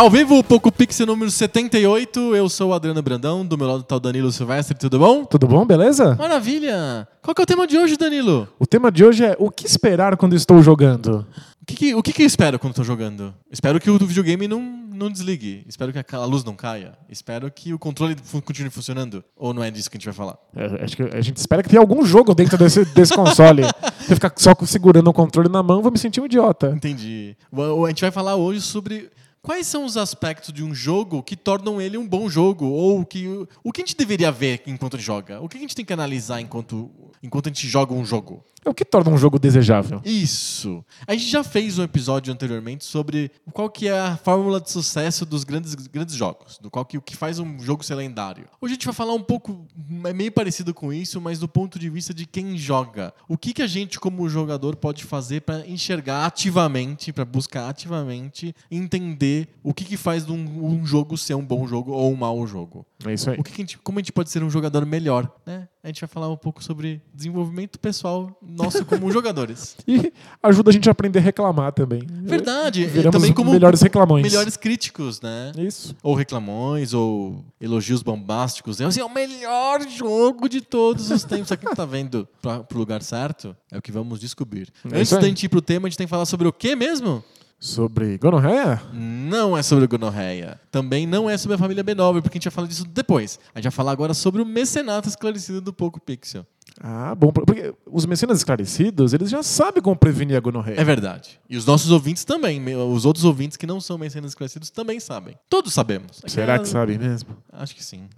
Ao vivo, Poco Pixel número 78. Eu sou o Adriano Brandão, do meu lado tá o Danilo Silvestre, tudo bom? Tudo bom, beleza? Maravilha! Qual que é o tema de hoje, Danilo? O tema de hoje é o que esperar quando estou jogando? O que, que- o que, que eu espero quando estou jogando? Espero que o videogame não, não desligue. Espero que a luz não caia. Espero que o controle fu- continue funcionando. Ou não é disso que a gente vai falar? É, acho que a gente espera que tenha algum jogo dentro desse, desse console. Se eu ficar só segurando o controle na mão, vou me sentir um idiota. Entendi. O- o- A gente vai falar hoje sobre quais são os aspectos de um jogo que tornam ele um bom jogo. Ou que, o que a gente deveria ver enquanto joga. O que a gente tem que analisar enquanto, enquanto a gente joga um jogo. É o que torna um jogo desejável. Isso. A gente já fez um episódio anteriormente sobre qual que é a fórmula de sucesso dos grandes, grandes jogos, do qual que o que faz um jogo ser lendário. Hoje a gente vai falar um pouco, é meio parecido com isso, mas do ponto de vista de quem joga. O que que a gente como jogador pode fazer para enxergar ativamente, para buscar ativamente entender o que que faz um, um jogo ser um bom jogo ou um mau jogo. É isso aí. O que que a gente, como a gente pode ser um jogador melhor, né? A gente vai falar um pouco sobre desenvolvimento pessoal nosso como jogadores. E ajuda a gente a aprender a reclamar também. Verdade. Viramos também como melhores reclamões. melhores críticos, né? Isso. Ou reclamões, ou elogios bombásticos. É assim, é o melhor jogo de todos os tempos. Que tá vendo pra, pro lugar certo, é o que vamos descobrir. É Antes da gente ir pro tema, a gente tem que falar sobre o que mesmo? Sobre gonorreia? Não é sobre gonorreia. Também não é sobre a família B9, porque a gente vai falar disso depois. A gente vai falar agora sobre o mecenato esclarecido do Poco Pixel. Ah, bom. Porque os mecenas esclarecidos, eles já sabem como prevenir a gonorreia. É verdade. E os nossos ouvintes também. Os outros ouvintes que não são mecenas esclarecidos também sabem. Todos sabemos. Será que É- sabem mesmo? Acho que sim.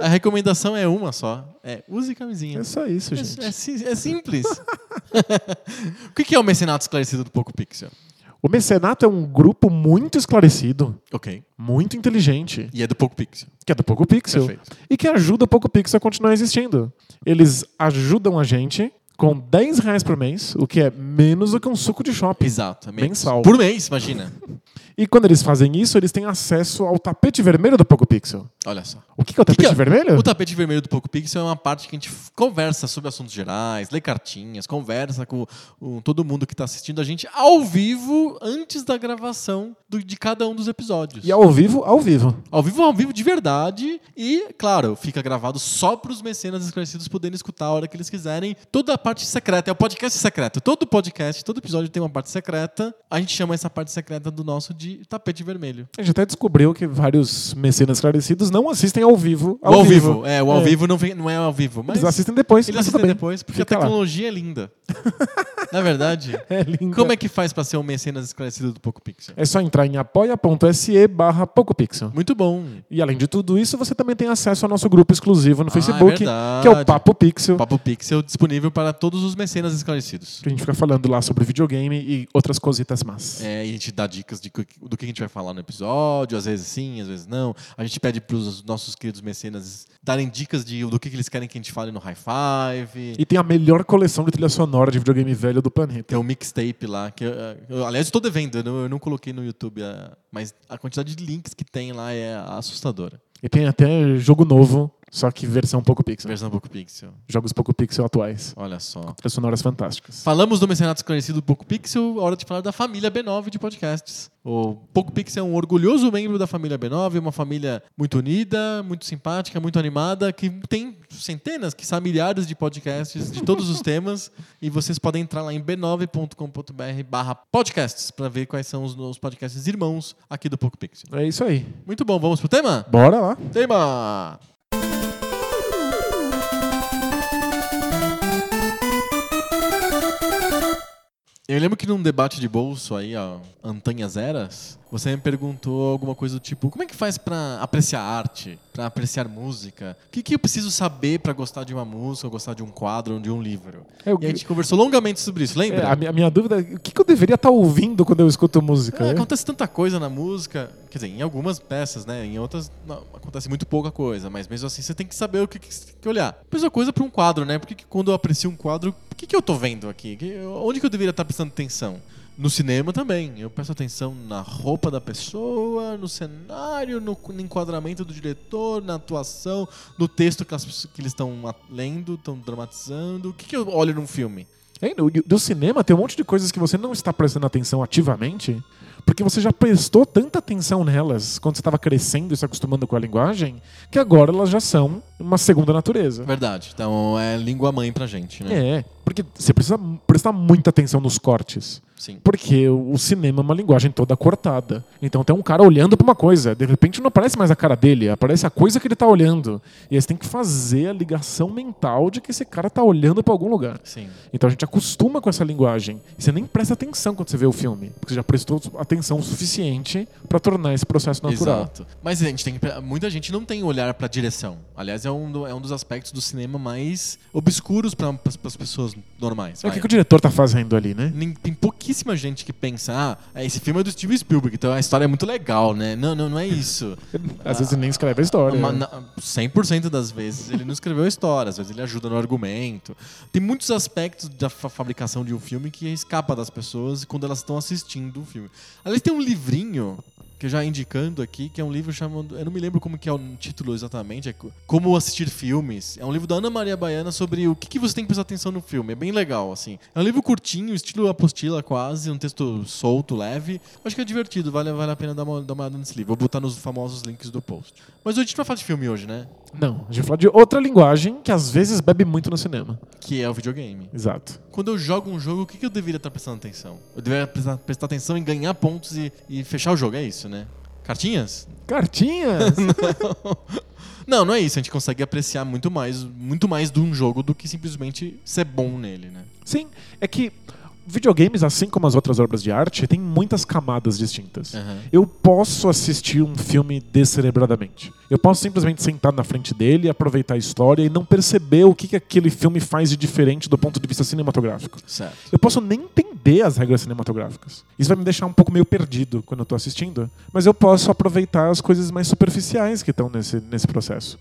A recomendação é uma só. É use camisinha. É só isso, gente. É, é é simples. o que que é o mecenato esclarecido do Poco Pixel? O mecenato é um grupo muito esclarecido, Ok. muito inteligente, E é do Poco Pixel. que é do Poco Pixel, Perfeito. e que ajuda o Poco Pixel a continuar existindo. Eles ajudam a gente com 10 reais por mês, o que é menos do que um suco de shopping. Exato. é menos. Mensal. Por mês, imagina. E quando eles fazem isso, eles têm acesso ao tapete vermelho do Poco Pixel. Olha só. O que, que é o que tapete é? vermelho? O tapete vermelho do Poco Pixel é uma parte que a gente conversa sobre assuntos gerais, lê cartinhas, conversa com, com todo mundo que está assistindo a gente ao vivo antes da gravação do- de cada um dos episódios. E ao vivo, ao vivo. Ao vivo, ao vivo de verdade. E, claro, fica gravado só para os mecenas esclarecidos poderem escutar a hora que eles quiserem. Toda a parte secreta. É o podcast secreto. Todo podcast, todo episódio tem uma parte secreta. A gente chama essa parte secreta do nosso de tapete vermelho. A gente até descobriu que vários mecenas esclarecidos não assistem ao vivo. o ao vivo. É, o ao vivo não, vem- não é ao vivo. Mas Eles assistem depois. eles assistem depois, porque Fica a lá. tecnologia é linda. Na verdade. É lindo. Como é que faz para ser um mecenas esclarecido do Poco Pixel? É só entrar em apoia.se barra PocoPixel. Muito bom. E além de tudo isso, você também tem acesso ao nosso grupo exclusivo no Ah, Facebook, é que é o Papo Pixel. Papo Pixel disponível para todos os mecenas esclarecidos. Que a gente fica falando lá sobre videogame e outras cositas más. É, e a gente dá dicas de que- do que a gente vai falar no episódio, às vezes sim, às vezes não. A gente pede para os nossos queridos mecenas darem dicas de, do que, que eles querem que a gente fale no High Five. E tem a melhor coleção de trilha sonora de videogame velho do planeta. Tem um mixtape lá, que eu, eu- aliás, estou devendo, eu não, eu não coloquei no YouTube, ah, mas a quantidade de links que tem lá é assustadora. E tem até jogo novo, só que versão Poco Pixel. Versão Poco Pixel, Jogos Poco Pixel atuais. olha só. Trilhas sonoras fantásticas. Falamos do Mecenato Esclarecido do Poco Pixel, hora de falar da família B9 de podcasts. O Poco Pixel é um orgulhoso membro da família B9, uma família muito unida, muito simpática, muito animada, que tem centenas, que milhares de podcasts de todos os temas. E vocês podem entrar lá em b9.com.br barra podcasts para ver quais são os, os podcasts irmãos aqui do Poco Pixel. É isso aí. Muito bom, vamos pro tema? Bora lá. Tema! Eu lembro que num debate de bolso aí, ó, Antanhas Eras, você me perguntou alguma coisa do tipo: como é que faz pra apreciar arte, pra apreciar música? O que, que eu preciso saber pra gostar de uma música, gostar de um quadro ou de um livro? É, o E a gente conversou longamente sobre isso, É, lembra? a, minha, a minha dúvida é o que, que eu deveria estar ouvindo quando eu escuto música? É, É, acontece tanta coisa na música Quer dizer, em algumas peças, né? Em outras não, acontece muito pouca coisa, mas mesmo assim você tem que saber o que, que, que olhar. Mesma coisa para um quadro, né? Porque que quando eu aprecio um quadro, o que, que eu tô vendo aqui? Onde que eu deveria estar prestando atenção? No cinema também. Eu presto atenção na roupa da pessoa, no cenário, no, no enquadramento do diretor, na atuação, no texto que, as que eles estão lendo, estão dramatizando. O que, que eu olho num filme? É, no- do cinema tem um monte de coisas que você não está prestando atenção ativamente, porque você já prestou tanta atenção nelas quando você estava crescendo e se acostumando com a linguagem, que agora elas já são uma segunda natureza. Verdade. Então é língua mãe pra gente, né? É, porque você precisa prestar muita atenção nos cortes. Sim. Porque o cinema é uma linguagem toda cortada. Então tem um cara olhando pra uma coisa, de repente não aparece mais a cara dele, aparece a coisa que ele tá olhando. E aí você tem que fazer a ligação mental de que esse cara tá olhando pra algum lugar. Sim. Então a gente acostuma com essa linguagem. E você nem presta atenção quando você vê o filme, porque você já prestou atenção o suficiente pra tornar esse processo natural. Exato. Mas a gente tem que, muita gente não tem olhar pra direção. Aliás, é um, é um dos aspectos do cinema mais obscuros para as pessoas normais. É o que, que o diretor tá fazendo ali, né? Tem pouquíssima gente que pensa, ah, é, esse filme é do Steven Spielberg, então a história é muito legal, né? Não, não, não é isso. Às vezes ele nem escreve a história. Uma- né? na- 100% das vezes ele não escreveu a história, às vezes ele ajuda no argumento. Tem muitos aspectos da fa- fabricação de um filme que escapa das pessoas quando elas estão assistindo o filme. Aliás, tem um livrinho que já indicando aqui, que é um livro chamado, eu não me lembro como que é o título exatamente, é co- Como assistir filmes. É um livro da Ana Maria Baiana sobre o que, que você tem que prestar atenção no filme. É bem legal, assim. É um livro curtinho, estilo apostila quase, um texto solto, leve. Acho que é divertido, vale, vale a pena dar uma, dar uma olhada nesse livro. Vou botar nos famosos links do post. Mas a gente vai falar de filme hoje, né? Não, a gente vai falar de outra linguagem que às vezes bebe muito no cinema. Que é o videogame. Exato. Quando eu jogo um jogo, o que, que eu deveria estar prestando atenção? Eu deveria prestar, prestar atenção em ganhar pontos e, e fechar o jogo, é isso, né? Cartinhas? Cartinhas! Não, não é isso. A gente consegue apreciar muito mais, muito mais de um jogo do que simplesmente ser bom nele, né? Sim, é que videogames, assim como as outras obras de arte, tem muitas camadas distintas. Aham. Eu posso assistir um filme descerebradamente. Eu posso simplesmente sentar na frente dele, aproveitar a história e não perceber o que, que aquele filme faz de diferente do ponto de vista cinematográfico. Certo. Eu posso nem entender as regras cinematográficas. Isso vai me deixar um pouco meio perdido quando eu tô assistindo, mas eu posso aproveitar as coisas mais superficiais que estão nesse, nesse processo.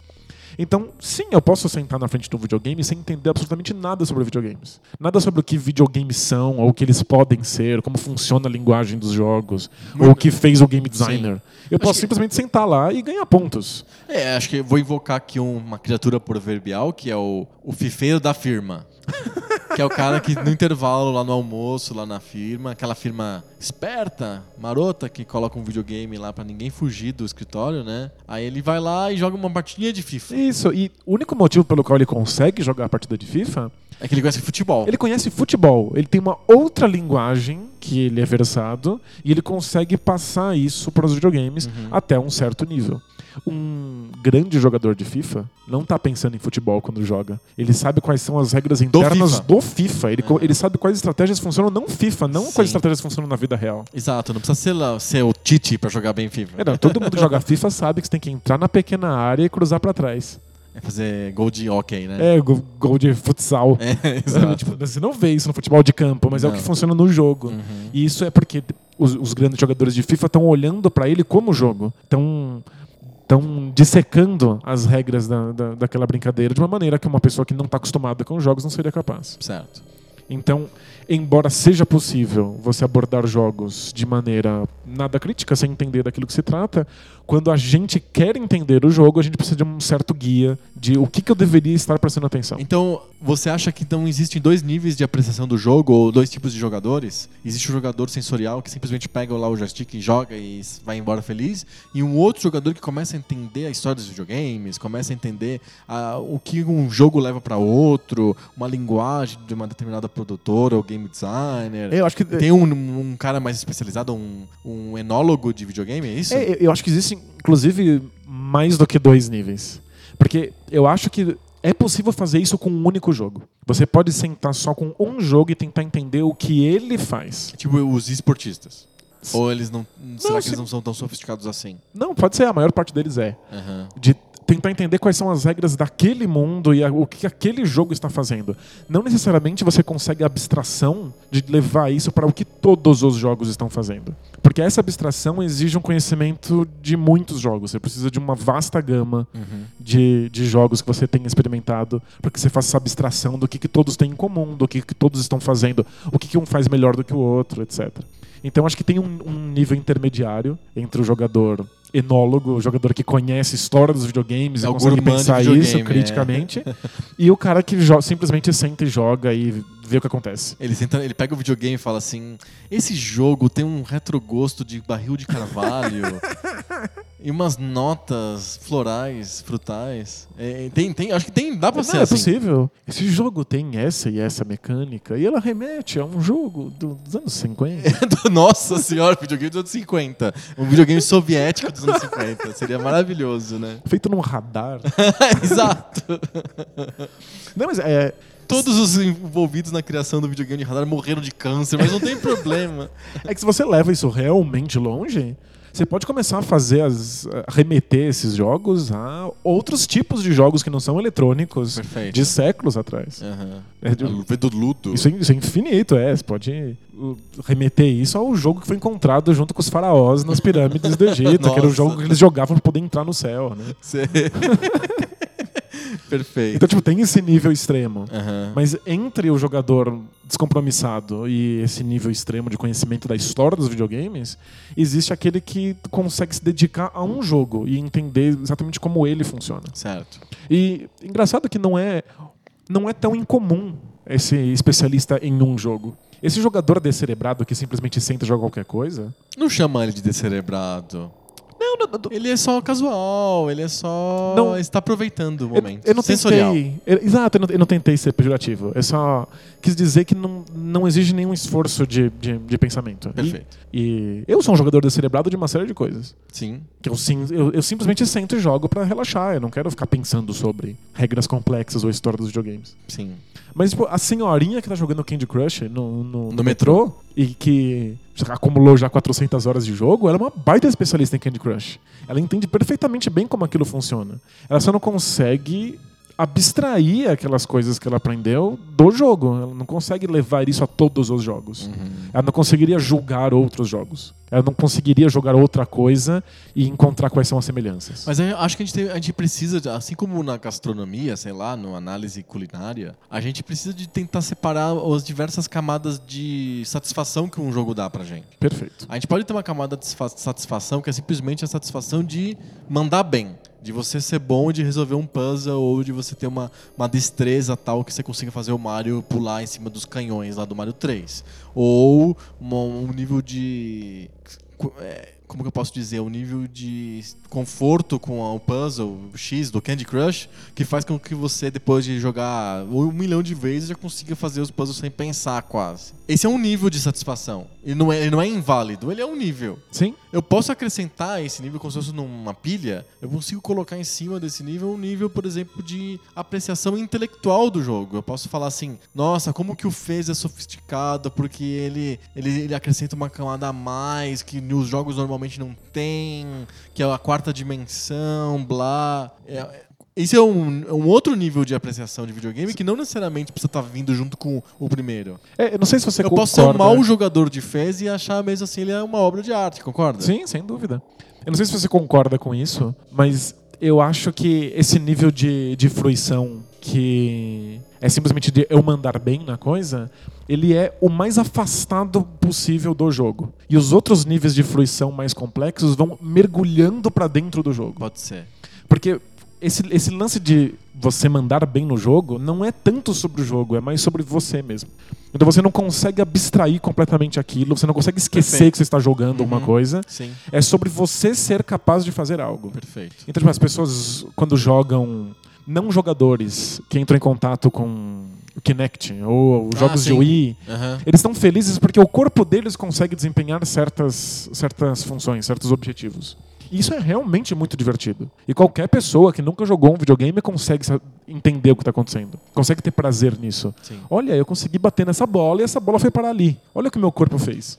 Então, sim, eu posso sentar na frente do videogame sem entender absolutamente nada sobre videogames. Nada sobre o que videogames são, ou o que eles podem ser, como funciona a linguagem dos jogos, ou o que fez o game designer. Eu posso que- simplesmente sentar lá e ganhar pontos. É, acho que vou invocar aqui um- uma criatura proverbial, que é o, o fifeiro da firma. que é o cara que no intervalo, lá no almoço, lá na firma, aquela firma esperta, marota, que coloca um videogame lá pra ninguém fugir do escritório, né? Aí ele vai lá e joga uma partidinha de FIFA. Isso, e o único motivo pelo qual ele consegue jogar a partida de FIFA É que ele de futebol. Ele conhece futebol, ele tem uma outra linguagem que ele é versado e ele consegue passar isso para os videogames Uhum. até um certo nível. Um grande jogador de FIFA não tá pensando em futebol quando joga. Ele sabe quais são as regras internas FIFA. do FIFA. Ele, ele sabe quais estratégias funcionam não FIFA, não Sim. quais estratégias funcionam na vida real. Exato, não precisa ser, lá, ser o Tite pra jogar bem FIFA. É, não, todo mundo que joga FIFA sabe que você tem que entrar na pequena área e cruzar para trás. É fazer gol de hockey, né? É, gol, gol de futsal. É, exato. Tipo, você não vê isso no futebol de campo, mas é o Não. que funciona no jogo. Uhum. E isso é porque os, os grandes jogadores de FIFA estão olhando para ele como jogo. Estão estão dissecando as regras da, da, daquela brincadeira de uma maneira que uma pessoa que não está acostumada com jogos não seria capaz. Certo. Então, embora seja possível você abordar jogos de maneira nada crítica, sem entender daquilo que se trata, quando a gente quer entender o jogo, a gente precisa de um certo guia de o que, que eu deveria estar prestando atenção. Então, você acha que então existem dois níveis de apreciação do jogo, ou dois tipos de jogadores? Existe o jogador sensorial que simplesmente pega lá o joystick e joga e vai embora feliz, e um outro jogador que começa a entender a história dos videogames, começa a entender ah, o que um jogo leva para outro, uma linguagem de uma determinada produtora ou game designer. Eu acho que Tem um, um cara mais especializado, um, um enólogo de videogame, é isso? É, eu acho que existem, inclusive, mais do que dois níveis. Porque eu acho que é possível fazer isso com um único jogo. Você pode sentar só com um jogo e tentar entender o que ele faz. Tipo os esportistas. Ou eles não. será que sim. eles não são tão sofisticados assim? Não, pode ser, a maior parte deles é. Aham. De tentar entender quais são as regras daquele mundo e a- o que aquele jogo está fazendo. Não necessariamente você consegue a abstração de levar isso para o que todos os jogos estão fazendo. Porque essa abstração exige um conhecimento de muitos jogos. Você precisa de uma vasta gama de, de jogos que você tenha experimentado para que você faça essa abstração do que, que todos têm em comum, do que, que todos estão fazendo, o que, que um faz melhor do que o outro, etc. Então acho que tem um, um nível intermediário entre o jogador enólogo, o jogador que conhece a história dos videogames É e consegue pensar isso é. criticamente, e o cara que simplesmente senta e joga e vê o que acontece. Ele, senta, ele pega o videogame e fala assim: Esse jogo tem um retrogosto de barril de carvalho e umas notas florais, frutais. É, tem, tem, acho que tem, dá pra Não, ser é assim. possível. Esse jogo tem essa e essa mecânica, e ela remete a um jogo do- dos anos 50. Nossa senhora, videogame dos anos 50. Um videogame soviético dos anos 50. Seria maravilhoso, né? feito num radar. Exato. Não, mas é. Todos os envolvidos na criação do videogame de radar morreram de câncer, mas não tem problema. É que se você leva isso realmente longe, você pode começar a fazer as. a remeter esses jogos a outros tipos de jogos que não são eletrônicos Perfeito. de séculos atrás. Aham. É de- do luto. Isso é, isso é infinito, é. Você pode uh, remeter isso ao jogo que foi encontrado junto com os faraós nas pirâmides do Egito, que era o jogo que eles jogavam para poder entrar no céu, né? Perfeito. Então, tipo, tem esse nível extremo. Aham. Mas entre o jogador descompromissado e esse nível extremo de conhecimento da história dos videogames, existe aquele que consegue se dedicar a um jogo e entender exatamente como ele funciona. Certo. E engraçado que não é não é tão incomum esse especialista em um jogo. Esse jogador descerebrado que simplesmente senta e joga qualquer coisa, Não chama ele de descerebrado. Não, não, não, Ele é só casual, ele é só. Não. está aproveitando o Eu, momento. eu não Sensorial. tentei. eu- exato, eu não, eu não tentei ser pejorativo. Eu só quis dizer que não, não exige nenhum esforço de, de, de pensamento. Perfeito. E, eu sou um jogador descerebrado de uma série de coisas. Sim. Que eu, sim, eu, eu simplesmente sento e jogo pra relaxar. Eu não quero ficar pensando sobre regras complexas ou história dos videogames. Sim. Mas, tipo, a senhorinha que tá jogando Candy Crush no, no, No metrô e que acumulou já 400 horas de jogo, ela é uma baita especialista em Candy Crush. Ela entende perfeitamente bem como aquilo funciona. Ela só não consegue abstrair aquelas coisas que ela aprendeu do jogo. Ela não consegue levar isso a todos os jogos. Uhum. Ela não conseguiria julgar outros jogos. Ela não conseguiria jogar outra coisa e encontrar quais são as semelhanças. Mas eu acho que a gente, tem- a gente precisa, assim como na gastronomia, sei lá, no análise culinária, a gente precisa de tentar separar as diversas camadas de satisfação que um jogo dá pra gente. Perfeito. A gente pode ter uma camada de satisfa- satisfação que é simplesmente a satisfação de mandar bem. De você ser bom de resolver um puzzle ou de você ter uma, uma destreza tal que você consiga fazer o Mario pular em cima dos canhões lá do Mario 3. Ou uma- um nível de. é, Como que eu posso dizer? Um nível de conforto com o puzzle X do Candy Crush que faz com que você, depois de jogar um milhão de vezes, já consiga fazer os puzzles sem pensar quase. Esse é um nível de satisfação. Ele não é, ele não é inválido, ele é um nível. Sim? Eu posso acrescentar esse nível como se fosse numa pilha. Eu consigo colocar em cima desse nível um nível, por exemplo, de apreciação intelectual do jogo. Eu posso falar assim: nossa, como que o fez é sofisticado, porque ele, ele, ele acrescenta uma camada a mais que os jogos normalmente não tem, que é a quarta dimensão, blá. É- é- esse é um, é um outro nível de apreciação de videogame que não necessariamente precisa estar vindo junto com o primeiro. É, eu não sei se você eu concorda. posso ser um mau jogador de Fez e achar mesmo assim ele é uma obra de arte, concorda? Sim, sem dúvida. Eu não sei se você concorda com isso, mas eu acho que esse nível de, de fruição que é simplesmente de eu mandar bem na coisa, ele é o mais afastado possível do jogo. E os outros níveis de fruição mais complexos vão mergulhando pra dentro do jogo. Pode ser. Porque esse, esse lance de você mandar bem no jogo não é tanto sobre o jogo, é mais sobre você mesmo. Então você não consegue abstrair completamente aquilo, você não consegue esquecer Perfeito. que você está jogando alguma Uhum. coisa. Sim, É sobre você ser capaz de fazer algo. perfeito. Então, tipo, as pessoas, quando jogam. Não jogadores que entram em contato com o Kinect ou os Ah, jogos de sim. Wii, Aham. eles estão felizes porque o corpo deles consegue desempenhar certas, certas funções, certos objetivos. E isso é realmente muito divertido. E qualquer pessoa que nunca jogou um videogame consegue entender o que está acontecendo. Consegue ter prazer nisso. Sim. Olha, eu consegui bater nessa bola e essa bola foi para ali. Olha o que meu corpo fez.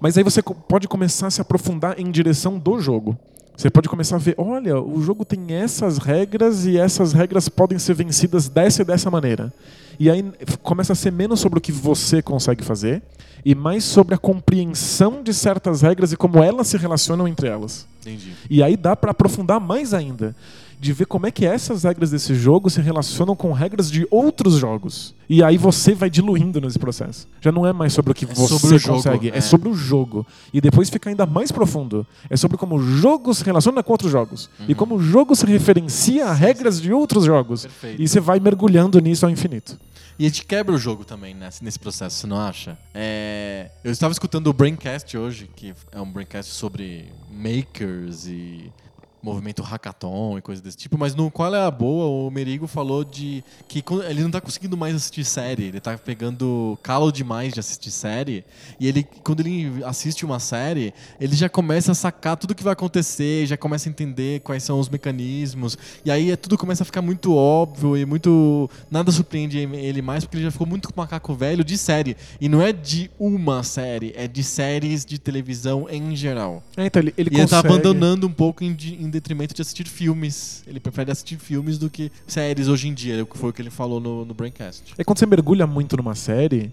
Mas aí você pode começar a se aprofundar em direção do jogo. Você pode começar a ver, olha, o jogo tem essas regras e essas regras podem ser vencidas dessa e dessa maneira. E aí começa a ser menos sobre o que você consegue fazer e mais sobre a compreensão de certas regras e como elas se relacionam entre elas. Entendi. E aí dá para aprofundar mais ainda, de ver como é que essas regras desse jogo se relacionam com regras de outros jogos. E aí você vai diluindo nesse processo. Já não é mais sobre o que É você o jogo, consegue, é. é. sobre o jogo. E depois fica ainda mais profundo. É sobre como o jogo se relaciona com outros jogos. E como o jogo se referencia a regras de outros jogos. Perfeito. E você vai mergulhando nisso ao infinito. E a gente quebra o jogo também nesse, nesse processo, você não acha? É, eu estava escutando o Braincast hoje, que é um Braincast sobre makers e movimento hackathon e coisa desse tipo, mas no Qual é a Boa, o Merigo falou de que ele não tá conseguindo mais assistir série, ele tá pegando calo demais de assistir série, e ele, quando ele assiste uma série, ele já começa a sacar tudo que vai acontecer, já começa a entender quais são os mecanismos, e aí é, tudo começa a ficar muito óbvio e muito. Nada surpreende ele mais, porque ele já ficou muito macaco velho de série. E não é de uma série, é de séries de televisão em geral. É, então ele, ele e ele tá consegue- abandonando um pouco em, de- em detrimento de assistir filmes. Ele prefere assistir filmes do que séries hoje em dia, que foi o que ele falou no, no Braincast. É quando você mergulha muito numa série,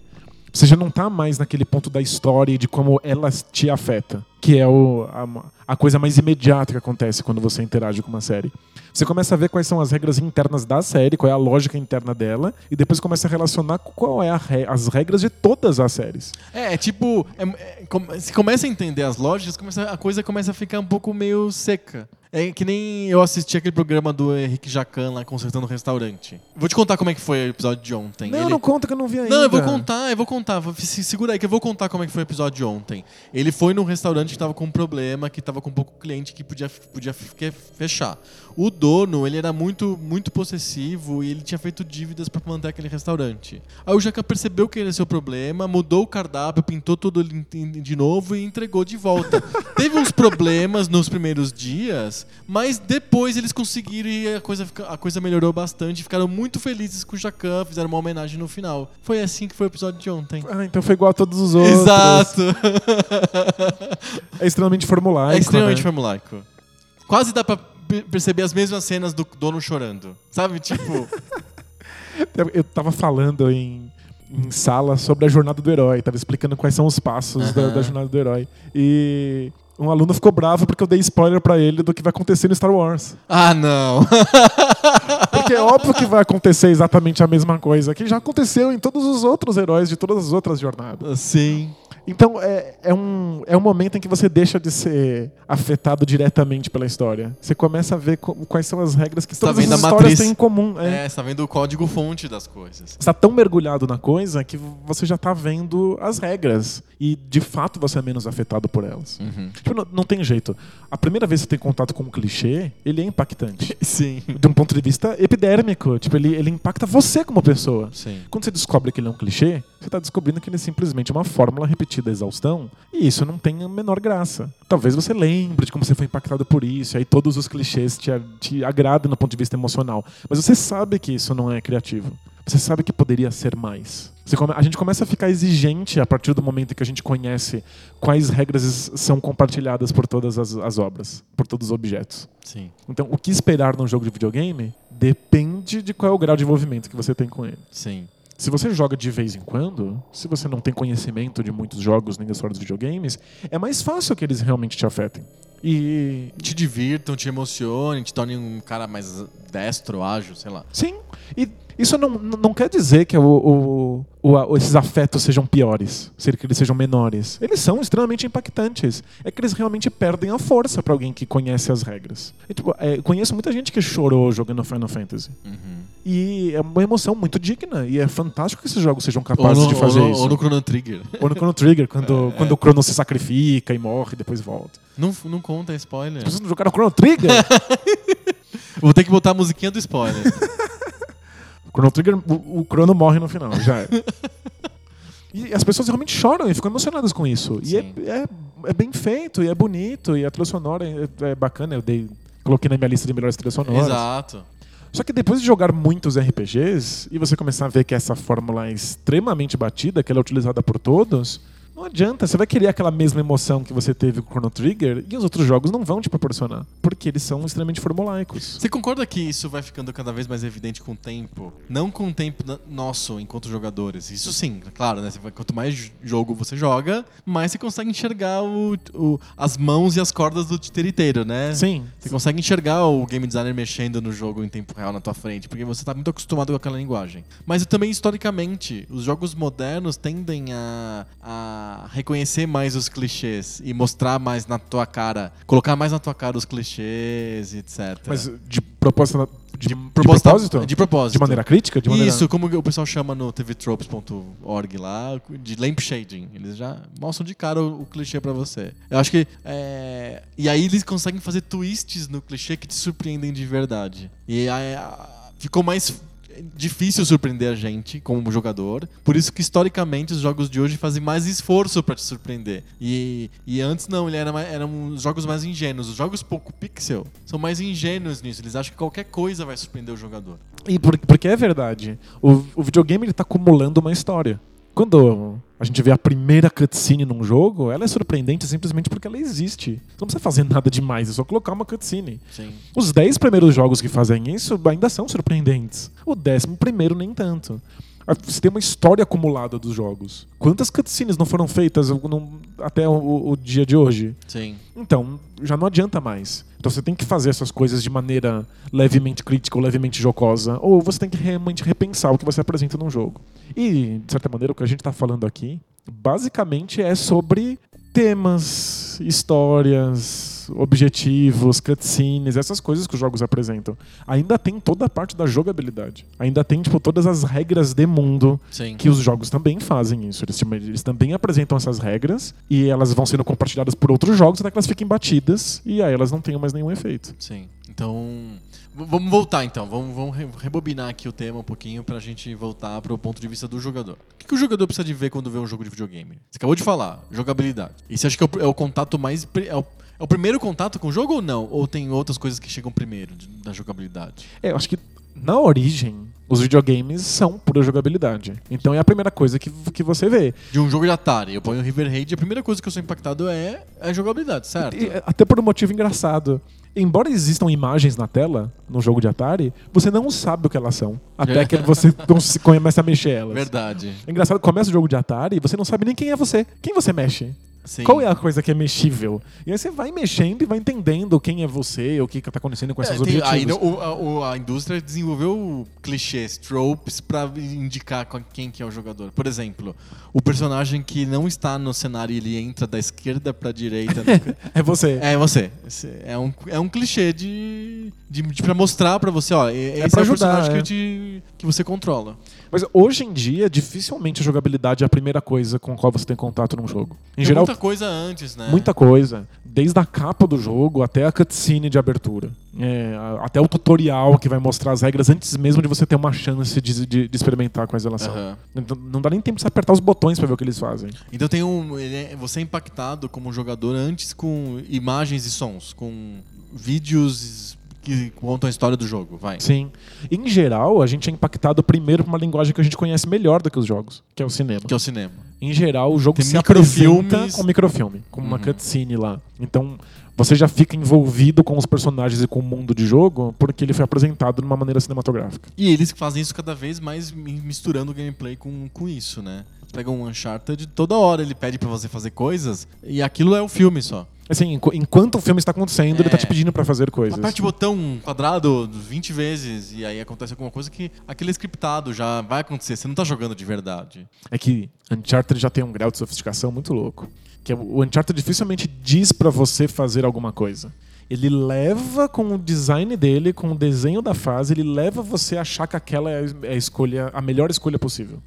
você já não tá mais naquele ponto da história e de como ela te afeta, que é o, a, a coisa mais imediata que acontece quando você interage com uma série. Você começa a ver quais são as regras internas da série, qual é a lógica interna dela, e depois começa a relacionar com qual é re- as regras de todas as séries. É, é tipo, é- é- se começa a entender as lógicas, começa- a coisa começa a ficar um pouco meio seca. É que nem eu assisti aquele programa do Henrique Jacan lá consertando o restaurante. Vou te contar como é que foi o episódio de ontem. Não, Ele- não conta que eu não vi ainda. Não, eu vou contar, eu vou contar. Se- Segura aí que eu vou contar como é que foi o episódio de ontem. Ele foi num restaurante que tava com um problema, que tava com pouco cliente que podia, podia fe- fechar. O dono, ele era muito, muito possessivo e ele tinha feito dívidas para manter aquele restaurante. Aí o Jacan percebeu que era seu problema, mudou o cardápio, pintou tudo de novo e entregou de volta. Teve uns problemas nos primeiros dias, mas depois eles conseguiram e a coisa, a coisa melhorou bastante. Ficaram muito felizes com o Jacan, fizeram uma homenagem no final. Foi assim que foi o episódio de ontem. Ah, então foi igual a todos os outros. Exato! É extremamente formulaico. é extremamente né? formulaico. Quase dá pra pe- perceber as mesmas cenas do dono chorando. Sabe? Tipo. Eu, tava falando em, em sala sobre a jornada do herói, tava explicando quais são os passos da, Aham. da jornada do herói. E um aluno ficou bravo porque eu dei spoiler pra ele do que vai acontecer no Star Wars. ah, não! Porque é óbvio que vai acontecer exatamente a mesma coisa que já aconteceu em todos os outros heróis de todas as outras jornadas. Sim. Então é, é, um, é um momento em que você deixa de ser afetado diretamente pela história. Você começa a ver co- quais são as regras que Você tá todas vendo as a histórias matriz. têm em comum. É. É, você tá vendo o código-fonte das coisas. Você está tão mergulhado na coisa que você já está vendo as regras. E de fato você é menos afetado por elas. Uhum. Tipo, não, não tem jeito. A primeira vez que você tem contato com um clichê, ele é impactante. Sim. De um ponto de vista epidérmico. Tipo, ele, ele impacta você como pessoa. Sim. Quando você descobre que ele é um clichê, você está descobrindo que ele é simplesmente uma fórmula repetida à exaustão. E isso não tem a menor graça. Talvez você lembre de como você foi impactado por isso, e aí todos os clichês te, te agradam do ponto de vista emocional. Mas você sabe que isso não é criativo. Você sabe que poderia ser mais. Você come- a gente começa a ficar exigente a partir do momento em que a gente conhece quais regras são compartilhadas por todas as, as obras, por todos os objetos. Sim. Então, o que esperar num jogo de videogame depende de qual é o grau de envolvimento que você tem com ele. Sim. Se você joga de vez em quando, se você não tem conhecimento de muitos jogos nem da história dos videogames, é mais fácil que eles realmente te afetem. E Te divirtam, te emocionem, te tornem um cara mais destro, ágil, sei lá. sim, e isso não, não quer dizer que o, o- o- esses afetos sejam piores, ser que eles sejam menores. Eles são extremamente impactantes. É que eles realmente perdem a força para alguém que conhece as regras. E, tipo, é, conheço muita gente que chorou jogando Final Fantasy. Uhum. E é uma emoção muito digna. E é fantástico que esses jogos sejam capazes no, de fazer ou no- isso. ou no Chrono Trigger. Ou no Chrono Trigger, quando, É, quando é. o Chrono se sacrifica e morre e depois volta. Não, não conta é spoiler. Vocês não jogaram Chrono Trigger? Vou ter que botar a musiquinha do spoiler. Chrono Trigger, o, o Chrono morre no final, já é. E as pessoas realmente choram e ficam emocionadas com isso. E é, é, é bem feito, e é bonito, e a trilha sonora é, é bacana. Eu dei, coloquei na minha lista de melhores trilhas sonoras. Exato. Só que depois de jogar muitos RPGs e você começar a ver que essa fórmula é extremamente batida, que ela é utilizada por todos, Não adianta, você vai querer aquela mesma emoção que você teve com o Chrono Trigger e os outros jogos não vão te proporcionar, porque eles são extremamente formulaicos. Você concorda que isso vai ficando cada vez mais evidente com o tempo? Não com o tempo nosso enquanto jogadores. Isso sim, claro, né? Quanto mais jogo você joga, mais você consegue enxergar o, o- as mãos e as cordas do titiriteiro, né? Sim. Você consegue enxergar o game designer mexendo no jogo em tempo real na tua frente, porque você tá muito acostumado com aquela linguagem. Mas também, historicamente, os jogos modernos tendem a, a reconhecer mais os clichês e mostrar mais na tua cara, colocar mais na tua cara os clichês etc. Mas de propósito. De, de Proposta- propósito? De propósito. De maneira crítica? De maneira... Isso, como o pessoal chama no tvtropes.org lá, de lampshading. Eles já mostram de cara o, o clichê pra você. Eu acho que. é, E aí eles conseguem fazer twists no clichê que te surpreendem de verdade. E aí, ficou mais difícil surpreender a gente como jogador. Por isso que historicamente os jogos de hoje fazem mais esforço pra te surpreender. E, e antes não, ele era mais- eram os jogos mais ingênuos. Os jogos pouco pixel são mais ingênuos nisso. Eles acham que qualquer coisa vai surpreender o jogador. E por- porque é verdade. O, o videogame ele tá acumulando uma história. Quando a gente vê a primeira cutscene num jogo, ela é surpreendente simplesmente porque ela existe. Você não precisa fazer nada demais, é só colocar uma cutscene. Sim. Os 10 primeiros jogos que fazem isso ainda são surpreendentes. O décimo primeiro nem tanto. Ah, Você tem uma história acumulada dos jogos. Quantas cutscenes não foram feitas não- até o, o dia de hoje? Sim. Então, já não adianta mais. Então você tem que fazer essas coisas de maneira levemente crítica ou levemente jocosa, ou você tem que realmente repensar o que você apresenta num jogo. E, de certa maneira, o que a gente está falando aqui, basicamente é sobre temas, histórias, objetivos, cutscenes, essas coisas que os jogos apresentam. Ainda tem toda a parte da jogabilidade. Ainda tem, tipo, todas as regras de mundo Sim. que os jogos também fazem isso. Eles, eles também apresentam essas regras e elas vão sendo compartilhadas por outros jogos até que elas fiquem batidas e aí elas não tenham mais nenhum efeito. Sim. Então. Vamos voltar então. Vamos, vamos re- rebobinar aqui o tema um pouquinho pra gente voltar pro ponto de vista do jogador. O que, que o jogador precisa de ver quando vê um jogo de videogame? Você acabou de falar, jogabilidade. E você acha que é o, é o contato mais. É o, é o primeiro contato com o jogo ou não? Ou tem outras coisas que chegam primeiro de- da jogabilidade? É, eu acho que na origem os videogames são pura jogabilidade. Então é a primeira coisa que, que você vê. De um jogo de Atari, eu ponho River Raid, a primeira coisa que eu sou impactado é a jogabilidade, certo? E, até por um motivo engraçado. Embora existam imagens na tela no jogo de Atari, você não sabe o que elas são. Até que você começa a mexer elas. Verdade. É engraçado, começa o jogo de Atari e você não sabe nem quem é você. Quem você mexe? Sim. Qual é a coisa que é mexível? E aí você vai mexendo e vai entendendo quem é você, o que está acontecendo com É, esses tem- objetivos. aí o- a, o- a indústria desenvolveu clichês, tropes, pra indicar quem que é o jogador. Por exemplo, o personagem que não está no cenário e ele entra da esquerda pra direita. no- É você. é você. É um, é um clichê de, de, de pra mostrar pra você, ó, e- esse pra é o ajudar, personagem é. que, te- que você controla. Mas hoje em dia, dificilmente a jogabilidade é a primeira coisa com a qual você tem contato num jogo. Em geral, coisa antes, né? muita coisa. Desde a capa do jogo até a cutscene de abertura. É, até o tutorial que vai mostrar as regras antes mesmo de você ter uma chance de, de- de experimentar com a. Aham. Então, não dá nem tempo de você apertar os botões pra ver o que eles fazem. Então tem um, é- você é impactado como jogador antes com imagens e sons, com vídeos que contam a história do jogo, vai. Sim. Em geral, a gente é impactado primeiro por uma linguagem que a gente conhece melhor do que os jogos, que é o cinema. Que é o cinema. Em geral, o jogo Tem se apresenta com microfilme, com uma Uhum. cutscene lá. Então, você já fica envolvido com os personagens e com o mundo de jogo porque ele foi apresentado de uma maneira cinematográfica. E eles fazem isso cada vez mais mi- misturando o gameplay com, com isso, né? Pega um Uncharted, toda hora ele pede pra você fazer coisas e aquilo é o filme só. Assim, enqu- enquanto o filme está acontecendo, ele É. tá te pedindo pra fazer coisas. Aperte o botão quadrado 20 vezes e aí acontece alguma coisa que aquele é scriptado já vai acontecer, você não tá jogando de verdade. É que Uncharted já tem um grau de sofisticação muito louco. Que é o Uncharted dificilmente diz pra você fazer alguma coisa. Ele leva com o design dele, com o desenho da fase, ele leva você a achar que aquela é a escolha, a melhor escolha possível.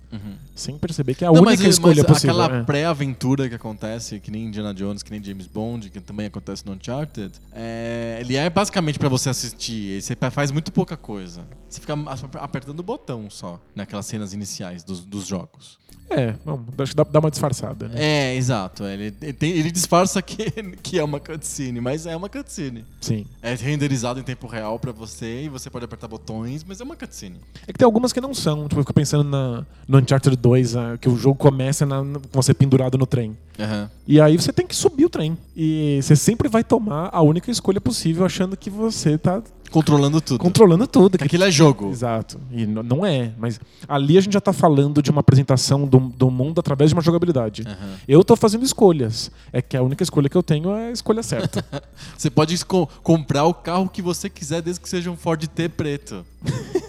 Sem perceber que é a Não, única mas, escolha mas possível. aquela é. pré-aventura que acontece, que nem Indiana Jones, que nem James Bond, que também acontece no Uncharted, é, ele é basicamente pra você assistir. Você faz muito pouca coisa. Você fica apertando o botão só naquelas cenas iniciais dos, dos jogos. É, bom, acho que dá, dá uma disfarçada, né? É, exato. Ele, ele, tem- ele disfarça que, que é uma cutscene, mas é uma cutscene. Sim. É renderizado em tempo real pra você e você pode apertar botões, mas é uma cutscene. É que tem algumas que não são. Tipo, eu fico pensando na, no Uncharted 2, que o jogo começa na- com você pendurado no trem. Aham. E aí você tem que subir o trem. E você sempre vai tomar a única escolha possível achando que você tá Controlando tudo. controlando tudo. Que aquilo é jogo. Exato. E não é. Mas ali a gente já tá falando de uma apresentação do, do mundo através de uma jogabilidade. Aham. Eu tô fazendo escolhas. É que a única escolha que eu tenho é a escolha certa. Você pode esco- comprar o carro que você quiser, desde que seja um Ford T preto.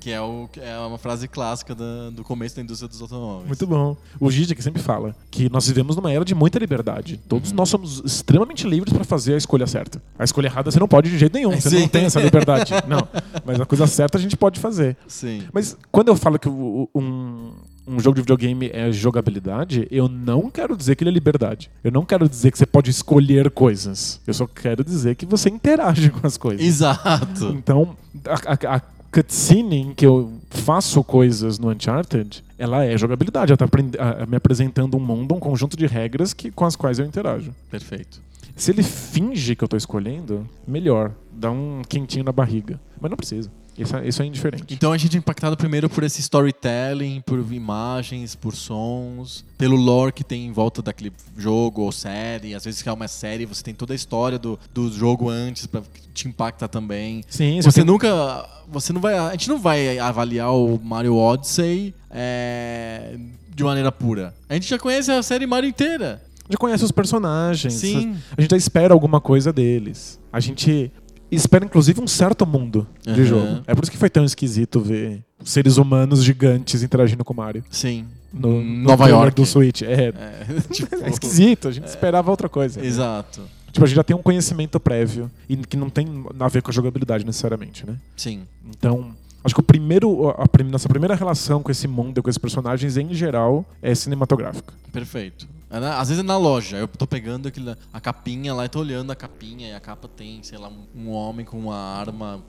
que é, o, é uma frase clássica da- do começo da indústria dos automóveis. Muito bom. O Gigi que sempre fala que nós vivemos numa era de muita liberdade. Uhum. Todos nós somos extremamente livres para fazer a escolha certa. A escolha errada você não pode de jeito nenhum. Você Sim. não tem essa liberdade. não. Mas a coisa certa a gente pode fazer. Sim. Mas quando eu falo que o- um, um jogo de videogame é jogabilidade, eu não quero dizer que ele é liberdade. Eu não quero dizer que você pode escolher coisas. Eu só quero dizer que você interage com as coisas. Exato. Então, a, a, a cutscene em que eu faço coisas no Uncharted, ela é jogabilidade. Ela tá a- me apresentando um mundo, um conjunto de regras que, com as quais eu interajo. Perfeito. Se ele finge que eu tô escolhendo, melhor. Dá um quentinho na barriga. Mas não precisa. Isso é, isso é indiferente. Então a gente é impactado primeiro por esse storytelling, por imagens, por sons, pelo lore que tem em volta daquele jogo ou série. Às vezes que é uma série, você tem toda a história do, do jogo antes para te impacta também. Sim, Você tem- nunca. Você não vai. A gente não vai avaliar o Mario Odyssey é, de maneira pura. A gente já conhece a série Mario inteira. já conhece os personagens. Sim. A gente já espera alguma coisa deles. A gente espera, inclusive, um certo mundo de Aham. jogo. É por isso que foi tão esquisito ver seres humanos gigantes interagindo com o Mario. Sim. No, no Nova York. do Switch. É, É, tipo, é esquisito, a gente esperava outra coisa. Exato. Tipo, a gente já tem um conhecimento prévio e que não tem a ver com a jogabilidade necessariamente, né? Sim. Então, acho que o primeiro, a prim- nossa primeira relação com esse mundo com esses personagens, em geral, é cinematográfica. Perfeito. É Às vezes é na loja, eu tô pegando aquele, a capinha lá e tô olhando a capinha e a capa tem, sei lá, um, homem com uma arma,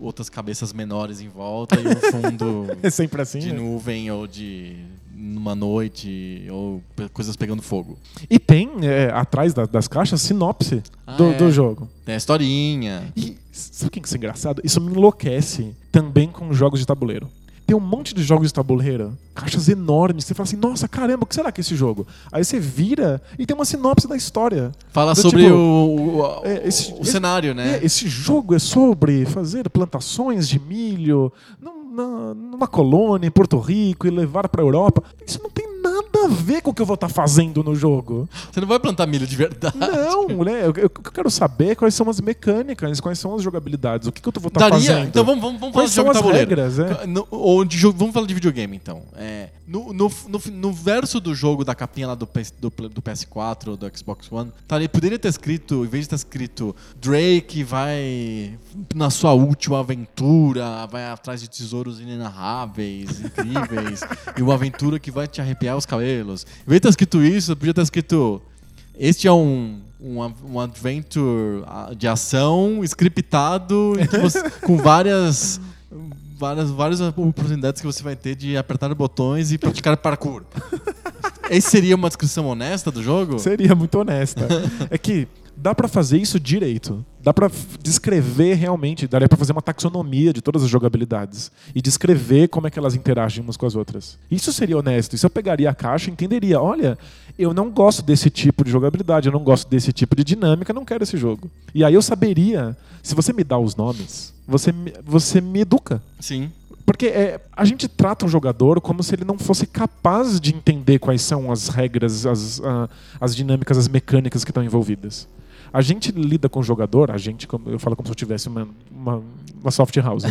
outras cabeças menores em volta e um fundo É sempre assim. de né? nuvem ou de numa noite ou coisas pegando fogo. E tem, é, atrás da- das caixas, sinopse Ah, do, é. do jogo. Tem a historinha. E sabe o que é engraçado? Isso me enlouquece também com jogos de tabuleiro. Tem um monte de jogos de tabuleiro, caixas enormes, você fala assim, nossa, caramba, o que será que é esse jogo? Aí você vira e tem uma sinopse da história. Fala Do sobre tipo, o, o, é, esse- o esse- cenário, né? É, esse jogo é sobre fazer plantações de milho numa colônia em Porto Rico e levar pra Europa. Isso não tem nada a ver com o que eu vou estar fazendo no jogo. Você não vai plantar milho de verdade. Não, né? Eu, eu- eu quero saber é quais são as mecânicas, quais são as jogabilidades, o que, que eu vou estar Daria. fazendo. Então vamos, vamos, vamos falar de jogo tabuleiro. regras, é? No- ou de vamos falar de videogame então. É, no, no, no, no verso do jogo da capinha lá do, do, do PS4 ou do Xbox One, tá poderia ter escrito, em vez de estar escrito Drake vai na sua última aventura, vai atrás de tesouros inenarráveis, incríveis, e uma aventura que vai te arrepiar os cabelos. Em vez de estar escrito isso, podia estar escrito este é um, um, um adventure ah, de ação scriptado você- com várias, várias, várias oportunidades que você vai ter de apertar botões e praticar parkour. Esse seria uma descrição honesta do jogo? Seria muito honesta. é que dá pra fazer isso direito. Dá pra f- descrever realmente, daria pra fazer uma taxonomia de todas as jogabilidades e descrever como é que elas interagem umas com as outras. Isso seria honesto. Isso eu pegaria a caixa e entenderia, olha, eu não gosto desse tipo de jogabilidade, eu não gosto desse tipo de dinâmica, não quero esse jogo. E aí eu saberia, se você me dá os nomes, você me, você me educa. Sim. Porque é, a gente trata um jogador como se ele não fosse capaz de entender quais são as regras, as, ah, as dinâmicas, as mecânicas que estão envolvidas. A gente lida com o jogador, a gente, eu falo como se eu tivesse uma, uma, uma soft house. Né?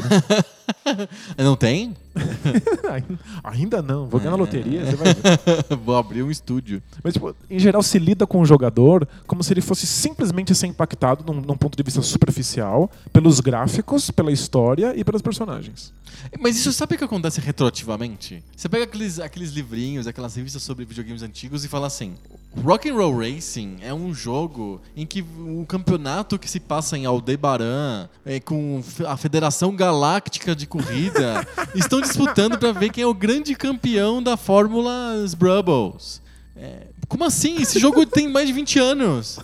Não tem? Ainda- Ainda não, vou ganhar na loteria, você vai ver. Vou abrir um estúdio. Mas, tipo, em geral, se lida com o jogador como se ele fosse simplesmente ser impactado num, num ponto de vista superficial pelos gráficos, pela história e pelos personagens. Mas isso sabe o que acontece retroativamente? Você pega aqueles, aqueles livrinhos, aquelas revistas sobre videogames antigos e fala assim: Rock and Roll Racing é um jogo em que um campeonato que se passa em Aldebaran é, com a Federação Galáctica de Corrida estão disputando para ver quem é o grande campeão da Fórmula Brubbles. É, como assim? Esse jogo tem mais de 20 anos.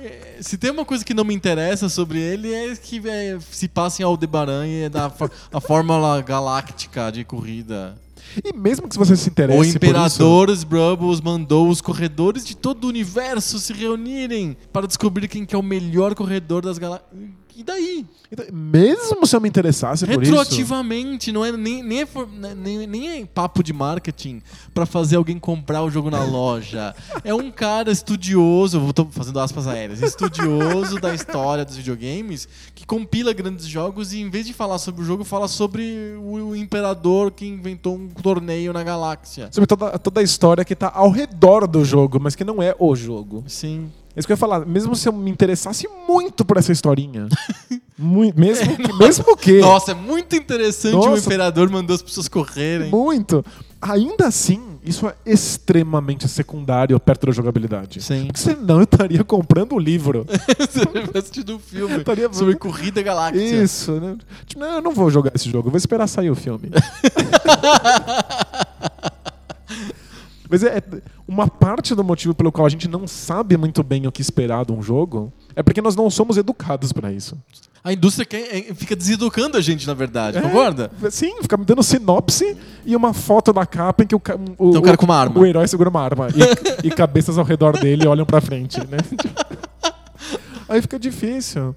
É, Se tem uma coisa que não me interessa sobre ele é que é, se passa em Aldebaran e é da a Fórmula Galáctica de corrida. E mesmo que você se interesse O isso- Imperador Brubbles mandou os corredores de todo o universo se reunirem para descobrir quem que é o melhor corredor das galáxias. E daí? Então, mesmo se eu me interessasse por isso... Retroativamente, não é nem, nem, é for- nem, nem é papo de marketing pra fazer alguém comprar o jogo na loja. É um cara estudioso, eu tô fazendo aspas aéreas, estudioso da história dos videogames, que compila grandes jogos e em vez de falar sobre o jogo, fala sobre o, o imperador que inventou um torneio na galáxia. Sobre toda, toda a história que tá ao redor do jogo, mas que não é o jogo. Sim. É isso que eu ia falar. Mesmo se eu me interessasse muito por essa historinha. muito, mesmo, que, mesmo que. Nossa, é muito interessante o Nossa. imperador mandou as pessoas correrem. Muito. Ainda assim, isso é extremamente secundário perto da jogabilidade. Sim. Porque senão eu estaria comprando o livro. Você assistir um filme Estaria- sobre corrida galáctica. Isso, né? Tipo, não, eu não vou jogar esse jogo, eu vou esperar sair o filme. Mas é, é- uma parte do motivo pelo qual a gente não sabe muito bem o que esperar de um jogo é porque nós não somos educados pra isso. A indústria quer- é, fica deseducando a gente, na verdade, É, concorda? Sim, fica me dando sinopse e uma foto da capa em que o, o, Tem um cara com uma arma. o herói segura uma arma e, e cabeças ao redor dele olham pra frente, né? Aí fica difícil.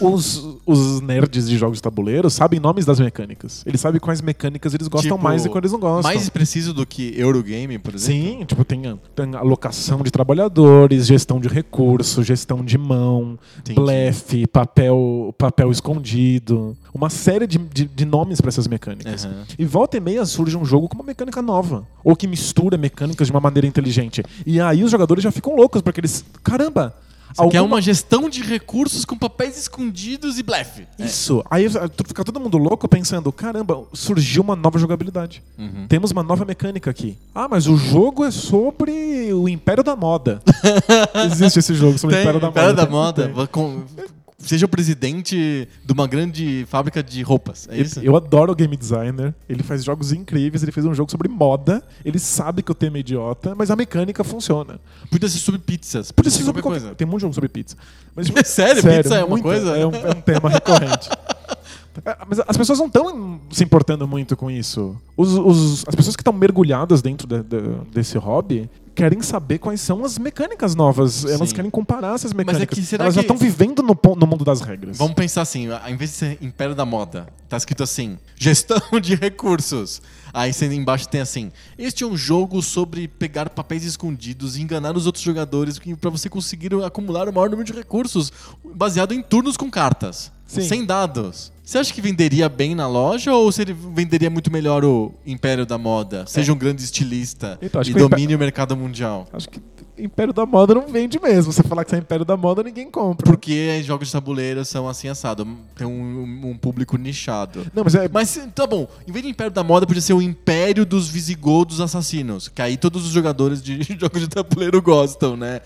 Os, os nerds de jogos de tabuleiro sabem nomes das mecânicas. Eles sabem quais mecânicas eles gostam Tipo, mais e quais eles não gostam. Mais preciso do que Eurogame, por exemplo. Sim, tipo, tem, tem alocação de trabalhadores, gestão de recursos, gestão de mão, Entendi. blefe, papel, papel escondido. Uma série de, de, de nomes para essas mecânicas. Aham. E volta e meia surge um jogo com uma mecânica nova. Ou que mistura mecânicas de uma maneira inteligente. E aí os jogadores já ficam loucos, porque eles. Caramba! Quer alguma- uma gestão de recursos com papéis escondidos e blefe. Isso. Aí tu- fica todo mundo louco pensando: caramba, surgiu uma nova jogabilidade. Uhum. Temos uma nova mecânica aqui. Ah, mas o jogo é sobre o Império da Moda. Existe esse jogo sobre o Tem, Império da Império Moda. da Moda. Seja o presidente de uma grande fábrica de roupas. É isso? Eu, adoro o game designer. Ele faz jogos incríveis. Ele fez um jogo sobre moda. Ele sabe que o tema é idiota, mas a mecânica funciona. Podia ser sobre pizzas. Podia ser sobre qualquer coisa. Tem um monte de jogo sobre pizza. Mas, tipo, Sério? Pizza é uma coisa? É um, é um tema recorrente. É, Mas as pessoas não estão se importando muito com isso. Os- os- as pessoas que estão mergulhadas dentro da- da- desse hobby querem saber quais são as mecânicas novas. Elas Sim. querem comparar essas Mas é mecânicas. que Elas já que- estão vivendo no, no mundo das regras. Vamos pensar assim, ao invés de ser Império da Moda, tá escrito assim, gestão de recursos. Aí embaixo tem assim, este é um jogo sobre pegar papéis escondidos e enganar os outros jogadores para você conseguir acumular o maior número de recursos, baseado em turnos com cartas, Sim. sem dados. Você acha que venderia bem na loja ou se ele venderia muito melhor o Império da Moda? Seja um grande estilista Então, e que o domine o mercado mundial. Acho que Império da Moda não vende mesmo. Você falar que você é Império da Moda, ninguém compra. Porque jogos de tabuleiro são assim assado, tem um- um público nichado. Não, mas é. Mas tá bom, em vez de Império da Moda, podia ser o Império dos Visigodos Assassinos. Que aí todos os jogadores de jogos de tabuleiro gostam, né?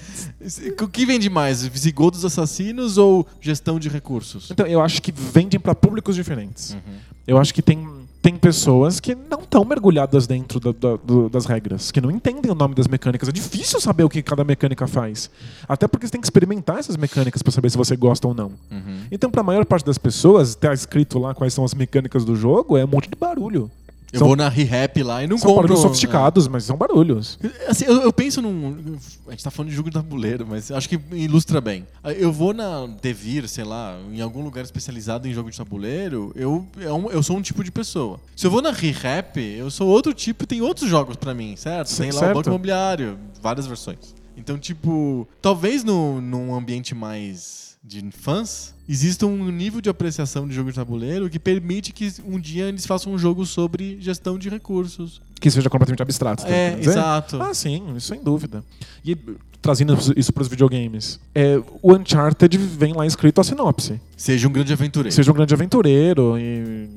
O que vende mais? Visigodos Assassinos ou gestão de recursos? Então, eu acho que vendem para públicos diferentes. Uhum. Eu acho que tem, tem pessoas que não estão mergulhadas dentro da- da- do- das regras, que não entendem o nome das mecânicas. É difícil saber o que cada mecânica faz. Até porque você tem que experimentar essas mecânicas para saber se você gosta ou não. Uhum. Então, para a maior parte das pessoas, tá escrito lá quais são as mecânicas do jogo, é um monte de barulho. Eu São- vou na Rehap lá e não São compro. barulhos sofisticados, mas são barulhos. É. Assim, eu, eu penso num. A gente tá falando de jogo de tabuleiro, mas acho que ilustra bem. Eu vou na Devir, sei lá, em algum lugar especializado em jogo de tabuleiro, eu, é eu sou um tipo de pessoa. Se eu vou na Rehap, eu sou outro tipo e tem outros jogos pra mim, certo? Tem lá certo. o Banco Imobiliário, várias versões. Então, tipo, talvez no, num ambiente mais de fãs, exista um nível de apreciação de jogo de tabuleiro que permite que um dia eles façam um jogo sobre gestão de recursos. Que seja completamente abstrato. tá É, exato. Ah, sim, isso sem dúvida. E trazendo isso para os videogames, é, o Uncharted vem lá escrito a sinopse. Seja um grande aventureiro. Seja um grande aventureiro e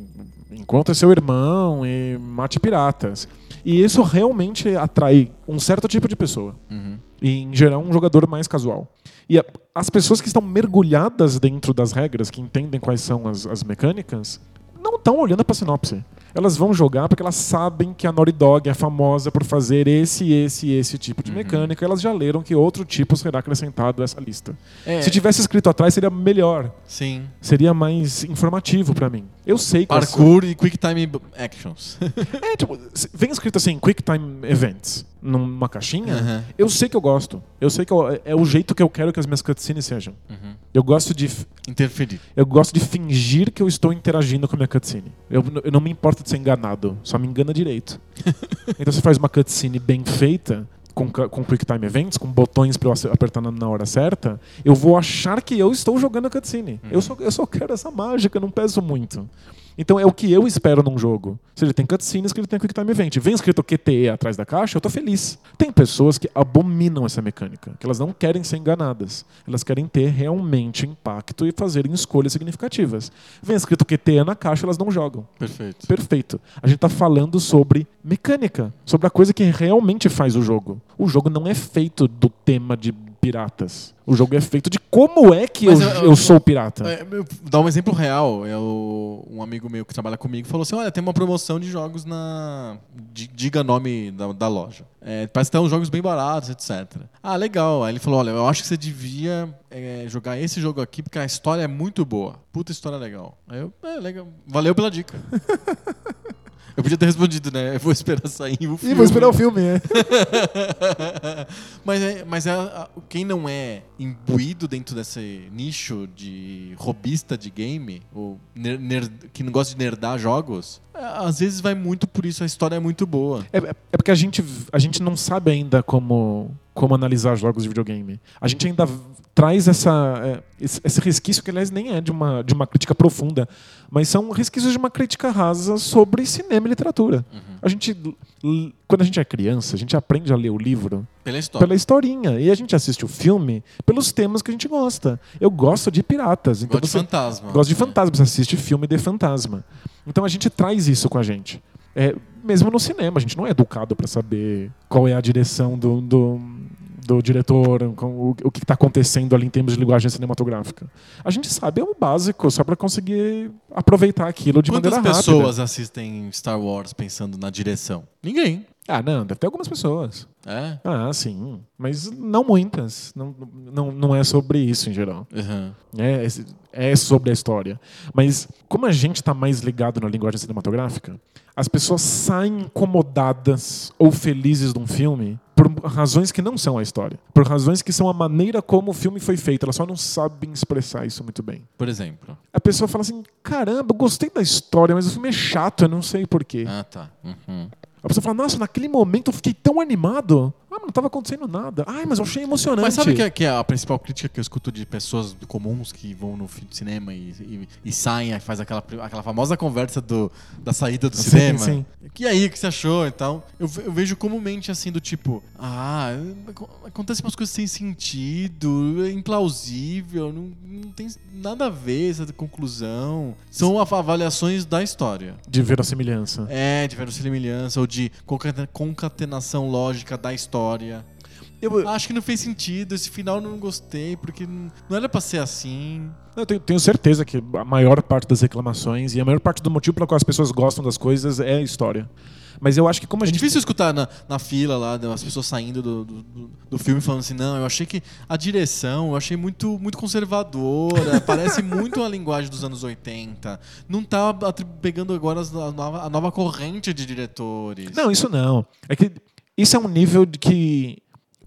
encontre seu irmão e mate piratas. E isso realmente atrai um certo tipo de pessoa. Uhum. E, em geral, um jogador mais casual. E a- as pessoas que estão mergulhadas dentro das regras, que entendem quais são as, as mecânicas, não estão olhando para a sinopse. Elas vão jogar porque elas sabem que a Naughty Dog é famosa por fazer esse, esse e esse tipo de mecânica. Elas já leram que outro tipo será acrescentado a essa lista. É, Se tivesse escrito atrás, seria melhor. Sim. Seria mais informativo pra mim. Eu sei são- Parkour e Quick Time Actions. É, tipo, vem escrito assim, Quick Time Events, numa caixinha. Aham. Eu sei que eu gosto. Eu sei que eu- é o jeito que eu quero que as minhas cutscenes sejam. Uhum. Eu gosto de Interferir. eu gosto de fingir que eu estou interagindo com a minha cutscene. Eu, eu não me importo de ser enganado, só me engana direito. então você faz uma cutscene bem feita, com, com Quick Time Events, com botões pra eu apertar na, na hora certa, eu vou achar que eu estou jogando a cutscene. Eu, só, eu só quero essa mágica, não peso muito. Então é o que eu espero num jogo. Se ele tem cutscenes, que ele tem Quick Time Event. Vem escrito QTE atrás da caixa, eu tô feliz. Tem pessoas que abominam essa mecânica, que elas não querem ser enganadas. Elas querem ter realmente impacto e fazerem escolhas significativas. Vem escrito QTE na caixa, elas não jogam. Perfeito. Perfeito. A gente tá falando sobre mecânica, sobre a coisa que realmente faz o jogo. O jogo não é feito do tema de piratas. O jogo é feito de como é que eu, eu- eu, eu- sou pirata. É, eu- dar um exemplo real. Eu, um amigo meu que trabalha comigo falou assim: olha, tem uma promoção de jogos na. di- Diga nome da, da loja. É, parece que tem uns jogos bem baratos, etc. Ah, legal. Aí ele falou: olha, eu acho que você devia é, jogar esse jogo aqui porque a história é muito boa. Puta história legal. Aí eu, é, legal. Valeu pela dica. eu podia ter respondido, né? Eu vou esperar sair o filme. Ih, vou esperar o filme, é. mas é, mas é, quem não é imbuído dentro desse nicho de robista de game, ou que não gosta de nerdar jogos, é, às vezes vai muito por isso, a história é muito boa. É, é porque a gente, a gente não sabe ainda como, como analisar jogos de videogame. A gente ainda traz essa, é, esse, resquício, que aliás nem é de uma, de uma crítica profunda, mas são resquícios de uma crítica rasa sobre cinema e literatura. A gente, quando a gente é criança, a gente aprende a ler o livro Pela história. pela historinha. E a gente assiste o filme pelos temas que a gente gosta. Eu gosto de piratas. Então Gosto de fantasma. gosta de É. fantasma, você assiste filme de fantasma. Então a gente traz isso com a gente. É, mesmo no cinema, a gente não é educado para saber qual é a direção do, do, do diretor, com o, o que está acontecendo ali em termos de linguagem cinematográfica. A gente sabe é o básico, só para conseguir aproveitar aquilo de Quantas maneira pessoas rápida. assistem Star Wars pensando na direção? Ninguém. Ah, não, deve ter algumas pessoas. É? Ah, sim. Mas não muitas. Não, não, não é sobre isso em geral. Uhum. É, é sobre a história. Mas como a gente está mais ligado na linguagem cinematográfica, as pessoas saem incomodadas ou felizes de um filme por razões que não são a história. Por razões que são a maneira como o filme foi feito. Elas só não sabem expressar isso muito bem. Por exemplo. A pessoa fala assim: caramba, gostei da história, mas o filme é chato, eu não sei porquê. Ah, tá. Uhum. A pessoa fala: nossa, naquele momento eu fiquei tão animado. Ah, mas não estava acontecendo nada. Ai, mas eu achei emocionante. Mas sabe que é, que é a principal crítica que eu escuto de pessoas comuns que vão no cinema e, e, e saem e faz aquela, aquela famosa conversa do, da saída do Sim, cinema? sim. E aí, o que você achou? Então, eu, ve- eu vejo comumente assim, do tipo, ah, ac- acontece umas coisas sem sentido, é implausível, não, não tem nada a ver essa conclusão. São av- avaliações da história. De verossimilhança. É, de verossimilhança ou de concate- concatenação lógica da história. Eu, Acho que não fez sentido, esse final eu não gostei, porque não não era pra ser assim. Eu tenho, tenho certeza que a maior parte das reclamações e a maior parte do motivo pelo qual as pessoas gostam das coisas é a história. Mas eu acho que como a É gente. difícil escutar na, na fila lá, as pessoas saindo do, do, do- filme falando assim, não, eu achei que a direção, eu achei muito, muito conservadora, parece muito a linguagem dos anos 80. Não tá pegando agora a nova, a nova corrente de diretores. Não, isso não. É que isso é um nível de que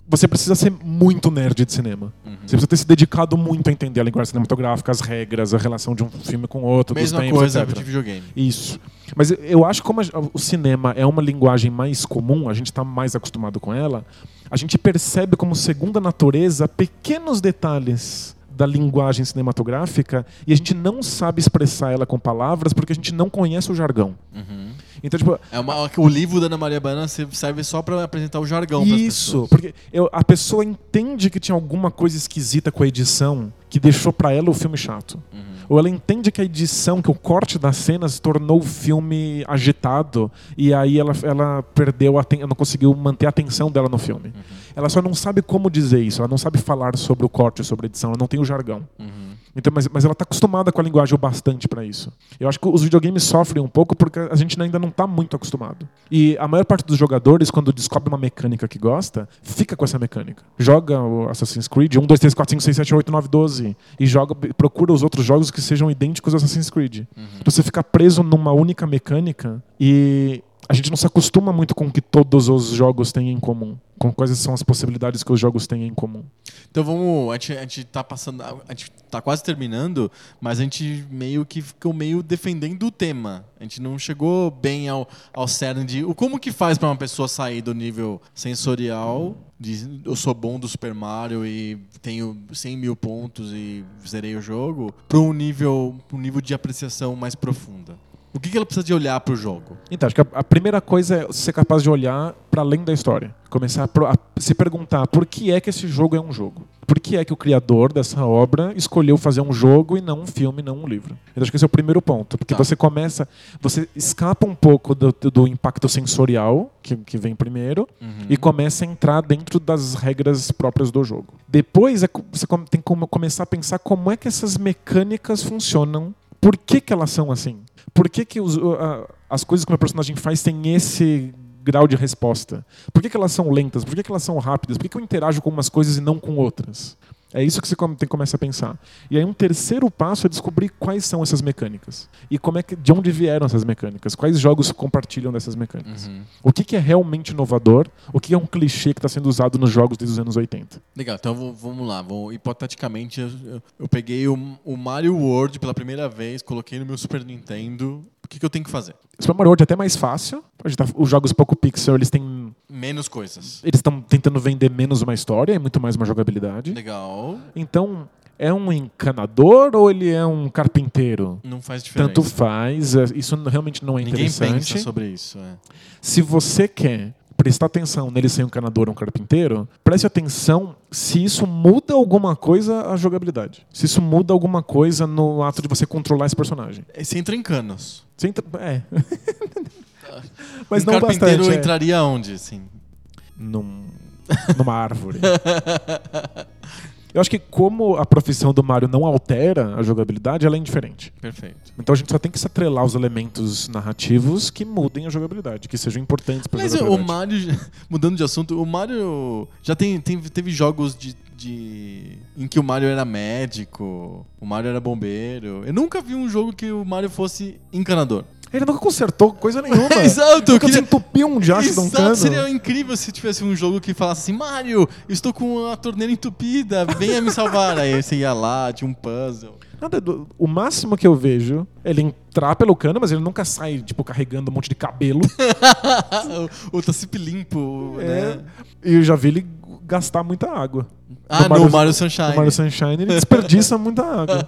você precisa ser muito nerd de cinema. Uhum. Você precisa ter se dedicado muito a entender a linguagem cinematográfica, as regras, a relação de um filme com outro, Mesma dos tempos, coisa etc. de videogame. Isso. Mas eu acho que como o cinema é uma linguagem mais comum, a gente está mais acostumado com ela, a gente percebe como segunda natureza pequenos detalhes da linguagem cinematográfica e a gente não sabe expressar ela com palavras porque a gente não conhece o jargão. Uhum. Então, tipo, É uma, o livro da Ana Maria Bana serve só pra apresentar o jargão Isso, porque eu- a pessoa entende que tinha alguma coisa esquisita com a edição que deixou pra ela o filme chato. Uhum. Ou ela entende que a edição, que o corte das cenas tornou o filme agitado e aí ela, ela perdeu, a não conseguiu manter a atenção dela no filme. Uhum. Ela só não sabe como dizer isso, ela não sabe falar sobre o corte, sobre a edição, ela não tem o jargão. Uhum. Então, mas, mas ela está acostumada com a linguagem o bastante para isso. Eu acho que os videogames sofrem um pouco porque a gente ainda não está muito acostumado. E a maior parte dos jogadores, quando descobre uma mecânica que gosta, fica com essa mecânica. Joga o Assassin's Creed 1, 2, 3, 4, 5, 6, 7, 8, 9, 12 e joga, procura os outros jogos que sejam idênticos ao Assassin's Creed. Uhum. Você fica preso numa única mecânica e a gente não se acostuma muito com o que todos os jogos têm em comum. Com quais são as possibilidades que os jogos têm em comum. Então vamos. A gente, a gente tá passando. A gente tá quase terminando, mas a gente meio que ficou meio defendendo o tema. A gente não chegou bem ao, ao cerne de o como que faz para uma pessoa sair do nível sensorial de eu sou bom do Super Mario e tenho 100 mil pontos e zerei o jogo, para um nível, um nível de apreciação mais profunda. O que, que ela precisa de olhar para o jogo? Então, acho que a, a, primeira coisa é ser capaz de olhar para além da história. Começar a, a, se perguntar por que é que esse jogo é um jogo. Por que é que o criador dessa obra escolheu fazer um jogo e não um filme, não um livro? Então, acho que esse é o primeiro ponto. Porque tá. você começa. Você escapa um pouco do, do impacto sensorial, que, que vem primeiro, uhum. e começa a entrar dentro das regras próprias do jogo. Depois, é, você tem que começar a pensar como é que essas mecânicas funcionam. Por que, que elas são assim? Por que, que os, as coisas que o meu personagem faz têm esse grau de resposta? Por que, que elas são lentas? Por que, que elas são rápidas? Por que, que eu interajo com umas coisas e não com outras? É isso que você tem que começar a pensar. E aí um terceiro passo é descobrir quais são essas mecânicas. E como é que, de onde vieram essas mecânicas. Quais jogos compartilham dessas mecânicas. Uhum. O que, que, é realmente inovador. O que é um clichê que está sendo usado nos jogos desde os anos 80. Legal, então vamos lá. Vou, hipoteticamente, eu, eu peguei o, o Mario World pela primeira vez, coloquei no meu Super Nintendo o que, que, eu tenho que fazer? Super Mario World é até mais fácil. Tá, os jogos pouco pixel, eles têm... Menos coisas. Eles estão tentando vender menos uma história e muito mais uma jogabilidade. Legal. Então, é um encanador ou ele é um carpinteiro? Não faz diferença. Tanto faz. É, isso realmente não é Ninguém interessante. Ninguém pensa sobre isso. É. Se você quer prestar atenção nele ser um encanador ou um carpinteiro, preste atenção se isso muda alguma coisa a jogabilidade. Se isso muda alguma coisa no ato de você controlar esse personagem. Você entra em canos. Você entra... É. Mas um não carpinteiro bastante, é. entraria é. onde, assim? Num... Numa árvore. Eu acho que como a profissão do Mario não altera a jogabilidade, ela é indiferente. Perfeito. Então a gente só tem que se atrelar aos elementos narrativos que mudem a jogabilidade, que sejam importantes para a jogabilidade. Mas o Mario, mudando de assunto, o Mario já tem, tem teve jogos de, de em que o Mario era médico, o Mario era bombeiro. Eu nunca vi um jogo que o Mario fosse encanador. Ele nunca consertou coisa nenhuma. Exato. Nunca queria... entupiu um diacho de um cano. Seria incrível se tivesse um jogo que falasse assim, Mario, estou com a torneira entupida, venha me salvar. Aí você ia lá, tinha um puzzle. Nada, o máximo que eu vejo é ele entrar pelo cano, mas ele nunca sai, tipo, carregando um monte de cabelo. o, o tacipe limpo, é. né? E eu já vi ele gastar muita água. Ah, no Mario, no Mario Sunshine. No Mario Sunshine ele desperdiça muita água.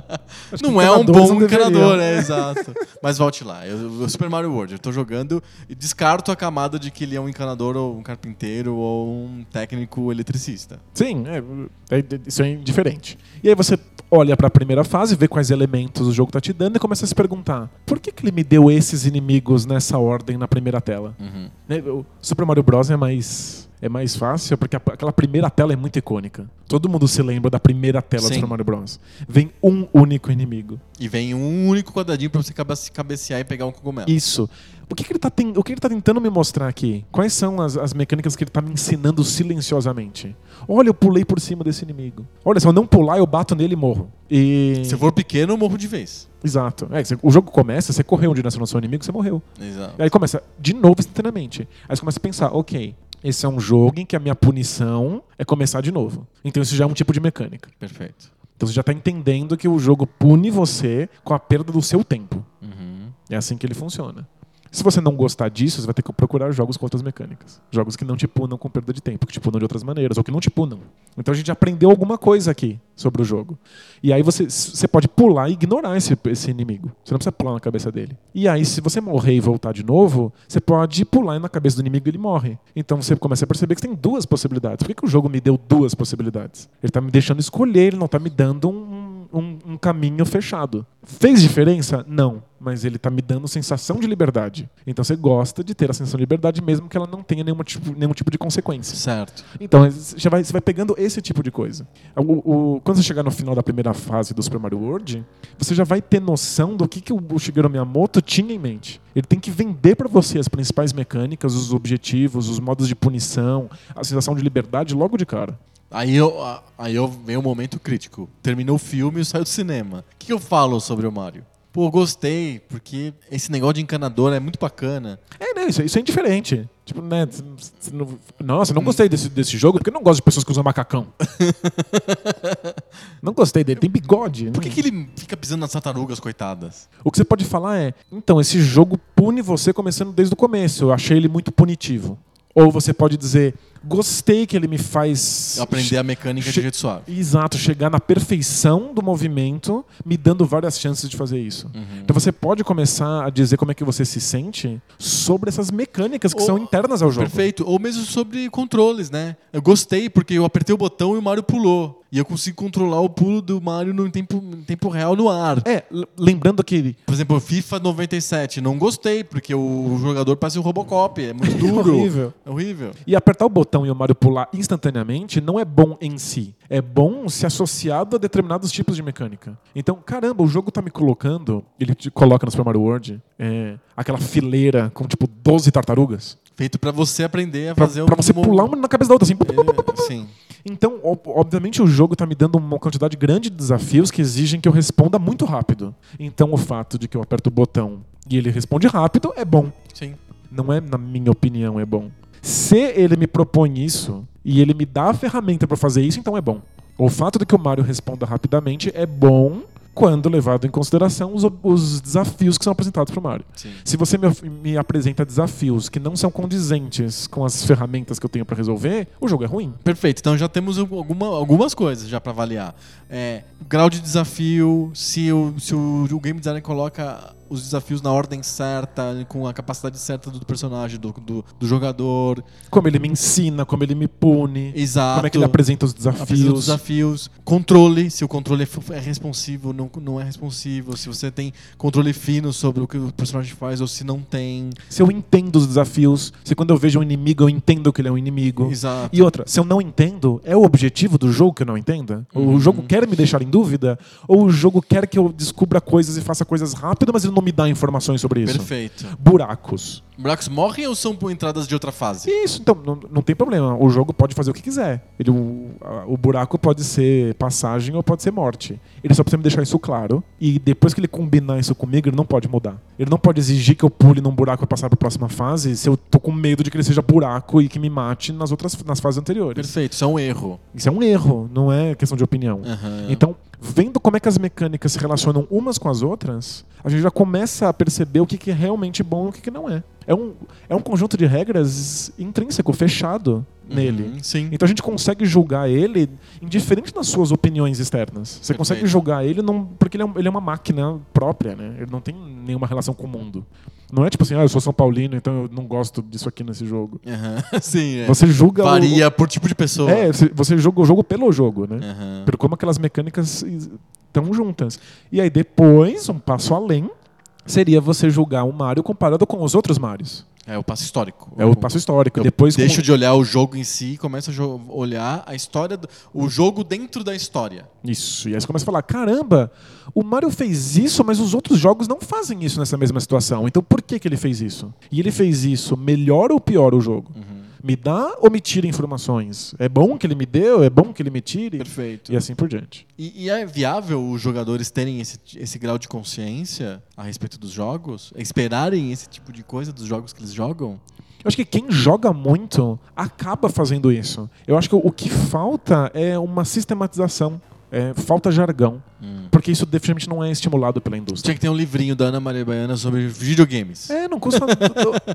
não é um bom encanador, é, exato. Mas volte lá. Eu, Super Mario World, eu tô jogando e descarto a camada de que ele é um encanador ou um carpinteiro ou um técnico eletricista. Sim, é, é, isso é diferente. E aí você olha para a primeira fase, vê quais elementos o jogo tá te dando e começa a se perguntar: por que, que ele me deu esses inimigos nessa ordem na primeira tela? Uhum. Né, o Super Mario Bros. é mais é mais fácil porque aquela primeira tela é muito icônica. Todo mundo se lembra da primeira tela Sim. do Super Mario Bros. Vem um único inimigo. E vem um único quadradinho para você cabecear e pegar um cogumelo. Isso. O que, que ele está ele tá tentando me mostrar aqui? Quais são as, as mecânicas que ele está me ensinando silenciosamente? Olha, eu pulei por cima desse inimigo. Olha, se eu não pular, eu bato nele e morro. E... Se for pequeno, eu morro de vez. Exato. É, o jogo começa, você correu onde nasceu o seu inimigo, você morreu. Exato. E aí começa de novo instantaneamente. Aí você começa a pensar, ok, esse é um jogo em que a minha punição é começar de novo. Então isso já é um tipo de mecânica. Perfeito. Então você já está entendendo que o jogo pune você com a perda do seu tempo. Uhum. É assim que ele funciona. Se você não gostar disso, você vai ter que procurar jogos com outras mecânicas. Jogos que não te punam com perda de tempo, que te punam de outras maneiras, ou que não te punam. Então a gente aprendeu alguma coisa aqui sobre o jogo. E aí você, você pode pular e ignorar esse, esse inimigo. Você não precisa pular na cabeça dele. E aí, se você morrer e voltar de novo, você pode pular na cabeça do inimigo e ele morre. Então você começa a perceber que tem duas possibilidades. Por que, que o jogo me deu duas possibilidades? Ele está me deixando escolher, ele não está me dando um, um, um caminho fechado. Fez diferença? Não. Mas ele tá me dando sensação de liberdade. Então você gosta de ter a sensação de liberdade, mesmo que ela não tenha nenhuma tipo, nenhum tipo de consequência. Certo. Então, você vai, você vai pegando esse tipo de coisa. O, o- quando você chegar no final da primeira fase do Super Mario World, você já vai ter noção do que, que o Shigeru Miyamoto tinha em mente. Ele tem que vender para você as principais mecânicas, os objetivos, os modos de punição, a sensação de liberdade logo de cara. Aí eu, aí eu vem o momento crítico. Terminou o filme e saiu do cinema. O que eu falo sobre o Mario? Pô, gostei, porque esse negócio de encanador é muito bacana. É, não, isso, isso é indiferente. Tipo, né? não- Nossa, não gostei desse, desse jogo porque eu não gosto de pessoas que usam macacão. não gostei dele, tem bigode. Por que, que ele fica pisando nas tartarugas, coitadas? O que você pode falar é: então, esse jogo pune você começando desde o começo. Eu achei ele muito punitivo. Ou você pode dizer: gostei que ele me faz. Aprender a mecânica de jeito suave. Exato, chegar na perfeição do movimento, me dando várias chances de fazer isso. Uhum. Então você pode começar a dizer como é que você se sente sobre essas mecânicas que Ou- são internas ao jogo. Perfeito. Ou mesmo sobre controles, né? Eu gostei porque eu apertei o botão e o Mario pulou. E eu consigo controlar o pulo do Mario no tempo, em tempo real no ar. É, lembrando que Por exemplo, FIFA 97. Não gostei, porque o jogador parece um Robocop. É muito duro. horrível. É horrível. E apertar o botão e o Mario pular instantaneamente não é bom em si. É bom se associado a determinados tipos de mecânica. Então, caramba, o jogo tá me colocando, ele te coloca no Super Mario World, é, aquela fileira com tipo 12 tartarugas. Feito pra você aprender a Pra, fazer pra um você mo- pular uma na cabeça da outra, assim. É, Sim. Então, ob- obviamente, o jogo tá me dando uma quantidade grande de desafios que exigem que eu responda muito rápido. Então, o fato de que eu aperto o botão e ele responde rápido é bom. Sim. Não é, na minha opinião, é bom. Se ele me propõe isso e ele me dá a ferramenta pra fazer isso, então é bom. O fato de que o Mario responda rapidamente é bom quando levado em consideração os, os desafios que são apresentados pro Mario. Sim. Se você me, me apresenta desafios que não são condizentes com as ferramentas que eu tenho pra resolver, o jogo é ruim. Perfeito. Então já temos alguma- algumas coisas já pra avaliar. É, grau de desafio, se o, se o, o game designer coloca os desafios na ordem certa, com a capacidade certa do personagem, do, do, do jogador. Como ele me ensina, como ele me pune, Exato. como é que ele apresenta os Apresenta os desafios. desafios. Controle, se o controle é, é responsivo, não, não é responsivo. Se você tem controle fino sobre o que o personagem faz ou se não tem. Se eu entendo os desafios, se quando eu vejo um inimigo eu entendo que ele é um inimigo. Exato. E outra, se eu não entendo, é o objetivo do jogo que eu não entenda? O Uhum. jogo quer me deixar em dúvida? Ou o jogo quer que eu descubra coisas e faça coisas rápido, mas ele não me dá informações sobre isso? Perfeito. Buracos. Buracos morrem ou são entradas de outra fase? Isso, então, não, não tem problema. O jogo pode fazer o que quiser. Ele, o, a- o buraco pode ser passagem ou pode ser morte. Ele só precisa me deixar isso claro. E depois que ele combinar isso comigo, ele não pode mudar. Ele não pode exigir que eu pule num buraco pra passar pra próxima fase se eu tô com medo de que ele seja buraco e que me mate nas outras nas fases anteriores. Perfeito, isso é um erro. Isso é um erro, não é questão de opinião. Aham. Então, vendo como é que as mecânicas se relacionam umas com as outras, a gente já começa a perceber o que, que é realmente bom e o que, que não é. É um, é um conjunto de regras intrínseco, fechado nele. Uhum, sim. Então a gente consegue julgar ele indiferente das suas opiniões externas. Você consegue julgar ele não, porque ele é, ele é uma máquina própria, né? Ele não tem nenhuma relação com o mundo. Não é tipo assim, ah, eu sou São Paulino, então eu não gosto disso aqui nesse jogo. Sim, é. Você julga o- Varia por tipo de pessoa. É, você- julga o jogo pelo jogo, né? Por como aquelas mecânicas estão juntas. E aí depois, um passo além, seria você julgar o Mario comparado com os outros Marios. É o passo histórico. É o passo histórico. Eu depois deixo de olhar o jogo em si e começo a olhar a história, do, o jogo dentro da história. Isso. E aí você começa a falar: caramba, o Mario fez isso, mas os outros jogos não fazem isso nessa mesma situação. Então por que, que ele fez isso? E ele fez isso, melhor ou pior o jogo? Me dá ou me tira informações? É bom que ele me deu? É bom que ele me tire? Perfeito. E assim por diante. E, e é viável os jogadores terem esse, esse grau de consciência a respeito dos jogos? Esperarem esse tipo de coisa dos jogos que eles jogam? Eu acho que quem joga muito acaba fazendo isso. Eu acho que o que falta é uma sistematização. É, falta jargão. Porque isso definitivamente não é estimulado pela indústria. Tinha que ter um livrinho da Ana Maria Baiana sobre videogames. É, não custa.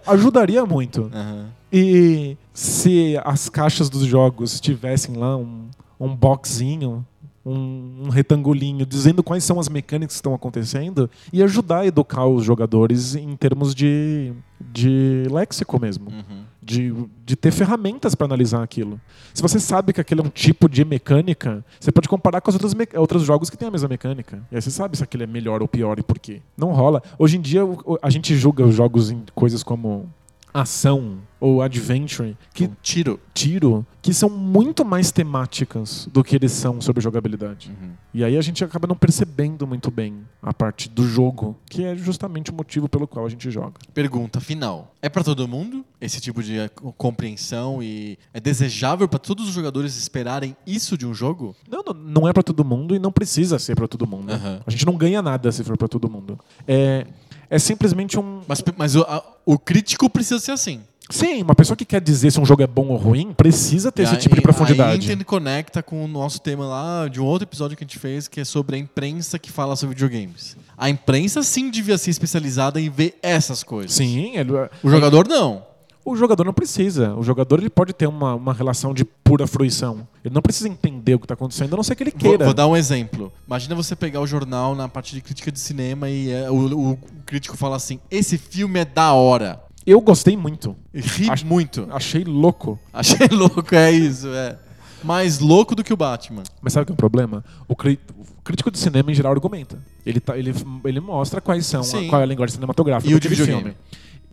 ajudaria muito. Aham. E se as caixas dos jogos tivessem lá um, um boxinho, um, um retangulinho, dizendo quais são as mecânicas que estão acontecendo, e ajudar a educar os jogadores em termos de, de léxico mesmo. Uhum. de, de ter ferramentas para analisar aquilo. Se você sabe que aquele é um tipo de mecânica, você pode comparar com os outros, outros jogos que têm a mesma mecânica. E aí você sabe se aquele é melhor ou pior e por quê. Não rola. Hoje em dia a gente julga os jogos em coisas como ação ou adventure, que Um tiro. tiro, que são muito mais temáticas do que eles são sobre jogabilidade. E aí a gente acaba não percebendo muito bem a parte do jogo, que é justamente o motivo pelo qual a gente joga. Pergunta final. É pra todo mundo esse tipo de eh, compreensão e é desejável pra todos os jogadores esperarem isso de um jogo? Não, não, não é pra todo mundo e não precisa ser pra todo mundo. Aham. A gente não ganha nada se for pra todo mundo. É, é simplesmente um. Mas, mas o, a- o crítico precisa ser assim. Sim, uma pessoa que quer dizer se um jogo é bom ou ruim precisa ter E esse aí- tipo de Aí profundidade. interconecta com o nosso tema lá de um outro episódio que a gente fez, que é sobre a imprensa que fala sobre videogames. A imprensa sim devia ser especializada em ver essas coisas. Sim, ele- O jogador não. o jogador não precisa. O jogador ele pode ter uma, uma relação de pura fruição. Ele não precisa entender o que está acontecendo, a não ser que ele Vou, queira. vou dar um exemplo. Imagina você pegar o jornal na parte de crítica de cinema e é, o, o- o crítico fala assim: esse filme é da hora. Eu gostei muito. E ri Acho- muito. Achei louco. Achei louco, é isso, é. Mais louco do que o Batman. Mas sabe o que é o problema? O, cri- o crítico de cinema, em geral, argumenta. Ele, tá- ele, ele mostra quais são, Sim. qual é a linguagem cinematográfica E o de videogame. filme.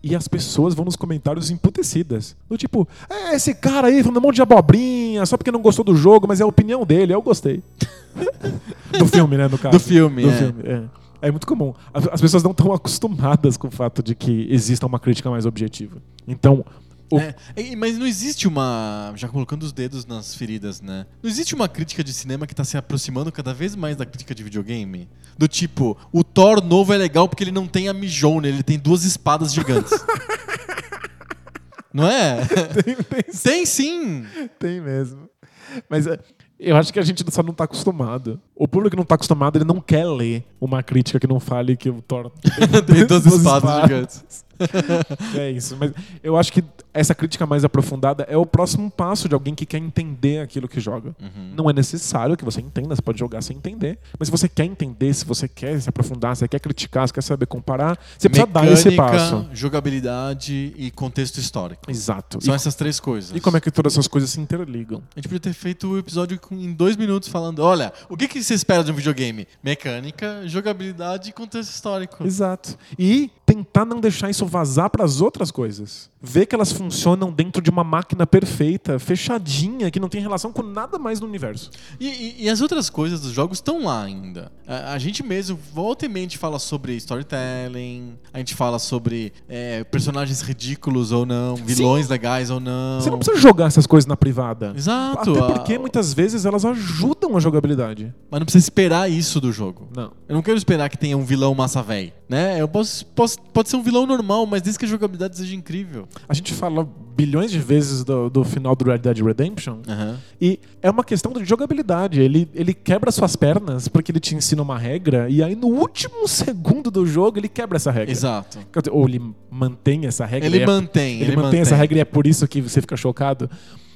E as pessoas vão nos comentários emputecidas. Do tipo, é, esse cara aí falando um monte de abobrinha, só porque não gostou do jogo, mas é a opinião dele, eu gostei. do filme, né, no caso. Do filme, Do é. filme, é. É muito comum. As, as pessoas não estão acostumadas com o fato de que exista uma crítica mais objetiva. Então, o- É, mas não existe uma. Já colocando os dedos nas feridas, né? Não existe uma crítica de cinema que tá se aproximando cada vez mais da crítica de videogame? Do tipo, o Thor novo é legal porque ele não tem a Mijone, ele tem duas espadas gigantes. não é? tem, tem tem sim! Tem mesmo. Mas é, eu acho que a gente só não tá acostumado. O público não tá acostumado, ele não quer ler uma crítica que não fale que o Thor tem duas espadas gigantes. É isso. Mas eu acho que essa crítica mais aprofundada é o próximo passo de alguém que quer entender aquilo que joga. Uhum. Não é necessário que você entenda, você pode jogar sem entender. Mas se você quer entender, se você quer se aprofundar, se você quer criticar, se quer saber comparar, você precisa dar esse Mecânica, passo. jogabilidade e contexto histórico. Exato. São E, essas três coisas. e como é que todas essas coisas se interligam? A gente podia ter feito o episódio com- em dois minutos falando: olha, o que, que você espera de um videogame? Mecânica, jogabilidade e contexto histórico. Exato. E tentar não deixar isso vazar para as outras coisas. Ver que elas funcionam dentro de uma máquina perfeita, fechadinha, que não tem relação com nada mais no universo. E, e- e as outras coisas dos jogos estão lá ainda. A, a gente mesmo, volta e meia, a gente fala sobre storytelling, a gente fala sobre é, personagens ridículos ou não, vilões legais ou não. Você não precisa jogar essas coisas na privada. Exato. Até porque a- muitas vezes elas ajudam a jogabilidade. Mas não precisa esperar isso do jogo. Não. Eu não quero esperar que tenha um vilão massa véi, né? Eu posso, posso, pode ser um vilão normal, mas desde que a jogabilidade seja incrível. A gente fala bilhões de vezes do, do final do Red Dead Redemption Aham. e é uma questão de jogabilidade. Ele, ele quebra suas pernas porque ele te ensina uma regra e aí no último segundo do jogo ele quebra essa regra. Exato. Ou ele mantém essa regra. Ele é- mantém, ele, mantém, essa regra e é por isso que você fica chocado.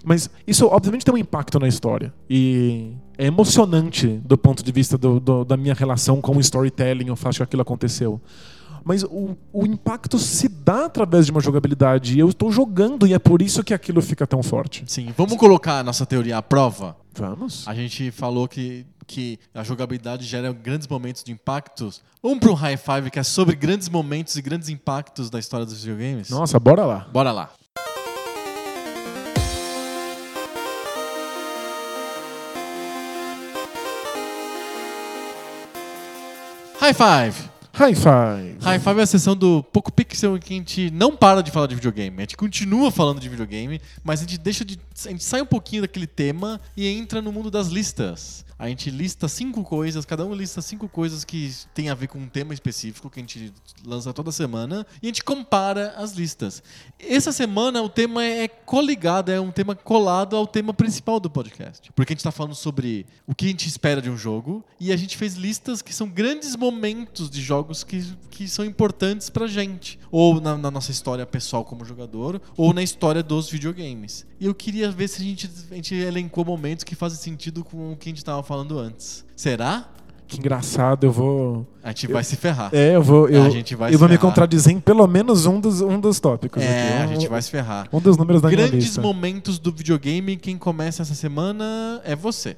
Mas isso, obviamente, tem um impacto na história. E é emocionante do ponto de vista do- do- da minha relação com o storytelling, o fato que aquilo aconteceu. Mas o, o impacto se dá através de uma jogabilidade. E eu estou jogando e é por isso que aquilo fica tão forte. Sim, vamos colocar a nossa teoria à prova? Vamos? A gente falou que, que a jogabilidade gera grandes momentos de impactos. Vamos para um high five que é sobre grandes momentos e grandes impactos da história dos videogames? Nossa, bora lá. Bora lá. High five! High Five é a sessão do Poco Pixel em que a gente não para de falar de videogame. A gente continua falando de videogame, mas a gente deixa de. A gente sai um pouquinho daquele tema e entra no mundo das listas. A gente lista cinco coisas, cada um lista cinco coisas que tem a ver com um tema específico que a gente lança toda semana e a gente compara as listas. Essa semana o tema é coligado, é um tema colado ao tema principal do podcast. Porque a gente está falando sobre o que a gente espera de um jogo e a gente fez listas que são grandes momentos de jogos que, que são importantes pra gente. Ou na, na nossa história pessoal como jogador, ou na história dos videogames. E eu queria ver se a gente, a gente elencou momentos que fazem sentido com o que a gente estava falando antes. Será? que engraçado, eu vou. A gente vai se ferrar. É, eu vou. Eu, a gente vai eu vou me ferrar. contradizer em pelo menos um dos, um dos tópicos. É, aqui. a Um- gente vai se ferrar. Um dos números da minha Grandes lista. momentos do videogame, quem começa essa semana é você.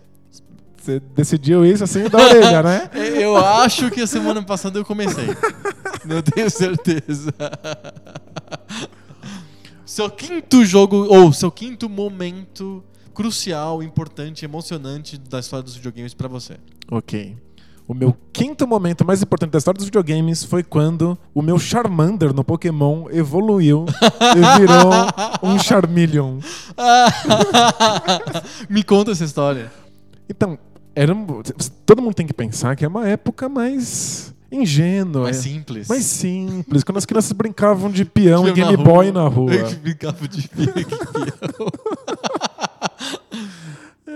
Você decidiu isso assim da orelha, né? Eu acho que a semana passada eu comecei. Não tenho certeza. Seu quinto jogo, ou seu quinto momento crucial, importante, emocionante da história dos videogames pra você. Ok. O meu quinto momento mais importante da história dos videogames foi quando o meu Charmander no Pokémon evoluiu e virou um Charmeleon. Me conta essa história. Então, era todo mundo tem que pensar que é uma época mais ingênua. Mais simples. mais simples, quando as crianças brincavam de peão e Game Boy na rua. Eu brincava de peão.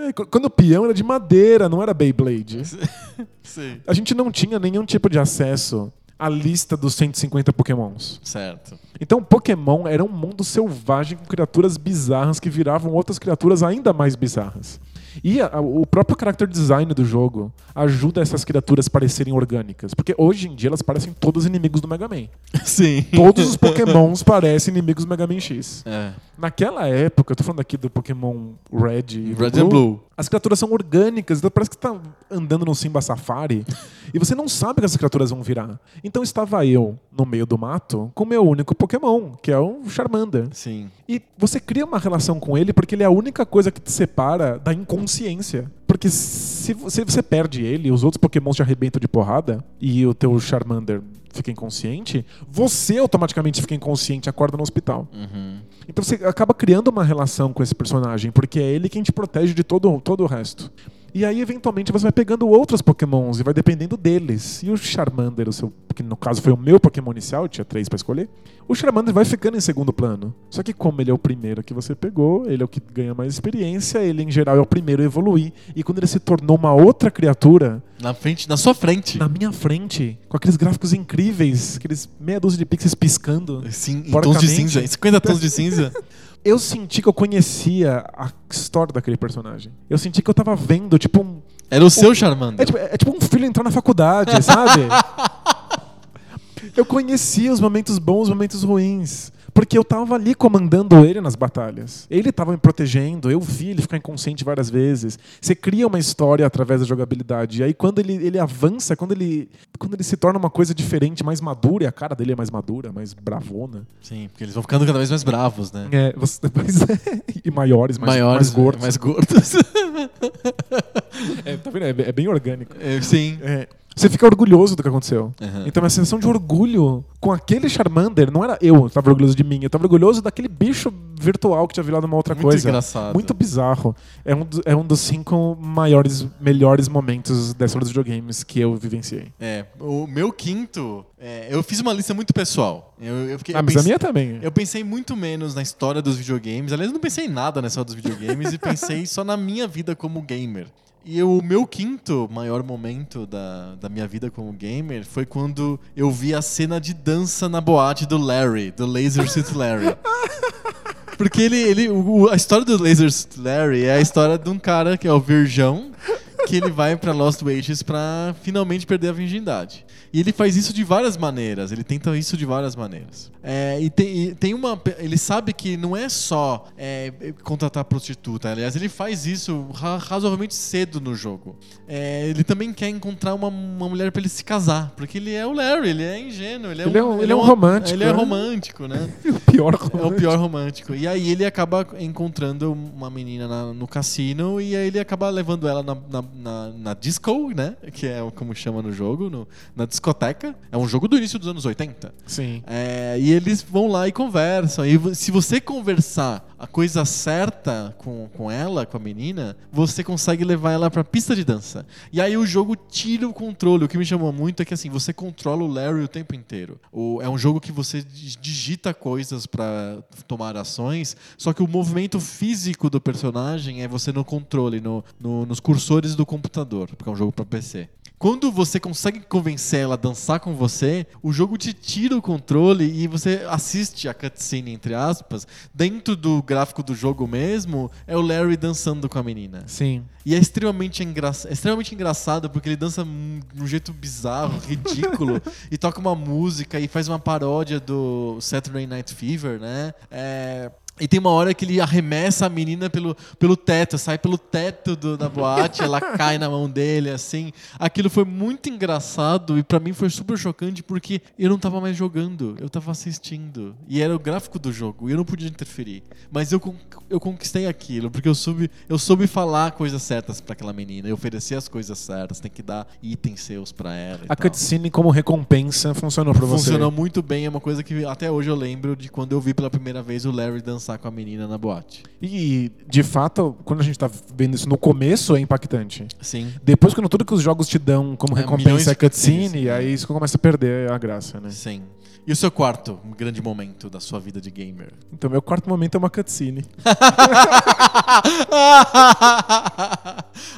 É, qu- quando o peão era de madeira, não era Beyblade. Sim. A gente não tinha nenhum tipo de acesso à lista dos 150 Pokémons. Certo. Então, Pokémon era um mundo selvagem com criaturas bizarras que viravam outras criaturas ainda mais bizarras. E a- o próprio character design do jogo ajuda essas criaturas a parecerem orgânicas. Porque hoje em dia elas parecem todos inimigos do Mega Man. Sim. Todos os Pokémons parecem inimigos do Mega Man X. É. Naquela época, eu tô falando aqui do Pokémon Red e Red and Blue. as criaturas são orgânicas, então parece que você tá andando no Simba Safari e você não sabe que essas criaturas vão virar. Então estava eu no meio do mato com o meu único Pokémon, que é o Charmander. Sim. E você cria uma relação com ele porque ele é a única coisa que te separa da inconsciência. Porque se você, perde ele, os outros Pokémons te arrebentam de porrada e o teu Charmander fica inconsciente, você automaticamente fica inconsciente e acorda no hospital. Uhum. Então você acaba criando uma relação com esse personagem, porque é ele quem te protege de todo, todo o resto. E aí, eventualmente, você vai pegando outros pokémons e vai dependendo deles. E o Charmander, o seu, que no caso foi o meu pokémon inicial, tinha três pra escolher, o Charmander vai ficando em segundo plano. Só que como ele é o primeiro que você pegou, ele é o que ganha mais experiência, ele em geral é o primeiro a evoluir. E quando ele se tornou uma outra criatura, Na frente, na sua frente. na minha frente, com aqueles gráficos incríveis, aqueles meia dúzia de pixels piscando, Sim, em tons de cinza. 50 tons de cinza. Eu senti que eu conhecia a história daquele personagem. Eu senti que eu tava vendo, tipo, um. Era o seu Charmander. É tipo, é tipo um filho entrar na faculdade, sabe? eu conhecia os momentos bons, os momentos ruins. Porque eu tava ali comandando ele nas batalhas. Ele tava me protegendo, eu vi ele ficar inconsciente várias vezes. Você cria uma história através da jogabilidade. E aí quando ele, ele avança, quando ele, quando ele se torna uma coisa diferente, mais madura, e a cara dele é mais madura, mais bravona. Sim, porque eles vão ficando cada vez mais bravos, né? É, você, pois é. e maiores, mais, Maiores, mais gordos. Mais gordos. É, tá vendo? É, é bem orgânico. É, Sim. É, você fica orgulhoso do que aconteceu. Uhum. Então, a sensação de orgulho com aquele Charmander, não era eu que tava orgulhoso de mim, eu tava orgulhoso daquele bicho virtual que tinha virado uma outra Muito coisa. engraçado. Muito bizarro. É um, é um dos cinco maiores, melhores momentos da história dos videogames que eu vivenciei. É, o meu quinto, é, eu fiz uma lista muito pessoal. Eu, eu fiquei, Ah, mas a minha também. Eu pensei muito menos na história dos videogames. Aliás, eu não pensei em nada na história dos videogames e pensei só na minha vida como gamer. E o meu quinto maior momento da, da minha vida como gamer foi quando eu vi a cena de dança na boate do Larry, do Laser Suit Larry. Porque ele, ele o- a história do Laser Suit Larry é a história de um cara que é o Virgão, que ele vai pra Lost Wages pra finalmente perder a virgindade. E ele faz isso de várias maneiras, ele tenta isso de várias maneiras. É, e, tem, e tem uma. Ele sabe que não é só é, contratar prostituta, aliás, ele faz isso ra- razoavelmente cedo no jogo. É, ele também quer encontrar uma, uma mulher pra ele se casar, porque ele é o Larry, ele é ingênuo, ele é, Ele é um- ele é um romântico, Ele é né? romântico, né? o pior É o pior romântico. E aí ele acaba encontrando uma menina na- no cassino e aí ele acaba levando ela na, na, na- na disco, né? Que é como chama no jogo, no- na discoteca. É um jogo do início dos anos 80. Sim. É, e eles vão lá e conversam. E se você conversar a coisa certa com, com ela, com a menina, você consegue levar ela pra pista de dança. E aí o jogo tira o controle. O que me chamou muito é que assim, você controla o Larry o tempo inteiro. O- é um jogo que você di- digita coisas pra tomar ações, só que o movimento físico do personagem é você no controle, no, no- nos cursores do computador, porque é um jogo pra PC. quando você consegue convencer ela a dançar com você, o jogo te tira o controle e você assiste a cutscene, entre aspas, dentro do gráfico do jogo mesmo, é o Larry dançando com a menina. Sim. E é extremamente, engra... é extremamente engraçado porque ele dança um- de um jeito bizarro, ridículo, e toca uma música e faz uma paródia do Saturday Night Fever, né? É, E tem uma hora que ele arremessa a menina pelo, pelo teto, sai pelo teto do- da boate, ela cai na mão dele, assim. Aquilo foi muito engraçado e pra mim foi super chocante porque eu não tava mais jogando, eu tava assistindo. E era o gráfico do jogo, e eu não podia interferir. Mas eu, eu conquistei aquilo, porque eu soube, eu soube falar coisas certas pra aquela menina, eu ofereci as coisas certas, tem que dar itens seus pra ela. A tal. cutscene como recompensa funcionou pra você. Funcionou muito bem, é uma coisa que até hoje eu lembro de quando eu vi pela primeira vez o Larry dançar com a menina na boate. E, de fato, quando a gente tá vendo isso no começo, é impactante. Sim. Depois, quando tudo que os jogos te dão como É, recompensa é cutscenes, cutscene, aí isso começa a perder a graça, né? Sim. E o seu quarto um grande momento da sua vida de gamer? Então, meu quarto momento é uma cutscene.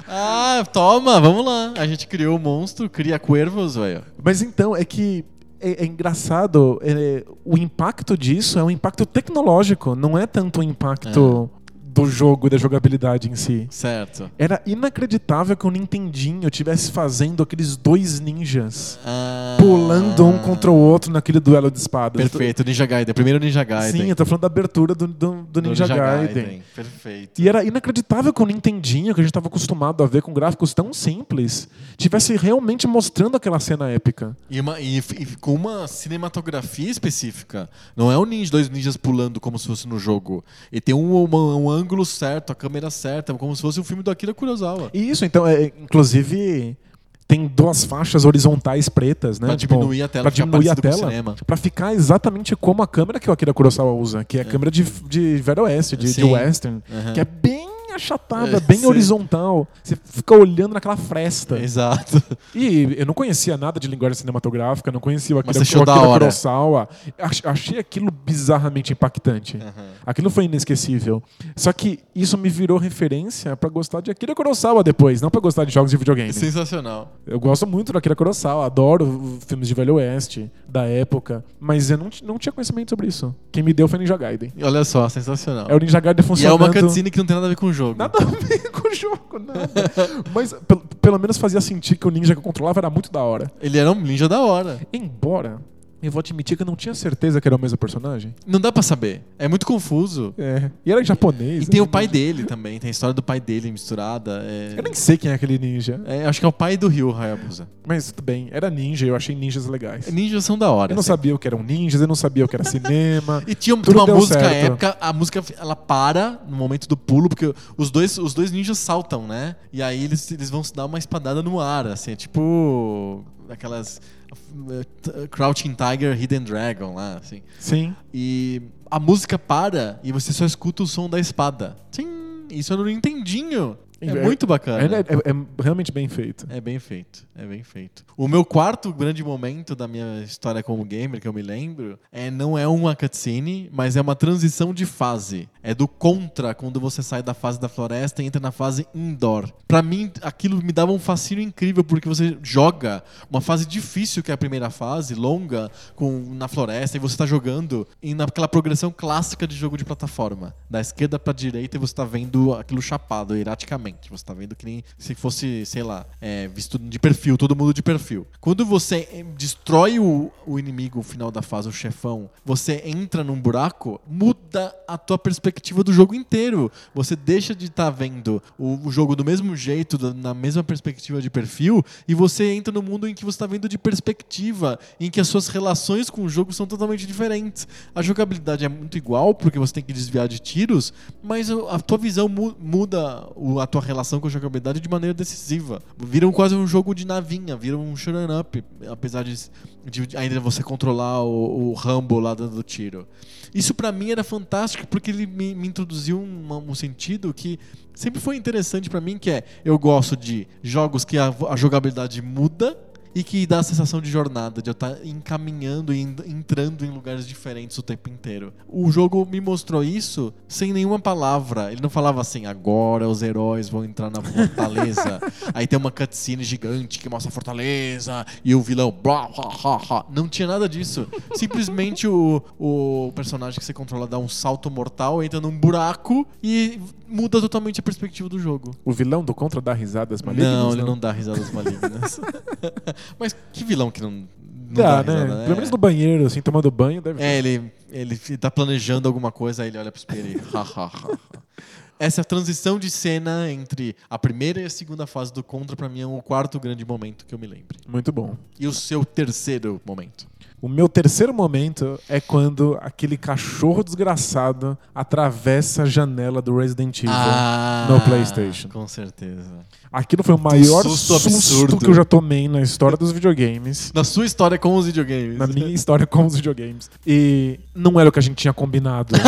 ah, toma, vamos lá. A gente criou o monstro, cria cuervos, velho. Mas então, é que é, é engraçado, é, o impacto disso é um impacto tecnológico, não é tanto o impacto do jogo e da jogabilidade em si. Certo. Era inacreditável que o Nintendinho estivesse fazendo aqueles dois ninjas Ah, pulando um contra o outro naquele duelo de espadas. Perfeito, Ninja Gaiden. Primeiro Ninja Gaiden. Sim, eu tô falando da abertura do, do, do Ninja, Gaiden. Perfeito. E era inacreditável que o Nintendinho, que a gente estava acostumado a ver com gráficos tão simples, tivesse realmente mostrando aquela cena épica. E, uma- e- e com uma cinematografia específica. Não é um ninja, dois ninjas pulando como se fosse no jogo. E tem um, uma- um ângulo certo, a câmera certa, como se fosse um filme do Akira Kurosawa. E isso, então, é, inclusive, tem duas faixas horizontais pretas, né? Pra Tipo, diminuir a tela, pra ficar diminuir a tela, cinema. pra ficar exatamente como a câmera que o Akira Kurosawa usa, que é a câmera de, de Velho Oeste, de, de western, Aham. que é bem achatada, É, bem sim. horizontal. Você fica olhando naquela fresta. Exato. E eu não conhecia nada de linguagem cinematográfica, não conhecia o Akira, o da Akira. Kurosawa. Ach- Achei aquilo bizarramente impactante. Aquilo foi inesquecível. Só que isso me virou referência pra gostar de Akira Kurosawa depois, não pra gostar de jogos de videogame. Sensacional. Eu gosto muito do Akira Kurosawa, adoro filmes de Velho Oeste, da época, mas eu não, não tinha conhecimento sobre isso. Quem me deu foi Ninja Gaiden. E olha só, sensacional. É o Ninja Gaiden E é funcionando. uma cutscene que não tem nada a ver com o jogo. Nada a ver com o jogo, nada. Mas pelo, pelo menos fazia sentir que o ninja que eu controlava era muito da hora. Ele era um ninja da hora. Embora, eu vou admitir que eu não tinha certeza que era o mesmo personagem. Não dá pra saber. É muito confuso. É. E era japonês. E tem né? o pai dele também. Tem a história do pai dele misturada. É... Eu nem sei quem é aquele ninja. É, acho que é o pai do Ryu Hayabusa. Mas tudo bem, era ninja, eu achei ninjas legais. Ninjas são da hora. Eu não assim. sabia o que eram ninjas, eu não sabia o que era cinema. E tinha Tudo uma música certo. épica, a música ela para no momento do pulo, porque os dois, os dois ninjas saltam, né? E aí eles, eles vão se dar uma espadada no ar, assim, é tipo aquelas Crouching Tiger, Hidden Dragon lá, assim. Sim. E a música para e você só escuta o som da espada. Sim, isso eu não entendinho. É, É- muito bacana. É, é- é realmente bem feito. É bem feito, é bem feito. O meu quarto grande momento da minha história como gamer, que eu me lembro, é não é uma cutscene, mas é uma transição de fase. É do contra, quando você sai da fase da floresta e entra na fase indoor. Pra mim, aquilo me dava um fascínio incrível, porque você joga uma fase difícil, que é a primeira fase, longa, com, na floresta, e você tá jogando em naquela progressão clássica de jogo de plataforma. Da esquerda pra direita e você tá vendo aquilo chapado, erraticamente. Você tá vendo que nem se fosse, sei lá, é, visto de perfil, todo mundo de perfil. Quando você eh, destrói o, o inimigo, o final da fase, o chefão, você entra num buraco, muda a tua perspectiva do jogo inteiro. Você deixa de estar vendo o, o jogo do mesmo jeito, na mesma perspectiva de perfil, e você entra no mundo em que você está vendo de perspectiva, em que as suas relações com o jogo são totalmente diferentes. A jogabilidade é muito igual, porque você tem que desviar de tiros, mas a tua visão mu- muda o- a tua relação com a jogabilidade de maneira decisiva. Vira um, quase um jogo de navinha, vira um shoot'em up, apesar de, de ainda você controlar o, o Rambo lá dando tiro. Isso pra mim era fantástico porque ele me, me introduziu um, um sentido que sempre foi interessante pra mim, que é eu gosto de jogos que a, a jogabilidade muda e que dá a sensação de jornada, de eu estar encaminhando e en- entrando em lugares diferentes o tempo inteiro. O jogo me mostrou isso sem nenhuma palavra. Ele não falava assim, agora os heróis vão entrar na fortaleza. Aí tem uma cutscene gigante que mostra a fortaleza e o vilão. Blá, ha, ha, ha. Não tinha nada disso. Simplesmente o, o personagem que você controla dá um salto mortal, entra num buraco e muda totalmente a perspectiva do jogo. O vilão do Contra dá risadas malignas? Não, ele não dá risadas malignas. Mas que vilão que não, não Dá, dá, né? risada, Pelo menos no banheiro, assim, tomando banho, deve É, ele, ele tá planejando alguma coisa, aí ele olha pro espelho e... ha, ha, ha. Essa transição de cena entre a primeira e a segunda fase do Contra, pra mim, é o quarto grande momento que eu me lembre. Muito bom. E o seu terceiro momento? O meu terceiro momento é quando aquele cachorro desgraçado atravessa a janela do Resident Evil no PlayStation. Com certeza. Aquilo foi o maior susto que eu já tomei na história dos videogames. Na sua história com os videogames. Na minha história com os videogames. E não era o que a gente tinha combinado.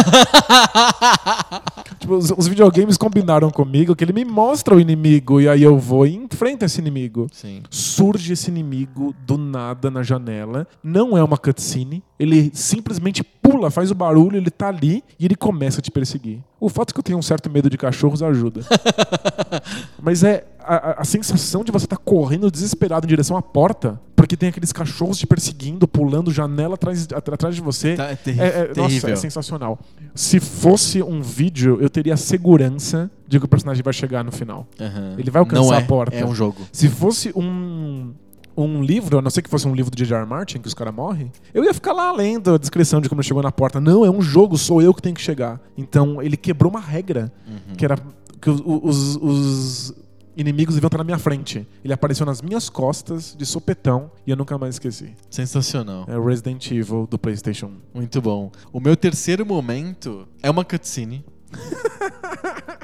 Tipo, os, os videogames combinaram comigo que ele me mostra o inimigo e aí eu vou e enfrento esse inimigo. Sim. Surge esse inimigo do nada na janela. Não é uma cutscene. Ele simplesmente pula, faz o barulho, ele tá ali e ele começa a te perseguir. O fato é que eu tenho um certo medo de cachorros ajuda. Mas é a, a- sensação de você estar correndo desesperado em direção à porta, porque tem aqueles cachorros te perseguindo, pulando janela atrás, at- atrás de você. Tá, é terri- É, é- nossa, é sensacional. Se fosse um vídeo, eu teria segurança de que o personagem vai chegar no final. Aham. Ele vai alcançar é, a porta. É um jogo. Se fosse um, um livro, a não ser que fosse um livro de J.R. Martin, que os caras morrem, eu ia ficar lá lendo a descrição de como ele chegou na porta. Não, é um jogo, sou eu que tenho que chegar. Então ele quebrou uma regra, que era que os, os- os inimigos deviam estar na minha frente. Ele apareceu nas minhas costas, de sopetão, e eu nunca mais esqueci. Sensacional. É o Resident Evil do PlayStation 1. Muito bom. O meu terceiro momento é uma cutscene.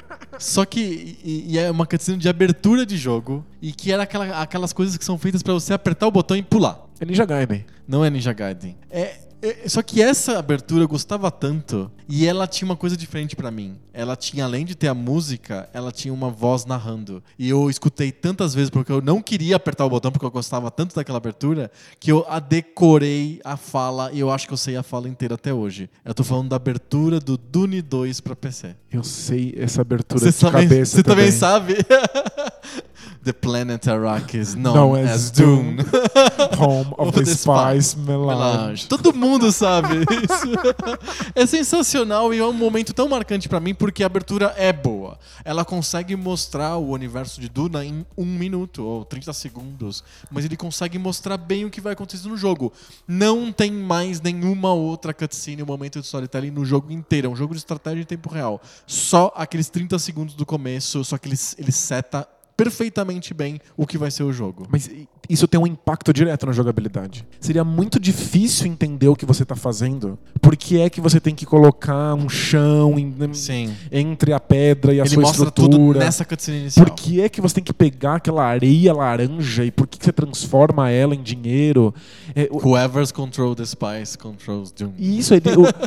Só que e, e é uma cutscene de abertura de jogo e que era aquela- aquelas coisas que são feitas pra você apertar o botão e pular. É Ninja Gaiden. Não é Ninja Gaiden. É, é- só que essa abertura eu gostava tanto e ela tinha uma coisa diferente pra mim. Ela tinha além de ter a música, ela tinha uma voz narrando. E eu escutei tantas vezes porque eu não queria apertar o botão porque eu gostava tanto daquela abertura que eu a decorei a fala e eu acho que eu sei a fala inteira até hoje. Eu tô falando da abertura do Dune 2 pra PC. Eu sei essa abertura Você de também, cabeça você também também. sabe? The planet Arrakis, known Known as, as Dune. Home of Of the, the Spice Melange. Melange. Todo mundo sabe isso. é sensacional e é um momento tão marcante pra mim porque a abertura é boa. Ela consegue mostrar o universo de Duna em um minuto ou 30 segundos, mas ele consegue mostrar bem o que vai acontecer no jogo. Não tem mais nenhuma outra cutscene, um momento de storytelling no jogo inteiro. É um jogo de estratégia em tempo real. Só aqueles 30 segundos do começo, só que ele, ele seta perfeitamente bem o que vai ser o jogo. Mas isso tem um impacto direto na jogabilidade. Seria muito difícil entender o que você está fazendo. Por que é que você tem que colocar um chão em- Sim. entre a pedra e a Ele sua mostra estrutura? tudo nessa cutscene inicial. Por que é que você tem que pegar aquela areia laranja e por que que você transforma ela em dinheiro? É, o- Whoever's control the spice controls Doom. Isso, ele-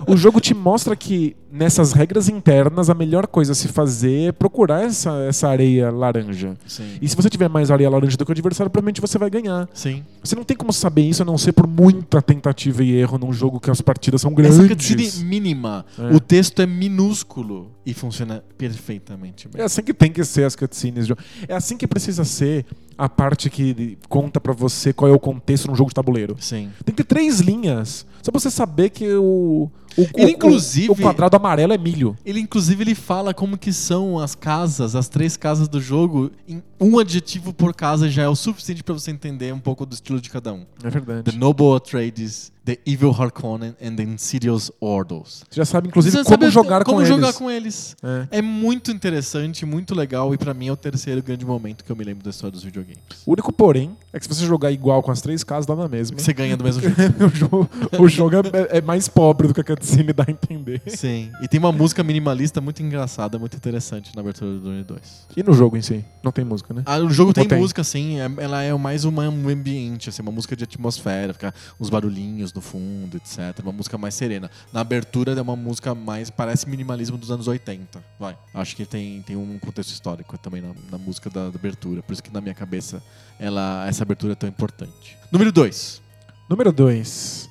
o, o jogo te mostra que nessas regras internas a melhor coisa a se fazer é procurar essa, essa areia laranja. Sim. E se você tiver mais areia laranja do que o adversário, provavelmente você vai ganhar. Sim. Você não tem como saber isso a não ser por muita tentativa e erro num jogo que as partidas são grandes. Essa cutscene mínima, É. o texto é minúsculo e funciona perfeitamente bem. É assim que tem que ser as cutscenes. de jogo. É assim que precisa ser a parte que conta pra você qual é o contexto num jogo de tabuleiro. Sim. Tem que ter três linhas. Só pra você saber que o. O, Ele, o- inclusive- o quadrado amarelo é milho. Ele, inclusive, ele fala como que são as casas, as três casas do jogo. Em um adjetivo por casa já é o suficiente pra você entender um pouco do estilo de cada um. É verdade. The Noble Atreides, The Evil Harkonnen and the Insidious Ordos. Você já sabe, inclusive, Você como sabe jogar como com jogar eles. com eles. É. É muito interessante, muito legal e pra mim é o terceiro grande momento que eu me lembro da história dos videogames. O único porém é que se você jogar igual com as três casas, dá na mesma. Você ganha do mesmo jeito. o jogo, o jogo é, é mais pobre do que a cutscene dá a entender. Sim. E tem uma música minimalista muito engraçada, muito interessante na abertura do Dune 2. E no jogo em si? Não tem música, né? Ah, o jogo tem, tem? música, sim. é- Ela é mais uma, um ambiente, assim, uma música de atmosfera, fica uns barulhinhos. No fundo, etc. Uma música mais serena. Na abertura é uma música mais. parece minimalismo dos anos 80. Vai. Acho que tem, tem um contexto histórico também na, na música da, da abertura. Por isso que na minha cabeça ela, essa abertura é tão importante. Número 2. Número 2.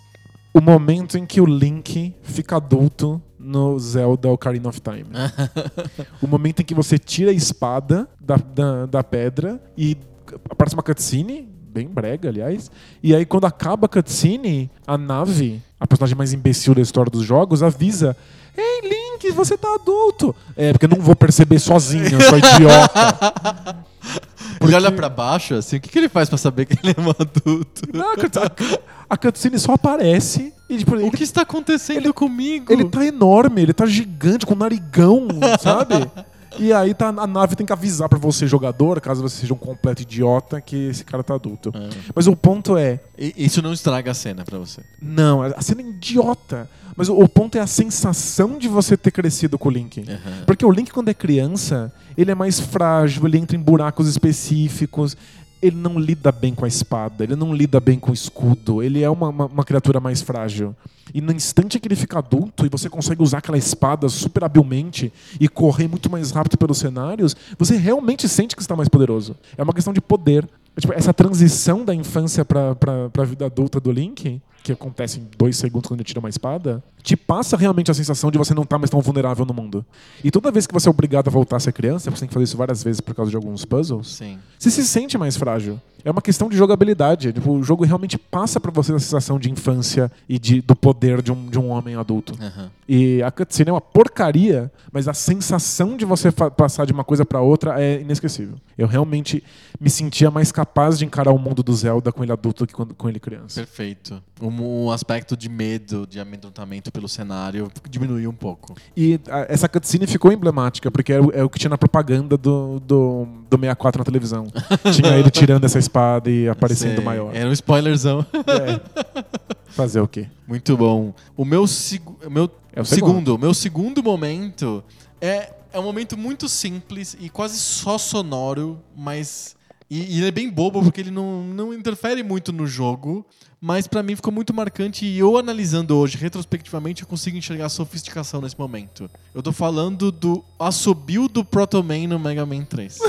O momento em que o Link fica adulto no Zelda Ocarina of Time. o momento em que você tira a espada da, da, da pedra e aparece uma cutscene, bem brega, aliás. E aí, quando acaba a cutscene, a nave, a personagem mais imbecil da história dos jogos, avisa. Ei, Link, você tá adulto. É, porque eu não vou perceber sozinho, eu sou idiota. Ele olha pra baixo, assim, o que, que ele faz pra saber que ele é um adulto? Não, a a, cutscene só aparece e tipo, O ele, que está acontecendo comigo? ele tá enorme, ele tá gigante, com narigão, sabe? E aí tá, a nave tem que avisar pra você, jogador, caso você seja um completo idiota, que esse cara tá adulto. Ah. Mas o ponto é, Isso não estraga a cena pra você. não, a cena é idiota. Mas o, o ponto é a sensação de você ter crescido com o Link. Aham. Porque o Link, quando é criança, ele é mais frágil, ele entra em buracos específicos, ele não lida bem com a espada, ele não lida bem com o escudo, ele é uma, uma, uma criatura mais frágil. E no instante que ele fica adulto e você consegue usar aquela espada super habilmente e correr muito mais rápido pelos cenários, você realmente sente que está mais poderoso. É uma questão de poder. É, tipo, essa transição da infância pra, pra vida adulta do Link, que acontece em dois segundos quando ele tira uma espada, te passa realmente a sensação de você não estar mais tão vulnerável no mundo. E toda vez que você é obrigado a voltar a ser criança, você tem que fazer isso várias vezes por causa de alguns puzzles, Sim. você se sente mais frágil. É uma questão de jogabilidade. Tipo, o jogo realmente passa pra você a sensação de infância e de, do poder de um, de um homem adulto. Aham. E a cutscene é uma porcaria, mas a sensação de você passar de uma coisa pra outra é inesquecível. Eu realmente me sentia mais capaz de encarar o mundo do Zelda com ele adulto do que com ele criança. Perfeito. O, o aspecto de medo, de amedrontamento pelo cenário diminuiu um pouco. E a- essa cutscene ficou emblemática, porque é o, é o que tinha na propaganda do, do, do 64 na televisão. tinha ele tirando essa espada e aparecendo Sei. maior. Era um spoilerzão. É. Fazer o quê? Muito bom. O meu, o meu É o segundo, o meu segundo momento é, é um momento muito simples e quase só sonoro, mas e, e ele é bem bobo porque ele não, não interfere muito no jogo, mas pra mim ficou muito marcante e eu analisando hoje retrospectivamente eu consigo enxergar a sofisticação nesse momento. Eu tô falando do assobio do Proto Man no Mega Man 3.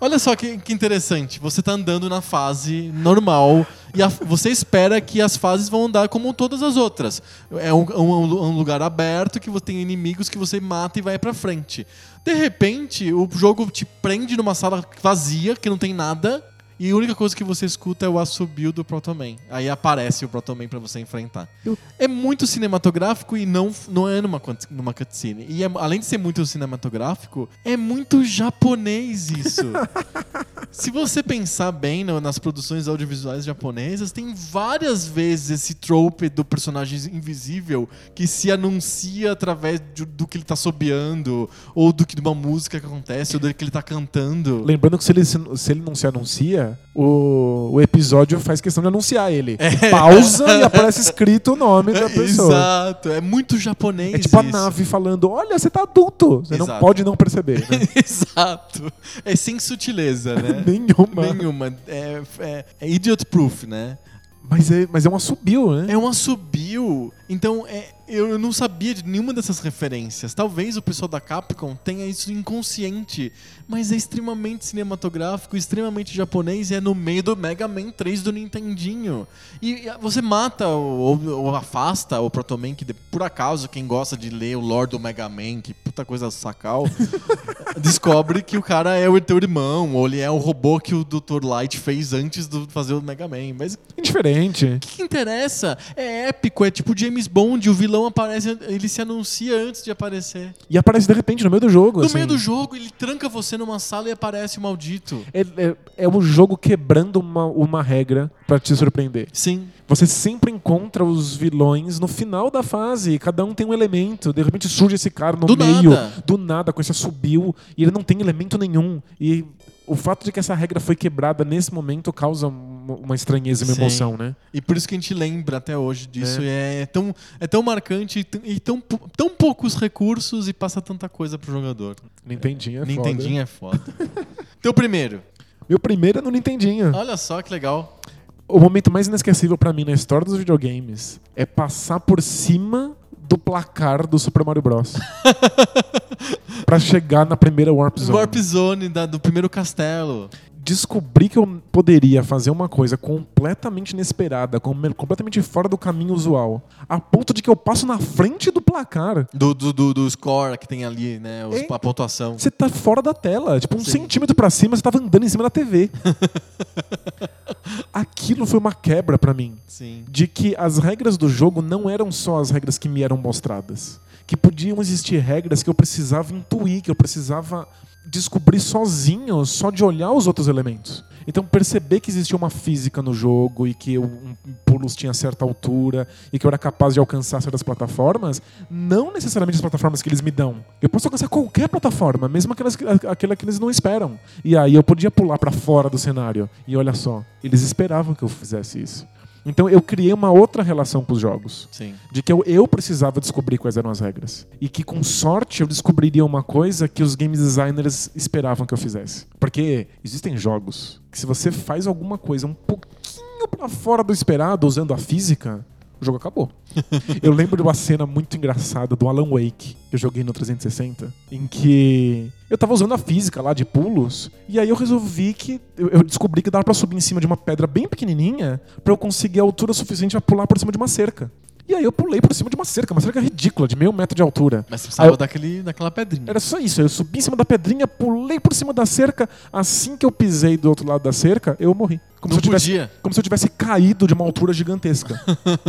Olha só que, que interessante. Você tá andando na fase normal e a- você espera que as fases vão andar como todas as outras. É um, um- um lugar aberto que você tem inimigos que você mata e vai pra frente. De repente, o jogo te prende numa sala vazia, que não tem nada, e a única coisa que você escuta é o assobio do Proto Man. Aí aparece o Proto Man pra você enfrentar. Eu- É muito cinematográfico e não, não é numa, numa cutscene. E é- além de ser muito cinematográfico, é muito japonês isso. Se você pensar bem no- nas produções audiovisuais japonesas, tem várias vezes esse trope do personagem invisível que se anuncia através de- do que ele tá sobeando, ou do que de uma música que acontece, ou do que ele tá cantando. Lembrando que se ele, se, se ele não se anuncia, o, o episódio faz questão de anunciar ele. Pausa e aparece escrito o nome da pessoa. Exato, é muito japonês É tipo a isso. nave falando: Olha, você tá adulto. Você não Exato. pode não perceber. Né? Exato. É sem sutileza, né? Nenhuma. Nenhuma. É, é, é idiot proof, né? Mas é, mas é um assobio, né? É um assobio. Então, é, eu não sabia de nenhuma dessas referências. Talvez o pessoal da Capcom tenha isso inconsciente, mas é extremamente cinematográfico, extremamente japonês e é no meio do Mega Man 3 do Nintendinho. E você mata ou, ou afasta o Proto Man, que por acaso, quem gosta de ler o lore do Mega Man, que puta coisa sacal, descobre que o cara é o teu irmão, ou ele é o robô que o Dr. Light fez antes de fazer o Mega Man. Mas Indiferente. o que, que interessa? É épico, é tipo James Bond, o vilão aparece, ele se anuncia antes de aparecer. E aparece de repente no meio do jogo. No assim. meio do jogo, ele tranca você numa sala e aparece o maldito. É, é, é o jogo quebrando uma, uma regra pra te surpreender. Sim. Você sempre encontra os vilões no final da fase. Cada um tem um elemento. De repente surge esse cara no Do meio, nada. do nada, com esse subiu, e ele não tem elemento nenhum. E o fato de que essa regra foi quebrada nesse momento causa uma estranheza, uma Sim. emoção, né? E por isso que a gente lembra até hoje disso. E É, tão, é tão marcante e, tão- e tão, tão poucos recursos e passa tanta coisa pro jogador. Nintendinho é Nintendinho é foda. Teu primeiro. foda. Meu primeiro é no Nintendinho. Olha só que legal. O momento mais inesquecível pra mim na história dos videogames é passar por cima do placar do Super Mario Bros. Pra chegar na primeira Warp Zone. Warp Zone da- do primeiro castelo. Descobri que eu poderia fazer uma coisa completamente inesperada, com- completamente fora do caminho usual, a ponto de que eu passo na frente do placar. Do, do, do, do score que tem ali, né? os- Hein? a pontuação. Você tá fora da tela, tipo um Sim. centímetro pra cima, você tava andando em cima da TV. Aquilo foi uma quebra pra mim. Sim. de que as regras do jogo não eram só as regras que me eram mostradas. Que podiam existir regras que eu precisava intuir, que eu precisava descobrir sozinho, só de olhar os outros elementos. Então perceber que existia uma física no jogo e que um pulos tinha certa altura e que eu era capaz de alcançar certas plataformas, não necessariamente as plataformas que eles me dão. Eu posso alcançar qualquer plataforma, mesmo aquelas que- aquela que eles não esperam. E aí eu podia pular pra fora do cenário. E olha só, eles esperavam que eu fizesse isso. Então eu criei uma outra relação com os jogos. Sim. De que eu, eu precisava descobrir quais eram as regras. E que com sorte eu descobriria uma coisa que os game designers esperavam que eu fizesse. Porque existem jogos que se você faz alguma coisa um pouquinho pra fora do esperado usando a física, o jogo acabou. eu lembro de uma cena muito engraçada do Alan Wake, que eu joguei no 360, em que eu tava usando a física lá de pulos, e aí eu resolvi que. Eu, descobri que dava pra subir em cima de uma pedra bem pequenininha pra eu conseguir a altura suficiente pra pular por cima de uma cerca. E aí eu pulei por cima de uma cerca, uma cerca ridícula, de meio metro de altura. Mas você precisava eu- daquele, daquela pedrinha. Era só isso, eu subi em cima da pedrinha, pulei por cima da cerca, assim que eu pisei do outro lado da cerca, eu morri. Como Não se eu tivesse podia. como se eu tivesse caído de uma altura gigantesca.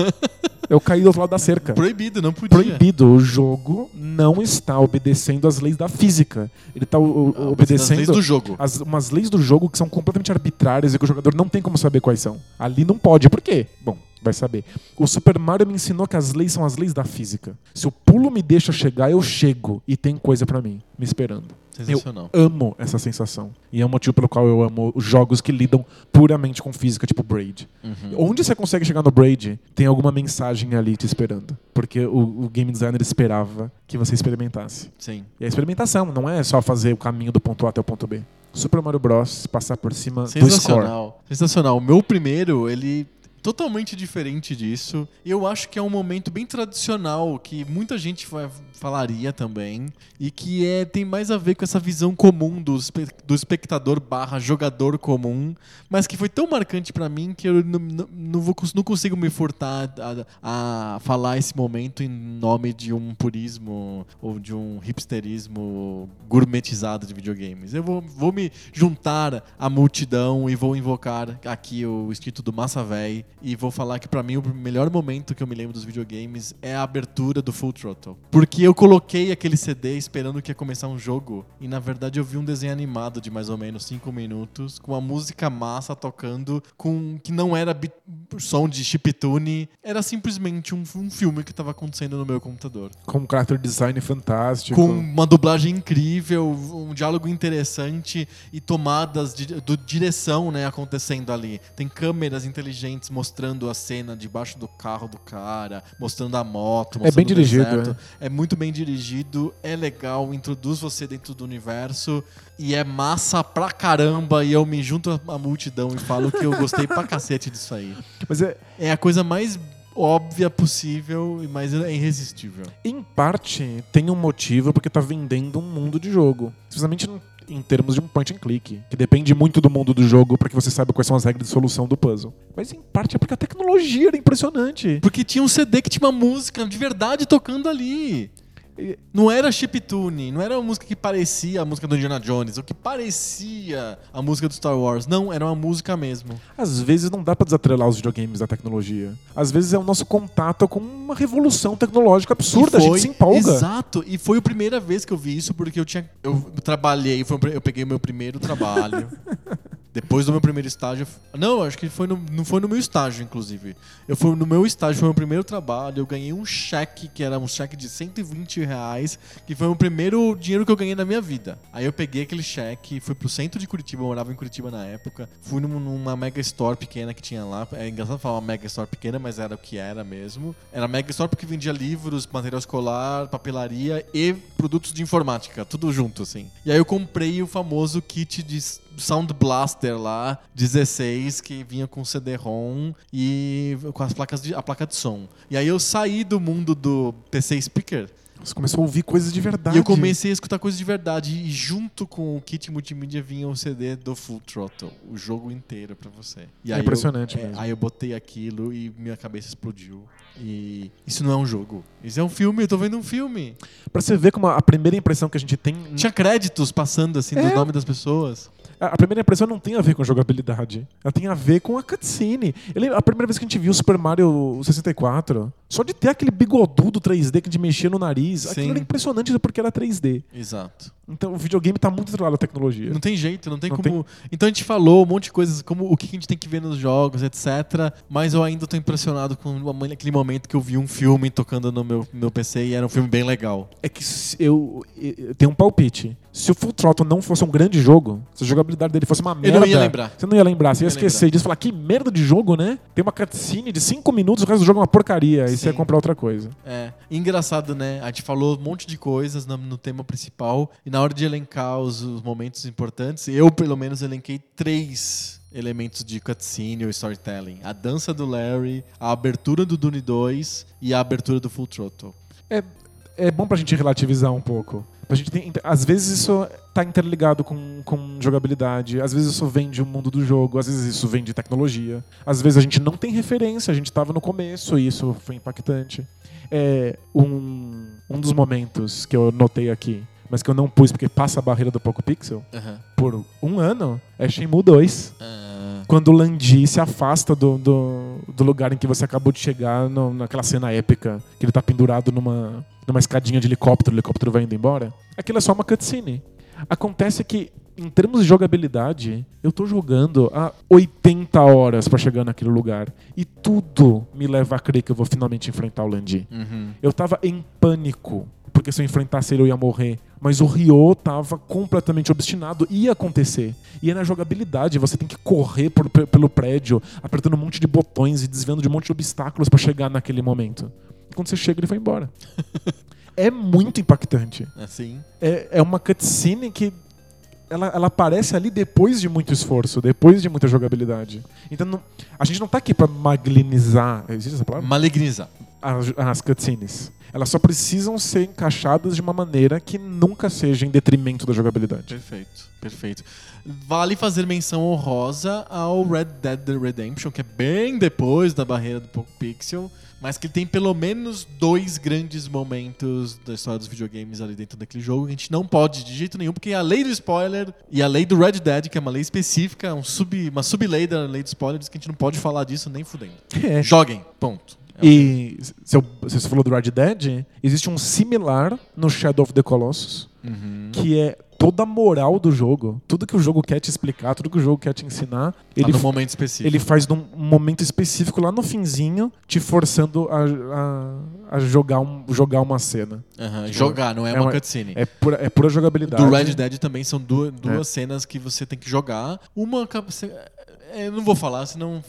eu caí do outro lado da cerca. Proibido, não podia. Proibido. O jogo não está obedecendo às leis da física. Ele está Ah, obedecendo As leis do jogo. as- umas leis do jogo que são completamente arbitrárias e que o jogador não tem como saber quais são. Ali não pode. Por quê? Bom, vai saber. O Super Mario me ensinou que as leis são as leis da física. Se o pulo me deixa chegar, eu chego e tem coisa pra mim me esperando. Sensacional. Amo essa sensação. E é o motivo pelo qual eu amo os jogos que lidam puramente com física, tipo Braid. Uhum. Onde você consegue chegar no Braid, tem alguma mensagem ali te esperando. Porque o, o game designer esperava que você experimentasse. Sim. E a experimentação não é só fazer o caminho do ponto A até o ponto B. Super Mario Bros. passar por cima do score. Sensacional. Sensacional. O meu primeiro, ele totalmente diferente disso. Eu acho que é um momento bem tradicional que muita gente fa- falaria também e que é tem mais a ver com essa visão comum do, espe- do espectador barra jogador comum, mas que foi tão marcante pra mim que eu não, não, vou não consigo me furtar a, a falar esse momento em nome de um purismo ou de um hipsterismo gourmetizado de videogames. Eu vou, vou me juntar à multidão e vou invocar aqui o instinto do Massa Véi e vou falar que pra mim o melhor momento que eu me lembro dos videogames é a abertura do Full Throttle. Porque eu coloquei aquele CD esperando que ia começar um jogo e na verdade eu vi um desenho animado de mais ou menos 5 minutos com a música massa tocando com que não era som de chiptune, era simplesmente um, um filme que estava acontecendo no meu computador. Com um character design fantástico. Com uma dublagem incrível, um diálogo interessante e tomadas de do direção né, acontecendo ali. Tem câmeras inteligentes mostrando a cena debaixo do carro do cara, mostrando a moto, mostrando É bem dirigido, deserto. É muito bem dirigido, é legal, introduz você dentro do universo e é massa pra caramba. E eu me junto à multidão e falo que eu gostei pra cacete disso aí. Mas é, É a coisa mais óbvia possível, mas é irresistível. em parte, tem um motivo porque tá vendendo um mundo de jogo. Especialmente em- termos de um point and click, que depende muito do mundo do jogo para que você saiba quais são as regras de solução do puzzle. Mas em parte é porque a tecnologia era impressionante. Porque tinha um CD que tinha uma música de verdade tocando ali. Não era chiptune, não era uma música que parecia a música do Indiana Jones, ou que parecia a música do Star Wars. Não, era uma música mesmo. Às vezes não dá pra desatrelar os videogames da tecnologia. Às vezes é o nosso contato com uma revolução tecnológica absurda, E a gente foi- se empolga. Exato, e foi a primeira vez que eu vi isso, porque eu tinha. Eu trabalhei, foi, eu peguei o meu primeiro trabalho. Depois do meu primeiro estágio. Não, acho que foi no, não foi no meu estágio, inclusive. Eu fui no meu estágio, foi o meu primeiro trabalho. Eu ganhei um cheque, que era um cheque de 120 reais, que foi o primeiro dinheiro que eu ganhei na minha vida. Aí eu peguei aquele cheque, fui pro centro de Curitiba, eu morava em Curitiba na época. Fui num- numa mega store pequena que tinha lá. É engraçado falar uma mega store pequena, mas era o que era mesmo. Era mega store porque vendia livros, material escolar, papelaria e produtos de informática, tudo junto, assim. E aí eu comprei o famoso kit de, Sound Blaster lá, 16, que vinha com CD-ROM e com as placas de, a placa de som. E aí eu saí do mundo do PC Speaker Você começou a ouvir coisas de verdade. e eu comecei a escutar coisas de verdade. E junto com o kit multimídia vinha o CD do Full Throttle, o jogo inteiro pra você. E É impressionante eu, é, mesmo. aí eu botei aquilo e minha cabeça explodiu. E isso não é um jogo. Isso é um filme, eu tô vendo um filme. Pra você ver como a primeira impressão que a gente tem. Tinha créditos passando assim É. do nome das pessoas. A primeira impressão não tem a ver com jogabilidade. Ela tem a ver com a cutscene. Eu lembro, a primeira vez que a gente viu o Super Mario 64, só de ter aquele bigodudo 3D que a gente mexia no nariz, Sim. aquilo era impressionante porque era 3D. Exato. Então o videogame tá muito atrelado à tecnologia. Não tem jeito, não tem Não como. Então a gente falou um monte de coisas, como o que a gente tem que ver nos jogos, etc. Mas eu ainda tô impressionado com o- aquele momento que eu vi um filme tocando no meu, meu PC e era um filme bem legal. É que se eu, eu tenho um palpite. Se o Full Throttle não fosse um grande jogo, se a jogabilidade dele fosse uma Eu merda. não ia lembrar. Você não ia lembrar, você ia ia esquecer disso. Falar, que merda de jogo, né? Tem uma cutscene de 5 minutos, o resto do jogo é uma porcaria. Aí você Sim. ia comprar outra coisa. É. Engraçado, né? A gente falou um monte de coisas no, no tema principal e na hora de elencar os, os momentos importantes, eu pelo menos elenquei três elementos de cutscene ou storytelling. A dança do Larry, a abertura do Dune 2 e a abertura do Full Throttle. É bom pra gente relativizar um pouco. Pra gente ter- às vezes isso tá interligado com, com jogabilidade, às vezes isso vem de um mundo do jogo, às vezes isso vem de tecnologia, às vezes a gente não tem referência, a gente tava no começo e isso foi impactante. É um, um dos momentos que eu notei aqui, mas que eu não pus porque passa a barreira do Poco Pixel, Aham. por um ano, é Shenmue 2. Ah, Quando o Landi se afasta do, do, do lugar em que você acabou de chegar, no- naquela cena épica, que ele tá pendurado numa, numa escadinha de helicóptero, o helicóptero vai indo embora, aquilo é só uma cutscene. Acontece que, em termos de jogabilidade, eu tô jogando há 80 horas pra chegar naquele lugar. E tudo me leva a crer que eu vou finalmente enfrentar o Landi. uhum. Eu tava em pânico, porque se eu enfrentasse ele eu ia morrer. Mas o Ryo tava completamente obstinado, ia acontecer. E é na jogabilidade, você tem que correr por- pe- pelo prédio, apertando um monte de botões e desviando de um monte de obstáculos pra chegar naquele momento. Quando você chega, ele foi embora. é muito impactante. Assim. É, é uma cutscene que ela, ela aparece ali depois de muito esforço, depois de muita jogabilidade. Então não- a gente não tá aqui pra maglinizar. Existe essa palavra? Malignizar. As, as cutscenes. Elas só precisam ser encaixadas de uma maneira que nunca seja em detrimento da jogabilidade. Perfeito, perfeito. Vale fazer menção honrosa ao Red Dead Redemption, que é bem depois da barreira do Poco Pixel, mas que tem pelo menos dois grandes momentos da história dos videogames ali dentro daquele jogo que a gente não pode de jeito nenhum, porque a lei do spoiler e a lei do Red Dead, que é uma lei específica, um sub, uma sublei da lei do spoiler, diz que a gente não pode falar disso nem fudendo. É. Joguem, ponto. É E se, eu- se você falou do Red Dead, existe um similar no Shadow of the Colossus, Uhum. que é toda a moral do jogo. Tudo que o jogo quer te explicar, tudo que o jogo quer te ensinar, ele, Ele, f- momento específico. ele faz num momento específico lá no finzinho, te forçando a, a, a jogar, um, jogar uma cena. Aham, Jogar, não é, É uma uma- cutscene. É pura, é pura jogabilidade. Do Red Dead também são duas, duas É. cenas que você tem que jogar. Uma. É, não vou falar, senão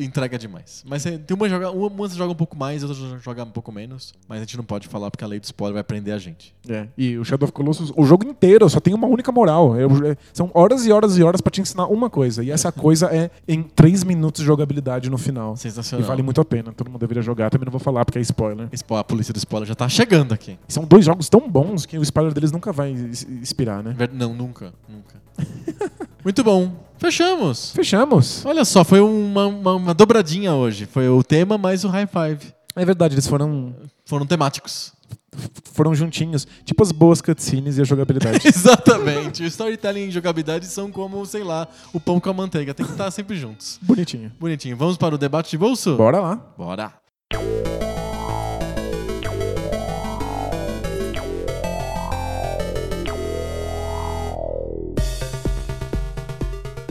entrega demais. Mas é, tem uma joga, uma, você joga um pouco mais, outra jo- joga um pouco menos. Mas a gente não pode falar porque a lei do spoiler vai prender a gente. É, e o Shadow of Colossus, o jogo inteiro só tem uma única moral. É- são horas e horas e horas pra te ensinar uma coisa. E essa coisa é em 3 minutos de jogabilidade no final. E Sensacional. vale muito a pena. Todo mundo deveria jogar. Também não vou falar porque é spoiler. Spo- A polícia do spoiler já tá chegando aqui. São dois jogos tão bons que o spoiler deles nunca vai inspirar, né? Não, nunca. Nunca. Muito bom. Fechamos. Fechamos. Olha só, foi uma, uma, uma dobradinha hoje. Foi o tema mais o high five. É verdade, eles foram, Foram temáticos. foram juntinhos. Tipo as boas cutscenes e a jogabilidade. Exatamente. O storytelling e jogabilidade são como, sei lá, o pão com a manteiga. Tem que estar sempre juntos. Bonitinho. Bonitinho. Vamos para o debate de bolso? Bora lá. Bora.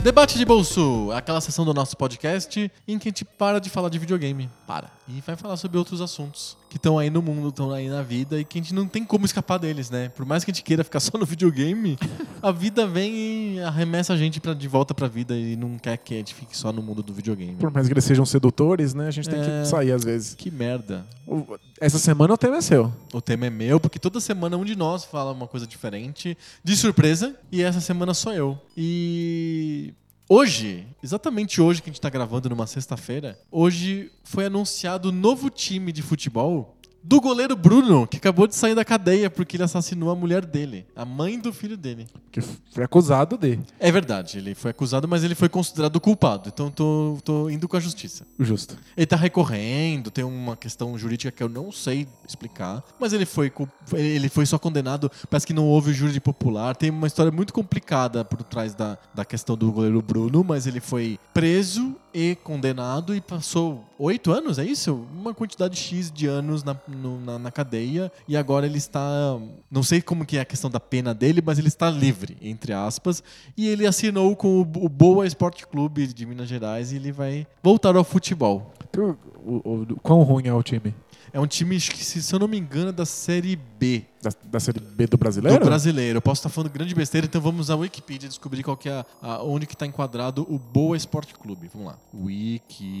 Debate de bolso, aquela sessão do nosso podcast em que a gente para de falar de videogame. Para. E vai falar sobre outros assuntos que estão aí no mundo, estão aí na vida e que a gente não tem como escapar deles, né? Por mais que a gente queira ficar só no videogame, a vida vem e arremessa a gente pra, de volta pra vida e não quer que a gente fique só no mundo do videogame. Por mais que eles sejam sedutores, né? A gente tem É. que sair às vezes. Que merda. O- Essa semana o tema é seu. O tema é meu, porque toda semana um de nós fala uma coisa diferente, de surpresa, e essa semana sou eu. E hoje, exatamente hoje que a gente tá gravando numa sexta-feira, hoje foi anunciado o novo time de futebol do goleiro Bruno, que acabou de sair da cadeia porque ele assassinou a mulher dele, a mãe do filho dele. Que foi acusado de. É verdade, ele foi acusado, mas ele foi considerado culpado. Então tô, tô indo com a justiça. Justo. Ele tá recorrendo, tem uma questão jurídica que eu não sei explicar, mas ele foi, ele foi só condenado, parece que não houve júri popular. Tem uma história muito complicada por trás da, da questão do goleiro Bruno, mas ele foi preso e condenado e passou oito anos, é isso? Uma quantidade X de anos na, no- na, na cadeia e agora ele está. Não sei como que é a questão da pena dele, mas ele está livre, entre aspas, e ele assinou com o, o Boa Esporte Clube de Minas Gerais e ele vai voltar ao futebol. O, o, o- quão ruim é o time? É um time, se se eu não me engano, é da Série B Da, da Série B do brasileiro? do brasileiro. Eu posso estar falando grande besteira, então vamos à Wikipedia descobrir qual que é a, a- onde que está enquadrado o Boa Esporte Clube. Vamos lá.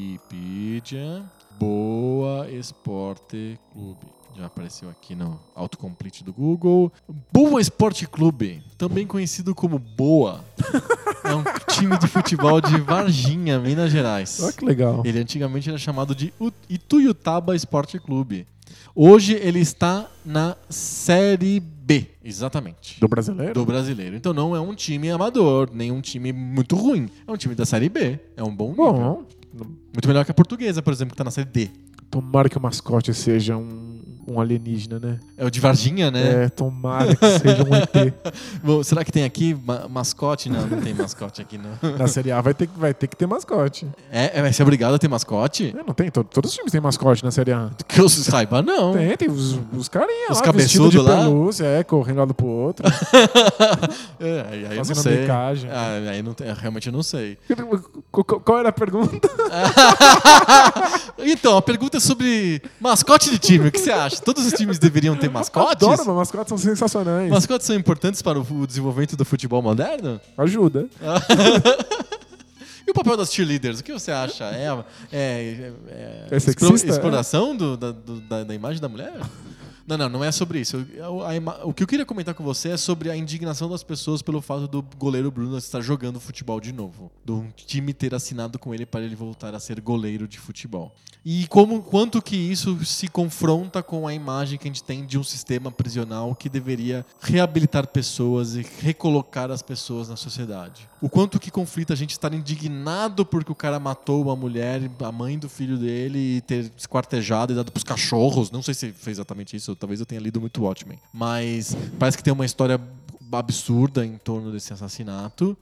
Wikipedia Boa Esporte Clube. Já apareceu aqui no autocomplete do Google. Boa Esporte Clube, também conhecido como Boa, é um time de futebol de Varginha, Minas Gerais. Olha que legal. Ele antigamente era chamado de Ituiutaba Esporte Clube. Hoje ele está na Série B, exatamente. Do brasileiro? Do brasileiro. Então não é um time amador, nem um time muito ruim. É um time da Série B. É um bom nível. Bom, Muito melhor que a portuguesa, por exemplo, que tá na Série D. tomara que o mascote seja um, um alienígena, né? É o de Varginha, né? É, tomara que seja um ET. Bom, será que tem aqui ma- mascote? Não, não tem mascote aqui, não. Na Série A vai ter, que- vai ter que ter mascote. É, é, vai ser obrigado a ter mascote? É, não tem? To- Todos os times têm mascote na Série A. Que eu saiba, não. Tem, tem os, os carinha Os lá, vestido de lá? pelúcia, é, correndo lado pro outro. É, aí aí eu não Fazendo sei. bicagem. Ah, aí não tem, realmente eu não sei. Qu- qu- Qual era a pergunta? então, a pergunta é sobre mascote de time. O que você acha? Todos os times deveriam ter mascotes? Adoro, mas mascotes são sensacionais. Mascotes são importantes para o desenvolvimento do futebol moderno? Ajuda. E o papel das cheerleaders? O que você acha? É, é, é, É sexista? explo- exploração do- da, do- da- da imagem da mulher? Não, não, não é sobre isso. O que eu queria comentar com você é sobre a indignação das pessoas pelo fato do goleiro Bruno estar jogando futebol de novo. Do time ter assinado com ele para ele voltar a ser goleiro de futebol. E como quanto que isso se confronta com a imagem que a gente tem de um sistema prisional que deveria reabilitar pessoas e recolocar as pessoas na sociedade. O quanto que conflita a gente estar indignado porque o cara matou uma mulher, a mãe do filho dele, e ter esquartejado e dado pros cachorros. Não sei se fez exatamente isso, talvez eu tenha lido muito Watchmen. Mas parece que tem uma história absurda em torno desse assassinato.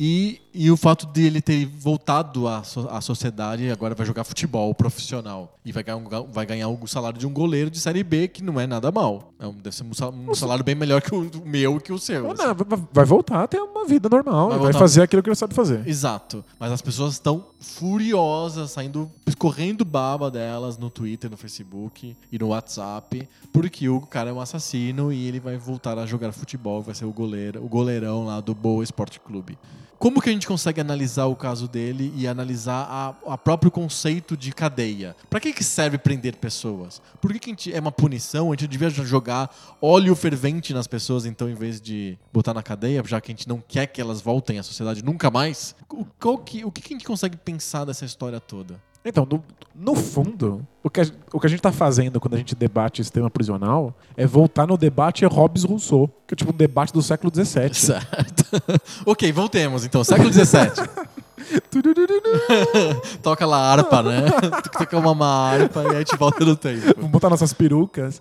E, e o fato de ele ter voltado à, so- à sociedade e agora vai jogar futebol profissional. E vai ganhar, um, vai ganhar o salário de um goleiro de Série B, que não é nada mal. É um- deve ser um sal- salário bem melhor que o meu e que o seu. Assim. não, vai- voltar a ter uma vida normal. Vai Vai, fazer aquilo que ele sabe fazer. Exato. Mas as pessoas estão furiosas, saindo, escorrendo baba delas no Twitter, no Facebook e no WhatsApp, porque o cara é um assassino e ele vai voltar a jogar futebol, vai ser o goleiro, o goleirão lá do Boa Esporte Clube. Como que a gente consegue analisar o caso dele e analisar a próprio conceito de cadeia? Pra que, que serve prender pessoas? Por que, que a gente, é uma punição? A gente devia jogar óleo fervente nas pessoas, então, em vez de botar na cadeia, já que a gente não quer que elas voltem à sociedade nunca mais? O, que, o que, que a gente consegue pensar dessa história toda? Então, no, no fundo, o que, a, o que a gente tá fazendo quando a gente debate sistema prisional é voltar no debate Hobbes Rousseau, que é tipo um debate do século XVII. Certo. ok, voltemos então. Século XVII. Toca lá a harpa, né? Tem que tocar uma harpa e aí a gente volta no tempo. Vamos botar nossas perucas.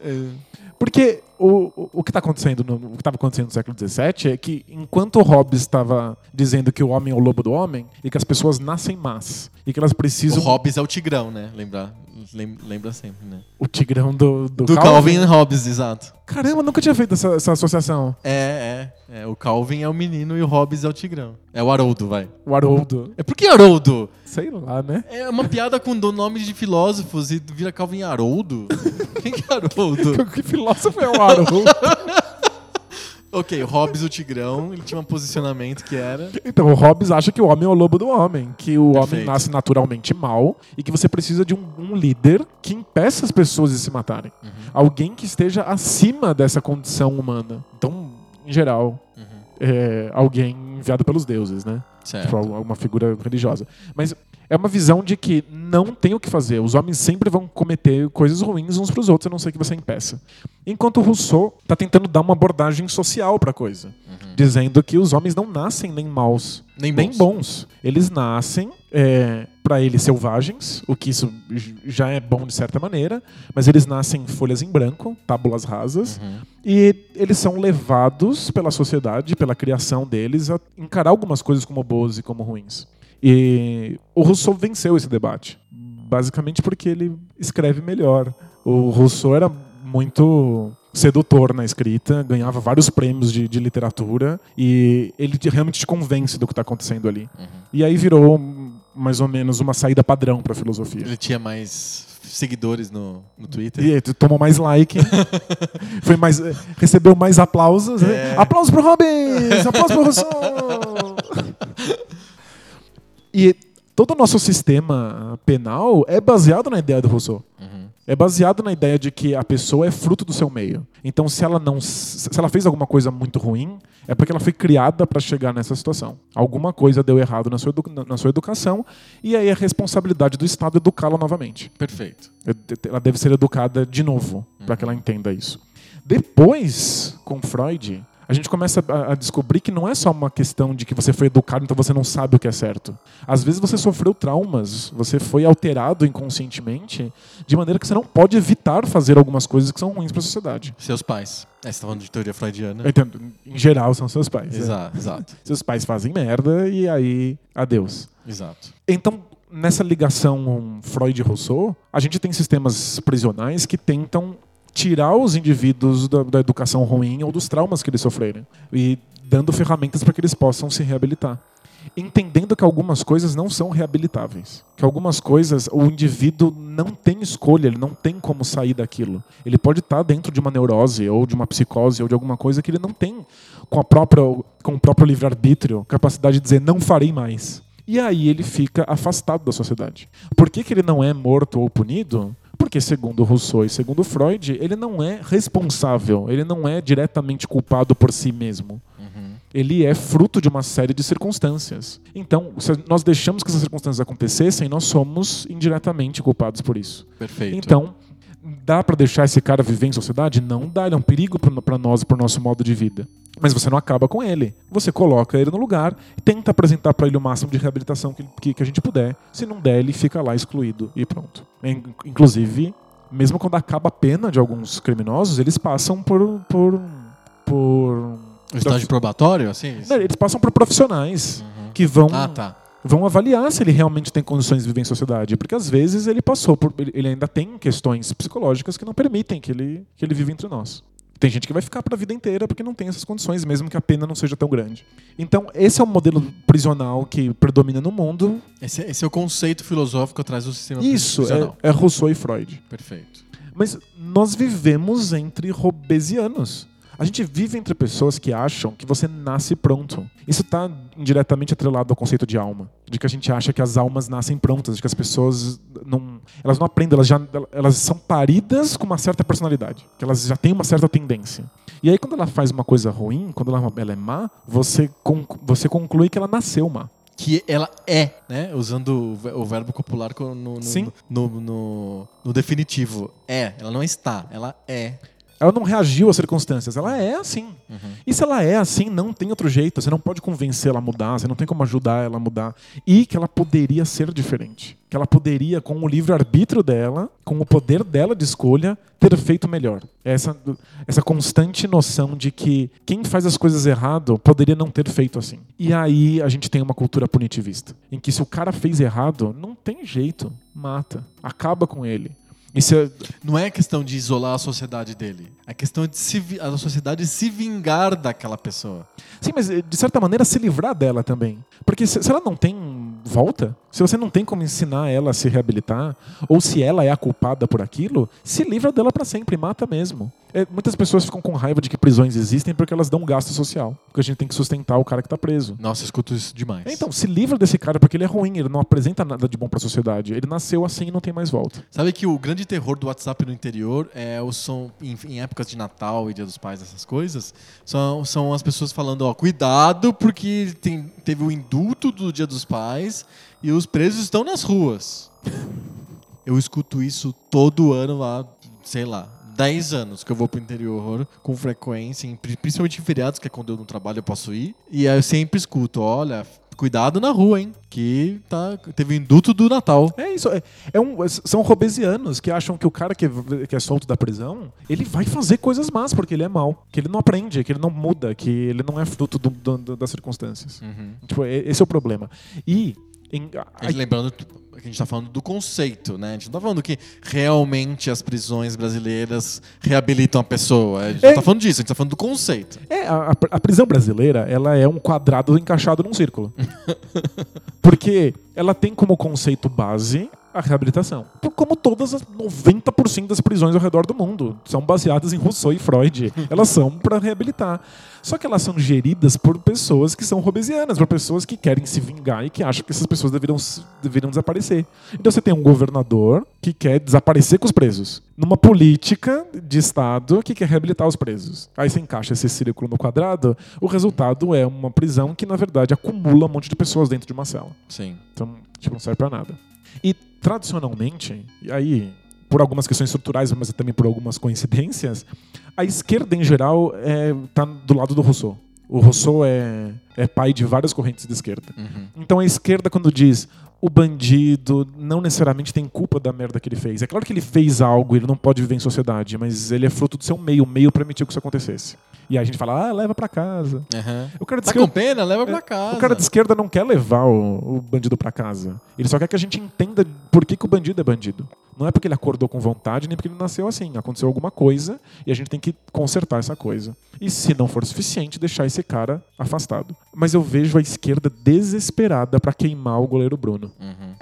Porque o, o, o que está acontecendo no, o que estava acontecendo no século XVII é que enquanto Hobbes estava dizendo que o homem é o lobo do homem e que as pessoas nascem más e que elas O precisam Hobbes é o tigrão, né? Lembra, lem- lembra sempre, né? o tigrão do, do, Do Calvin, Hobbes, exato. Caramba, nunca tinha feito essa, essa associação. É, é, é. O Calvin é o menino e o Hobbes é o tigrão. É o Haroldo, vai. O Haroldo. É por que Haroldo? Sei lá, né? É uma piada com do- nome de filósofos e vira Calvin Haroldo? Quem que é Haroldo? Que filósofo é o Haroldo? Ok, o Hobbes, o Tigrão, ele tinha um posicionamento que era. Então, o Hobbes acha que o homem é o lobo do homem, que o homem Perfeito. nasce naturalmente mal e que você precisa de um, um líder que impeça as pessoas de se matarem. Uhum. Alguém que esteja acima dessa condição humana. Então, em geral, Uhum. é alguém enviado pelos deuses, né? Certo. Tipo, alguma figura religiosa. Mas é uma visão de que não tem o que fazer. Os homens sempre vão cometer coisas ruins uns pros outros, a não ser que você impeça. Enquanto o Rousseau está tentando dar uma abordagem social para a coisa, dizendo que os homens não nascem nem maus, Nem bons. bons. Eles nascem, para eles, selvagens, o que isso já é bom de certa maneira, mas eles nascem folhas em branco, tábulas rasas, Uhum. e eles são levados pela sociedade, pela criação deles, a encarar algumas coisas como boas e como ruins. E o Rousseau venceu esse debate, basicamente porque ele escreve melhor. O Rousseau era muito sedutor na escrita, ganhava vários prêmios de, de literatura e ele te- realmente te convence do que está acontecendo ali. Uhum. E aí virou mais ou menos uma saída padrão para a filosofia. Ele tinha mais seguidores no, no Twitter. E tomou mais like, foi mais, eh, recebeu mais aplausos. né? É. Aplausos pro Robbins! Aplausos pro Rousseau! e todo o nosso sistema penal é baseado na ideia do Rousseau. Uhum. É baseado na ideia de que a pessoa é fruto do seu meio. Então, se ela não, se ela fez alguma coisa muito ruim, é porque ela foi criada para chegar nessa situação. Alguma coisa deu errado na sua, na sua educação e aí é responsabilidade do Estado educá-la novamente. Perfeito. Ela deve ser educada de novo para que ela entenda isso. Depois, com Freud, a gente começa a, descobrir que não é só uma questão de que você foi educado, então você não sabe o que é certo. Às vezes você sofreu traumas, você foi alterado inconscientemente, de maneira que você não pode evitar fazer algumas coisas que são ruins para a sociedade. Seus pais. É, você tá falando de teoria freudiana. Eu entendo, em geral são seus pais. né? Exato, exato, Seus pais fazem merda e aí, adeus. exato. Então, nessa ligação Freud-Rousseau, a gente tem sistemas prisionais que tentam tirar os indivíduos da, da educação ruim ou dos traumas que eles sofrerem e dando ferramentas para que eles possam se reabilitar. Entendendo que algumas coisas não são reabilitáveis. Que algumas coisas o indivíduo não tem escolha, ele não tem como sair daquilo. Ele pode estar dentro de uma neurose ou de uma psicose ou de alguma coisa que ele não tem com, a própria, com o próprio livre-arbítrio capacidade de dizer não farei mais. E aí ele fica afastado da sociedade. Por que, que ele não é morto ou punido? Porque, segundo Rousseau e segundo Freud, ele não é responsável, ele não é diretamente culpado por si mesmo. Uhum. Ele é fruto de uma série de circunstâncias. Então, se nós deixamos que essas circunstâncias acontecessem, nós somos indiretamente culpados por isso. Perfeito. Então, dá pra deixar esse cara viver em sociedade? Não dá, ele é um perigo pra nós e pro nosso modo de vida. Mas você não acaba com ele. Você coloca ele no lugar e tenta apresentar pra ele o máximo de reabilitação que, que, que a gente puder. Se não der, ele fica lá excluído e pronto. In- Inclusive, mesmo quando acaba a pena de alguns criminosos, eles passam por. por. por. o estágio probatório, assim? Não, eles passam por profissionais Uhum. que vão Ah, tá. vão avaliar se ele realmente tem condições de viver em sociedade, porque às vezes ele passou por ele ele ainda tem questões psicológicas que não permitem que ele que ele viva entre nós. Tem gente que vai ficar para a vida inteira porque não tem essas condições, mesmo que a pena não seja tão grande. Então, esse é o modelo prisional que predomina no mundo. Esse, esse é o conceito filosófico atrás do sistema Isso prisional. é, é Rousseau e Freud. Perfeito. Mas nós vivemos entre robesianos. A gente vive entre pessoas que acham que você nasce pronto. Isso está indiretamente atrelado ao conceito de alma. De que a gente acha que as almas nascem prontas, de que as pessoas não. Elas não aprendem, elas, já, elas são paridas com uma certa personalidade. Que elas já têm uma certa tendência. E aí, quando ela faz uma coisa ruim, quando ela, ela é má, você, você conclui que ela nasceu má. Que ela é, né? Usando o ve- o verbo copular co- no, no, no, no- no definitivo. É, ela não está, ela é. Ela não reagiu às circunstâncias, ela é assim. Uhum. E se ela é assim, não tem outro jeito. Você não pode convencê-la a mudar, você não tem como ajudar ela a mudar. E que ela poderia ser diferente. Que ela poderia, com o livre-arbítrio dela, com o poder dela de escolha, ter feito melhor. Essa, essa constante noção de que quem faz as coisas errado poderia não ter feito assim. E aí a gente tem uma cultura punitivista. Em que se o cara fez errado, não tem jeito. Mata. Acaba com ele. E se, Não é questão de isolar a sociedade dele. É questão de se a sociedade se vingar daquela pessoa. Sim, mas eh, de certa maneira se livrar dela também. Porque se, se ela não tem volta, Se você não tem como ensinar ela a se reabilitar, ou se ela é a culpada por aquilo, se livra dela para sempre, mata mesmo. É, muitas pessoas ficam com raiva de que prisões existem porque elas dão gasto social. Porque a gente tem que sustentar o cara que tá preso. Nossa, escuto isso demais. Então, se livra desse cara porque ele é ruim, ele não apresenta nada de bom pra sociedade. Ele nasceu assim e não tem mais volta. Sabe que o grande terror do WhatsApp no interior é o som em, em épocas de Natal e Dia dos Pais, essas coisas, são, são as pessoas falando, ó, cuidado porque tem, teve o indulto do Dia dos Pais e os presos estão nas ruas. Eu escuto isso todo ano lá, sei lá, 10 anos que eu vou pro interior com frequência, principalmente em feriados, que é quando eu não trabalho eu posso ir. E aí eu sempre escuto, olha, cuidado na rua, hein, que tá, teve o indulto do Natal. É isso. É, é um, são robesianos que acham que o cara que, é- que é solto da prisão, ele vai fazer coisas más porque ele é mau. Que ele não aprende, que ele não muda, que ele não é fruto do- do- das circunstâncias. Tipo, é- esse é o problema. E. em- A gente lembrando que a gente tá falando do conceito, né? A gente não tá falando que realmente as prisões brasileiras reabilitam a pessoa. A gente É. não tá falando disso, a gente tá falando do conceito. É, a, a- a prisão brasileira, ela é um quadrado encaixado num círculo. Porque ela tem como conceito base a reabilitação. Como todas as 90% das prisões ao redor do mundo são baseadas em Rousseau e Freud. Elas são para reabilitar. Só que elas são geridas por pessoas que são robesianas, por pessoas que querem se vingar e que acham que essas pessoas deveriam, deveriam desaparecer. Então você tem um governador que quer desaparecer com os presos. Numa política de Estado que quer reabilitar os presos. Aí você encaixa esse círculo no quadrado, o resultado é uma prisão que, na verdade, acumula um monte de pessoas dentro de uma cela. Sim. Então, tipo, não serve pra nada. E tradicionalmente, e aí por algumas questões estruturais, mas também por algumas coincidências, a esquerda em geral é, tá do lado do Rousseau. O Rousseau é, é pai de várias correntes de esquerda. Então a esquerda, quando diz o bandido não necessariamente tem culpa da merda que ele fez. É claro que ele fez algo, ele não pode viver em sociedade, mas ele é fruto do seu meio. O meio permitiu que isso acontecesse. E aí a gente fala, ah, leva pra casa. Aham. O cara Tá esquerda- com pena? Leva pra é, casa. o cara de esquerda não quer levar o, o bandido pra casa. Ele só quer que a gente entenda por que, que o bandido é bandido. Não é porque ele acordou com vontade, nem porque ele nasceu assim. Aconteceu alguma coisa e a gente tem que consertar essa coisa. E se não for suficiente, deixar esse cara afastado. Mas eu vejo a esquerda desesperada pra queimar o goleiro Bruno. Uhum.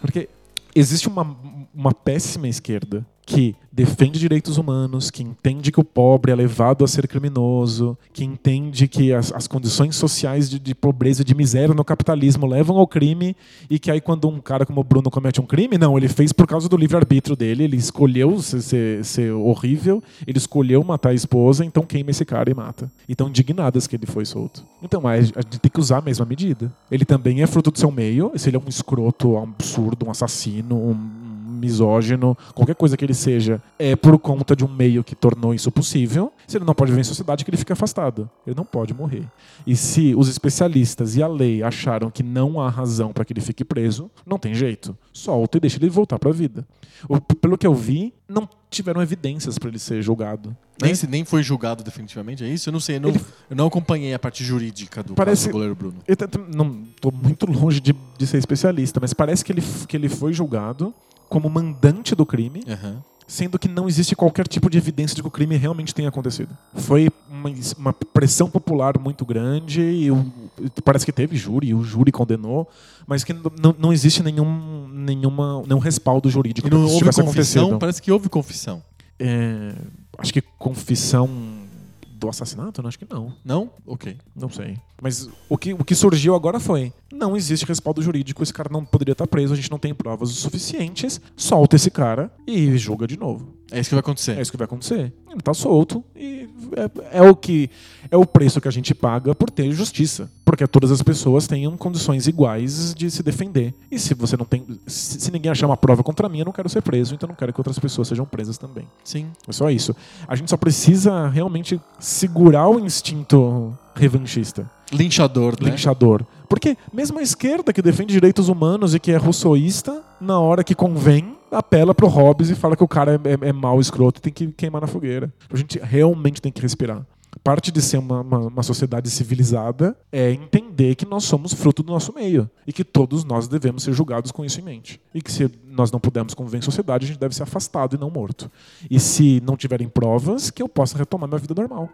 Porque existe uma, uma péssima esquerda que defende direitos humanos, que entende que o pobre é levado a ser criminoso, que entende que as, as condições sociais de, de pobreza de miséria no capitalismo levam ao crime e que aí quando um cara como o Bruno comete um crime, não, ele fez por causa do livre-arbítrio dele, ele escolheu ser, ser, ser horrível, ele escolheu matar a esposa, então queima esse cara e mata. E estão indignadas que ele foi solto. Então a gente tem que usar a mesma medida. Ele também é fruto do seu meio, se ele é um escroto, um absurdo, um assassino, um misógino, qualquer coisa que ele seja, é por conta de um meio que tornou isso possível. Se ele não pode viver em sociedade, que ele fica afastado. Ele não pode morrer. E se os especialistas e a lei acharam que não há razão para que ele fique preso, não tem jeito. Solta e deixa ele voltar para a vida. O- Pelo que eu vi, não tiveram evidências para ele ser julgado. Nem, né? se, nem foi julgado definitivamente, é isso? Eu não sei, eu não, Ele- eu não acompanhei a parte jurídica do Parece- do goleiro Bruno. Eu não estou muito longe de, de ser especialista, mas parece que ele, que ele foi julgado como mandante do crime, Aham. sendo que não existe qualquer tipo de evidência de que o crime realmente tenha acontecido. Foi uma, uma pressão popular muito grande e o- parece que teve júri, e o júri condenou, mas que não, não existe nenhum, nenhuma, nenhum respaldo jurídico E não houve confissão? acontecido. Parece que houve confissão. É, acho que confissão do assassinato? Não, acho que não. Não? Ok. Não sei. Mas o que, o que surgiu agora foi: não existe respaldo jurídico, esse cara não poderia estar preso, a gente não tem provas o suficientes, solta esse cara e julga de novo. É isso que vai acontecer. É isso que vai acontecer. Ele tá solto e é, é o que é o preço que a gente paga por ter justiça, porque todas as pessoas tenham condições iguais de se defender. E se você não tem, se, se ninguém achar uma prova contra mim, eu não quero ser preso, então eu não quero que outras pessoas sejam presas também. Sim. É só isso. A gente só precisa realmente segurar o instinto revanchista, Linchador, né? linchador. Porque mesmo a esquerda que defende direitos humanos e que é russoísta, na hora que convém, apela pro Hobbes e fala que o cara é, é, é mau, escroto e tem que queimar na fogueira. A gente realmente tem que respirar. Parte de ser uma, uma, uma sociedade civilizada é entender que nós somos fruto do nosso meio e que todos nós devemos ser julgados com isso em mente. E que se nós não pudermos conviver em sociedade, a gente deve ser afastado e não morto. E se não tiverem provas, que eu possa retomar minha vida normal.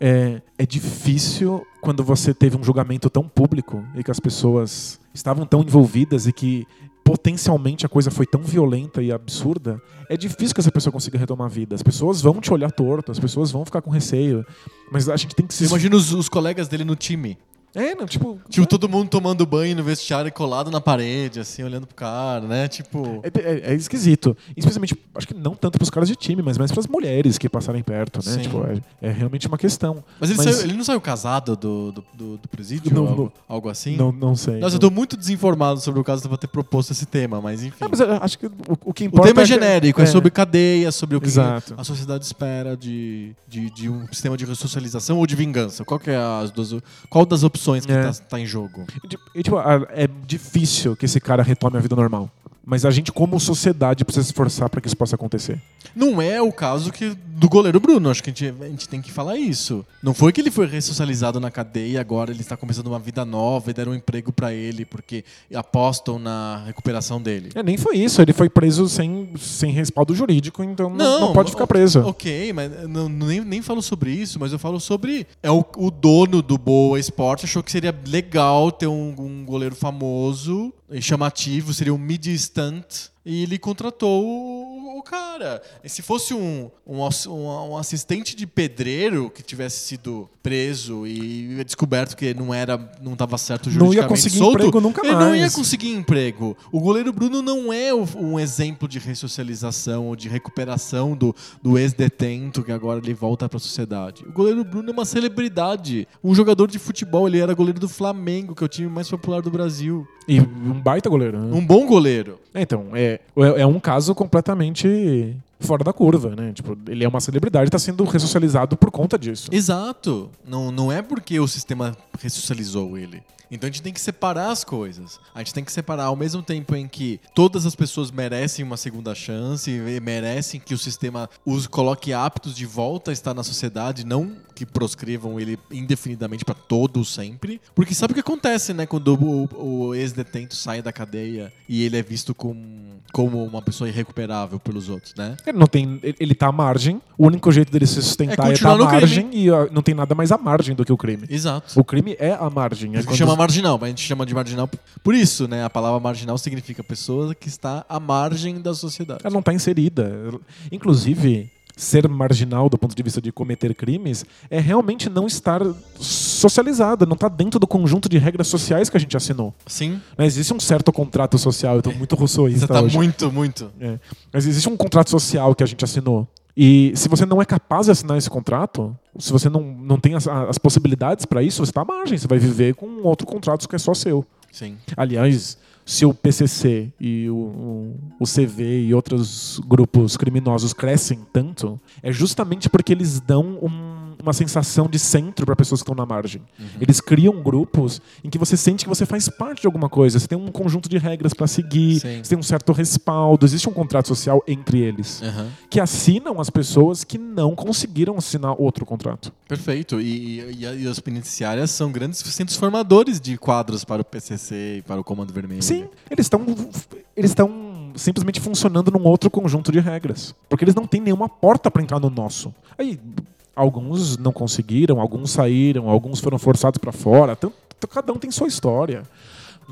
É, é difícil quando você teve um julgamento tão público e que as pessoas estavam tão envolvidas e que potencialmente a coisa foi tão violenta e absurda, é difícil que essa pessoa consiga retomar a vida. As pessoas vão te olhar torto, as pessoas vão ficar com receio. Mas a gente tem que se. Imagina os, os colegas dele no time. É, não, tipo. Tipo, todo mundo tomando banho no vestiário e colado na parede, assim, olhando pro cara, né? Tipo. É, é- é esquisito. Especialmente, acho que não tanto pros caras de time, mas mais pras mulheres que passarem perto, né? Sim. Tipo, é, é realmente uma questão. Mas ele, Mas- saiu- ele não saiu casado do, do, do, do presídio? Não, ou algo, não. algo assim? Não, não sei. Nossa, eu tô muito desinformado sobre o caso pra ter proposto esse tema, mas enfim. Mas eu acho que o, o que O importa. tema é que- genérico, é, sobre cadeia, sobre o que Exato. a sociedade espera de, de, de um sistema de ressocialização ou de vingança. Qual que é as duas, qual das opções que É. tá, tá em jogo? E, tipo, a- é difícil que esse cara retome a vida normal. Mas a gente, como sociedade, precisa se esforçar para que isso possa acontecer. Não é o caso que do goleiro Bruno, acho que a gente, a gente tem que falar isso. Não foi que ele foi ressocializado na cadeia e agora ele está começando uma vida nova e deram um emprego pra ele porque apostam na recuperação dele. É, nem foi isso. Ele foi preso sem, sem respaldo jurídico, então não, não pode ficar preso. Ok, mas não, nem, nem falo sobre isso, mas eu falo sobre. É o, o dono do Boa Esporte achou que seria legal ter um, um goleiro famoso chamativo, seria um mid stunt. E ele contratou o, cara. E se fosse um, um, um- assistente de pedreiro que tivesse sido preso e descoberto que não era, não estava certo Não ia juridicamente conseguir solto, emprego nunca ele não ia mais. conseguir emprego. O goleiro Bruno não é um exemplo de ressocialização ou de recuperação do, do ex-detento que agora ele volta para a sociedade. O goleiro Bruno é uma celebridade, um jogador de futebol. Ele era goleiro do Flamengo, que é o time mais popular do Brasil. E um baita goleiro. né? Um bom goleiro. É, Então, é, é é um caso completamente fora da curva, né? Tipo, ele é uma celebridade e está sendo ressocializado por conta disso. Exato. Não, não é porque o sistema ressocializou ele. Então a gente tem que separar as coisas. A gente tem que separar ao mesmo tempo em que todas as pessoas merecem uma segunda chance, e merecem que o sistema os coloque aptos de volta a estar na sociedade, não que proscrevam ele indefinidamente para todos sempre. Porque sabe o que acontece, né? Quando o, o ex-detento sai da cadeia e ele é visto como, como uma pessoa irrecuperável pelos outros, né? Ele não tem, ele- tá à margem. O único jeito dele se É sustentar é, continuar estar à no crime. margem e não tem nada mais à margem do que o crime. Exato. O crime é a margem. É que quando- chama marginal, mas a gente chama de marginal por isso, né? A palavra marginal significa pessoa que está à margem da sociedade. Ela não está inserida. Inclusive, ser marginal do ponto de vista de cometer crimes é realmente não estar socializada, não está dentro do conjunto de regras sociais que a gente assinou. Sim, Né, Existe um certo contrato social, eu tô muito rousseauista você tá hoje. muito, muito. É. Mas existe um contrato social que a gente assinou. E se você não é capaz de assinar esse contrato, se você não, não tem as, as possibilidades para isso, você está à margem. Você vai viver com outro contrato que é só seu. Sim. Aliás, se o PCC e o, o, CV e outros grupos criminosos crescem tanto, é justamente porque eles dão um- uma sensação de centro para pessoas que estão na margem. Eles criam grupos em que você sente que você faz parte de alguma coisa, você tem um conjunto de regras para seguir, Sim. você tem um certo respaldo, existe um contrato social entre eles, Aham. que assinam as pessoas que não conseguiram assinar outro contrato. Perfeito. E, e, e as penitenciárias são grandes centros formadores de quadros para o PCC e para o Comando Vermelho. Sim, eles estão eles estão simplesmente funcionando num outro conjunto de regras, porque eles não têm nenhuma porta para entrar no nosso. Aí alguns não conseguiram, alguns saíram, alguns foram forçados para fora. Tanto, cada um tem sua história.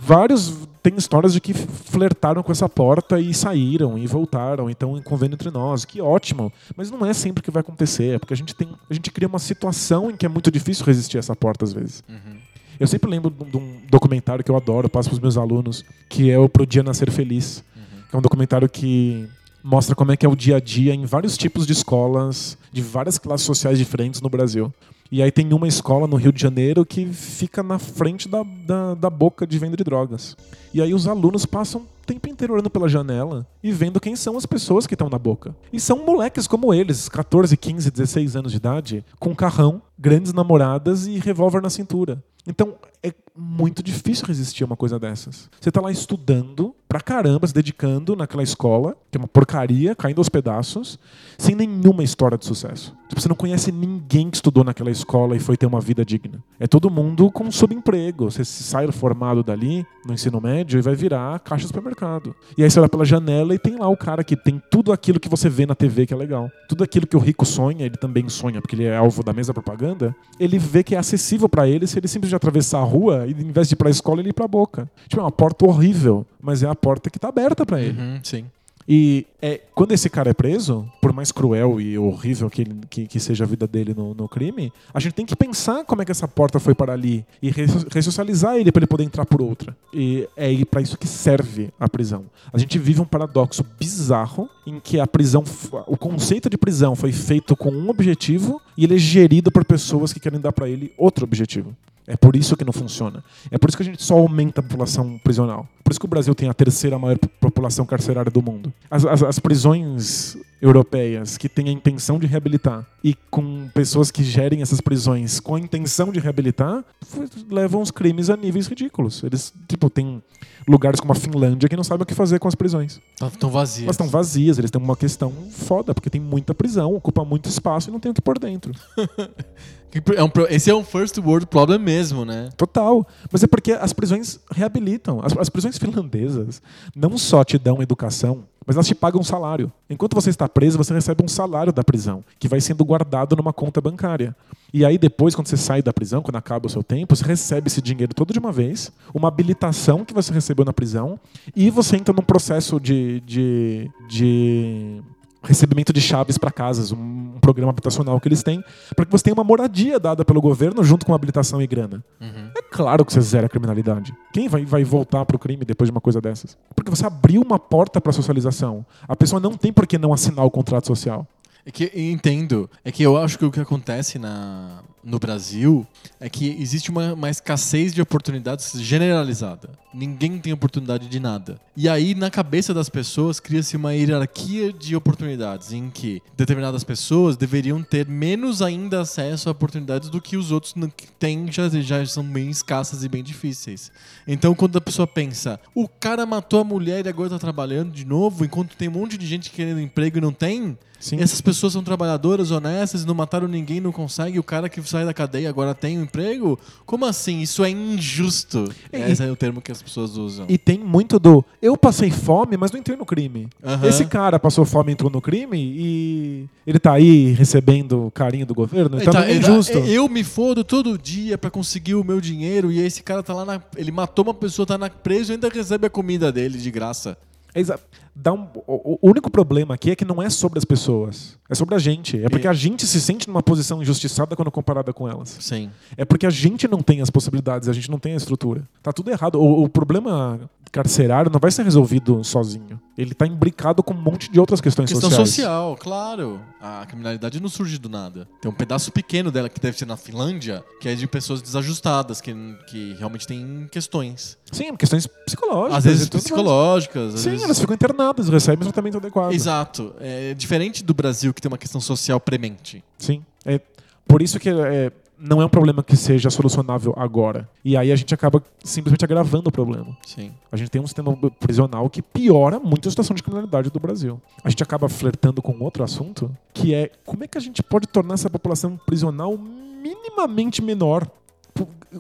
Vários têm histórias de que flertaram com essa porta e saíram e voltaram, então convendo entre nós. Que ótimo. Mas não é sempre que vai acontecer, é porque a gente tem, a gente cria uma situação em que é muito difícil resistir a essa porta às vezes. Eu sempre lembro de um- um documentário que eu adoro, eu passo para os meus alunos, que é o Pro Dia Nascer Feliz. É um documentário que mostra como é que é o dia a dia em vários tipos de escolas, de várias classes sociais diferentes no Brasil. E aí tem uma escola no Rio de Janeiro que fica na frente da, da, da boca de venda de drogas. E aí os alunos passam tempo inteiro olhando pela janela e vendo quem são as pessoas que estão na boca. E são moleques como eles, 14, 15, 16 anos de idade, com carrão, grandes namoradas e revólver na cintura. Então é muito difícil resistir a uma coisa dessas. Você tá lá estudando pra caramba, se dedicando naquela escola, que é uma porcaria, caindo aos pedaços, sem nenhuma história de sucesso. Tipo, você não conhece ninguém que estudou naquela escola e foi ter uma vida digna. É todo mundo com subemprego. Você sai formado dali, no ensino médio, e vai virar caixa de supermercado. E aí você olha pela janela e tem lá o cara que tem tudo aquilo que você vê na TV que é legal. Tudo aquilo que o rico sonha, ele também sonha, porque ele é alvo da mesma propaganda, ele vê que é acessível para ele se ele simplesmente atravessar a rua e, em vez de ir pra escola, ele ir pra boca. Tipo, é uma porta horrível, mas é a porta que tá aberta para ele. Uhum, sim. E é, quando esse cara é preso, por mais cruel e horrível que, ele, que, que seja a vida dele no, no, crime, a gente tem que pensar como é que essa porta foi para ali e ressocializar ele para ele poder entrar por outra. E é para isso que serve a prisão. A gente vive um paradoxo bizarro em que a prisão, o conceito de prisão foi feito com um objetivo e ele é gerido por pessoas que querem dar para ele outro objetivo. É por isso que não funciona. É por isso que a gente só aumenta a população prisional. Por isso que o Brasil tem a terceira maior população carcerária do mundo. As, as, as prisões europeias que têm a intenção de reabilitar e com pessoas que gerem essas prisões com a intenção de reabilitar levam os crimes a níveis ridículos. Eles, tipo, tem lugares como a Finlândia que não sabem o que fazer com as prisões. Estão vazias. Elas estão vazias, eles têm uma questão foda, porque tem muita prisão, ocupa muito espaço e não tem o que pôr dentro. É um, esse é um first world problem mesmo, né? Total. Mas é porque as prisões reabilitam. As, as prisões finlandesas não só te dão educação, mas elas te pagam um salário. Enquanto você está preso, você recebe um salário da prisão, que vai sendo guardado numa conta bancária. E aí depois, quando você sai da prisão, quando acaba o seu tempo, você recebe esse dinheiro todo de uma vez, uma habilitação que você recebeu na prisão, e você entra num processo de, de, de recebimento de chaves para casas, um, programa habitacional que eles têm, para que você tenha uma moradia dada pelo governo junto com habilitação e grana. Uhum. É claro que você zera a criminalidade. Quem vai, vai voltar para o crime depois de uma coisa dessas? Porque você abriu uma porta para socialização. A pessoa não tem por que não assinar o contrato social. É que entendo. É que eu acho que o que acontece na, no Brasil é que existe uma, uma escassez de oportunidades generalizada. Ninguém tem oportunidade de nada. E aí, na cabeça das pessoas, cria-se uma hierarquia de oportunidades em que determinadas pessoas deveriam ter menos ainda acesso a oportunidades do que os outros têm, já, já são bem escassas e bem difíceis. Então, quando a pessoa pensa, o cara matou a mulher e agora está trabalhando de novo, enquanto tem um monte de gente querendo emprego e não tem, Sim. essas pessoas são trabalhadoras, honestas, não mataram ninguém, não consegue, o cara que sai da cadeia agora tem um emprego? Como assim? Isso é injusto. E, Esse é o termo que as pessoas usam. E tem muito do eu passei fome, mas não entrei no crime. Esse cara passou fome entrou no crime e ele tá aí recebendo carinho do governo, então tá, é injusto. Eu me fodo todo dia para conseguir o meu dinheiro e esse cara tá lá na, ele matou uma pessoa, tá na preso e ainda recebe a comida dele de graça. Exato dá um, o, o, único problema aqui é que não é sobre as pessoas, é sobre a gente. É porque a gente se sente numa posição injustiçada quando comparada com elas. Sim. É porque a gente não tem as possibilidades, a gente não tem a estrutura. Tá tudo errado. O, o problema carcerário não vai ser resolvido sozinho. Ele está imbricado com um monte de outras questões Questão sociais. social, claro. A criminalidade não surge do nada. Tem um pedaço pequeno dela que deve ser na Finlândia, que é de pessoas desajustadas, que, que realmente tem questões. Sim, questões psicológicas. Às vezes psicológicas. Às Sim, vezes... elas ficam internadas, recebem tratamento adequado. Exato. É diferente do Brasil, que tem uma questão social premente. Sim. É por isso que é, não é um problema que seja solucionável agora. E aí a gente acaba simplesmente agravando o problema. Sim. A gente tem um sistema prisional que piora muito a situação de criminalidade do Brasil. A gente acaba flertando com outro assunto, que é como é que a gente pode tornar essa população prisional minimamente menor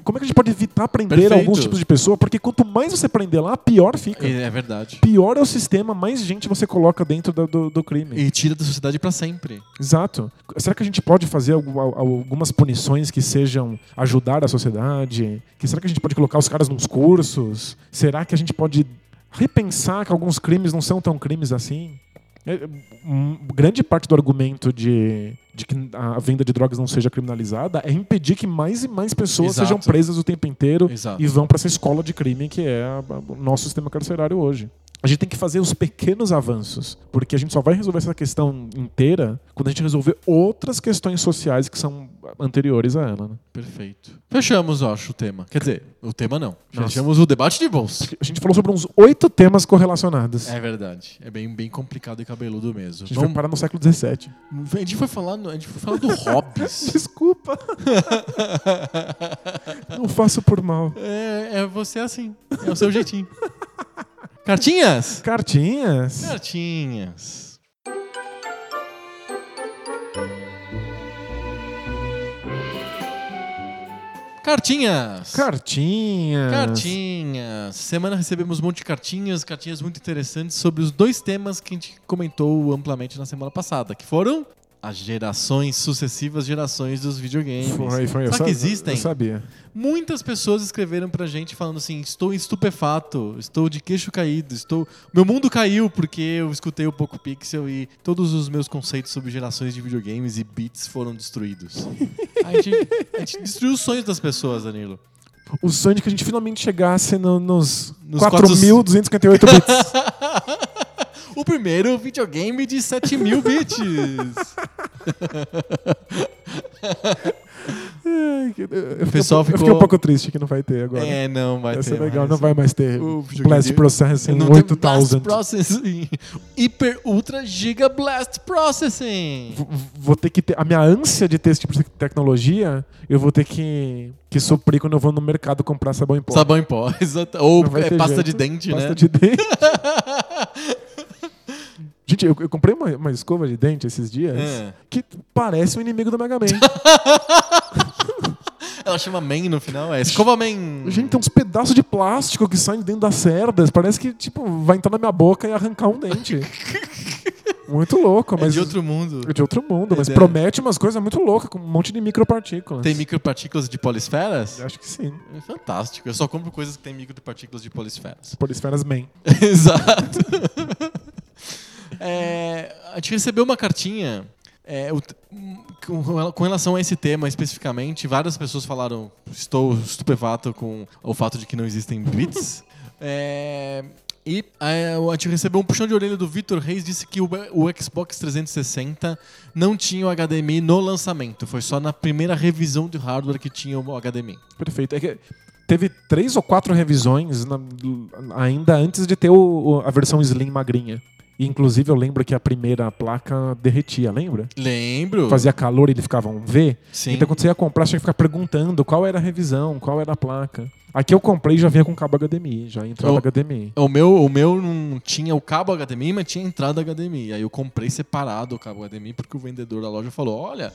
como é que a gente pode evitar prender Perfeito. alguns tipos de pessoa? Porque quanto mais você prender lá, pior fica. É, é verdade. Pior é o sistema, mais gente você coloca dentro do, do, do crime. E tira da sociedade para sempre. Exato. Será que a gente pode fazer algumas punições que sejam ajudar a sociedade? Que será que a gente pode colocar os caras nos cursos? Será que a gente pode repensar que alguns crimes não são tão crimes assim? É, grande parte do argumento de, de que a venda de drogas não seja criminalizada é impedir que mais e mais pessoas Exato. sejam presas o tempo inteiro Exato. e vão para essa escola de crime que é o nosso sistema carcerário hoje. A gente tem que fazer os pequenos avanços, porque a gente só vai resolver essa questão inteira quando a gente resolver outras questões sociais que são anteriores a ela. Né? Perfeito. Fechamos, eu acho, o tema. Quer dizer, o tema não. Nossa. Fechamos o debate de bolsa. A gente falou sobre uns oito temas correlacionados. É verdade. É bem, bem complicado e cabeludo mesmo. A gente Vamos- vai parar no século XVII. A gente foi falar, no- a gente foi falar do Hobbes. Desculpa. Não faço por mal. é, é você assim. É o seu jeitinho. Cartinhas? Cartinhas? Cartinhas. Cartinhas. Cartinhas. Cartinhas. Semana recebemos um monte de cartinhas, cartinhas muito interessantes sobre os dois temas que a gente comentou amplamente na semana passada, que foram as gerações, sucessivas gerações dos videogames. Foi, foi. Sa- que existem? Eu sabia. Muitas pessoas escreveram pra gente falando assim: estou estupefato, estou de queixo caído, estou. Meu mundo caiu porque eu escutei o Poco Pixel e todos os meus conceitos sobre gerações de videogames e bits foram destruídos. a, gente, a gente destruiu os sonhos das pessoas, Danilo. O sonho de que a gente finalmente chegasse no- nos, Nos 4.258 bits. O primeiro videogame de 7 mil bits. Eu- eu fiquei- pessoal eu fiquei ficou- um pouco triste que não vai ter agora. é, não vai Vai ter. ser legal, mais. não vai mais ter O Blast Processing Não tem Blast 8000. Processing. Hiper Ultra Giga Blast Processing. V- Vou ter que ter. A minha ânsia de ter esse tipo de tecnologia, eu vou ter que, que suprir quando eu vou no mercado comprar sabão em pó. Sabão em pó, exato. Ou vai é, pasta jeito. de dente, Pasta né? de dente. Gente, eu, eu comprei uma, uma escova de dente esses dias É. que parece um inimigo do Mega Man. Ela chama Man no final, é Escova Man. Gente, tem uns pedaços de plástico que saem dentro das cerdas. Parece que, tipo, vai entrar na minha boca e arrancar um dente. muito louco, é mas. de outro mundo. é de outro mundo, mas É. promete umas coisas muito loucas, com um monte de micropartículas. Tem micropartículas de polisferas? Eu Acho que sim. É fantástico. Eu só compro coisas que tem micropartículas de polisferas. Polisferas Man. Exato. É, a gente recebeu uma cartinha é, o- com, relação a esse tema especificamente. Várias pessoas falaram: estou estupefato com o fato de que não existem bits. É, e é, a gente recebeu um puxão de orelha do Vitor Reis, disse que o, Xbox 360 não tinha o HDMI no lançamento, foi só na primeira revisão do hardware que tinha o HDMI. Perfeito. É que teve três ou quatro revisões na- ainda antes de ter o- a versão Slim magrinha. E, inclusive, eu lembro que a primeira placa derretia, lembra? Lembro. Fazia calor e ele ficava um V. Sim. Então, quando você ia comprar, você tinha que ficar perguntando qual era a revisão, qual era a placa. Aqui eu comprei e já vinha com cabo HDMI, já entrava Oh. HDMI. O meu, o meu não tinha o cabo HDMI, mas tinha entrada HDMI. Aí eu comprei separado o cabo HDMI porque o vendedor da loja falou: olha,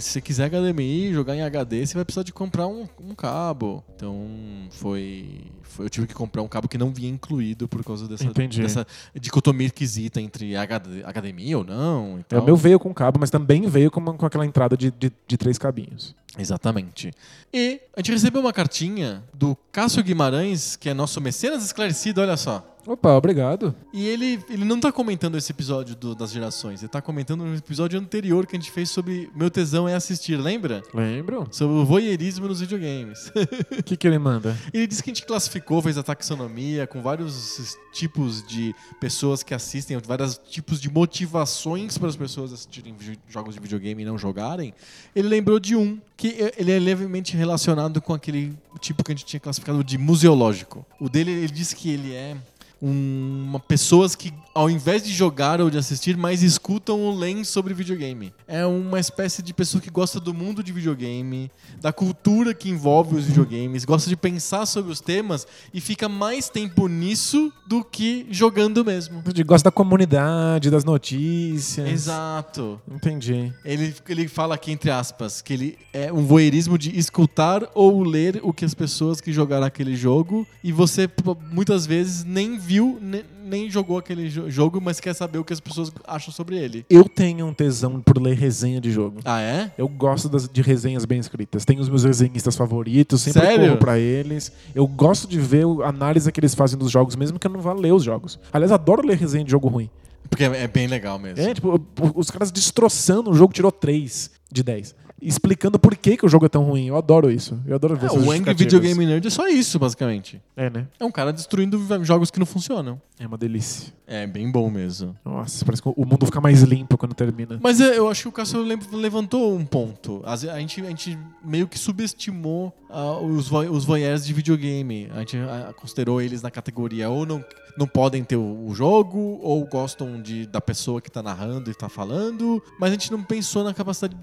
se você quiser HDMI, jogar em HD, você vai precisar de comprar um, um cabo. Então foi, foi- Eu tive que comprar um cabo que não vinha incluído por causa dessa, Entendi. dessa dicotomia esquisita entre HD, HDMI ou não. e É, o meu veio com cabo, mas também veio com, uma- com aquela entrada de, de, de três cabinhos. Exatamente. E a gente recebeu uma cartinha do Cássio Guimarães, que é nosso mecenas esclarecido, olha só. Opa, obrigado. E ele, ele não tá comentando esse episódio do- das gerações, ele tá comentando um episódio anterior que a gente fez sobre Meu Tesão é Assistir, lembra? Lembro. Sobre o voyeurismo nos videogames. O que, que ele manda? ele disse que a gente classificou, fez a taxonomia com vários tipos de pessoas que assistem, vários tipos de motivações para as pessoas assistirem jogos de videogame e não jogarem. Ele lembrou de um, que ele é levemente relacionado com aquele tipo que a gente tinha classificado de museológico. O dele, ele disse que ele é uma pessoas que ao invés de jogar ou de assistir, mais escutam ou leem sobre videogame. É uma espécie de pessoa que gosta do mundo de videogame, da cultura que envolve os videogames, gosta de pensar sobre os temas e fica mais tempo nisso do que jogando mesmo. Gosta da comunidade, das notícias. Exato. Entendi. Ele, ele fala aqui, entre aspas, que ele é um voyeurismo de escutar ou ler o que as pessoas que jogaram aquele jogo e você muitas vezes nem viu, ne- nem jogou aquele jo- jogo, mas quer saber o que as pessoas acham sobre ele. Eu tenho um tesão por ler resenha de jogo. Ah, é? Eu gosto das- de resenhas bem escritas. Tenho os meus resenhistas favoritos, sempre Sério? corro pra eles. Eu gosto de ver a análise que eles fazem dos jogos, mesmo que eu não vá ler os jogos. Aliás, adoro ler resenha de jogo ruim. Porque é é bem legal mesmo. É, tipo, os caras destroçando o jogo, tirou 3 de 10. Explicando por que, que o jogo é tão ruim. Eu adoro isso. Eu adoro ver É, o Angry. Video Game Nerd é só isso, basicamente. É, né? É um cara destruindo jogos que não funcionam. É uma delícia. É bem bom mesmo. Nossa, parece que o mundo fica mais limpo quando termina. Mas é, eu acho que o Cássio levantou um ponto. A gente, a gente meio que subestimou ah, os, vo- os voyeurs de videogame. A gente ah, considerou eles na categoria ou não, não podem ter o, o jogo, ou gostam de, da pessoa que tá narrando e tá falando. Mas a gente não pensou na capacidade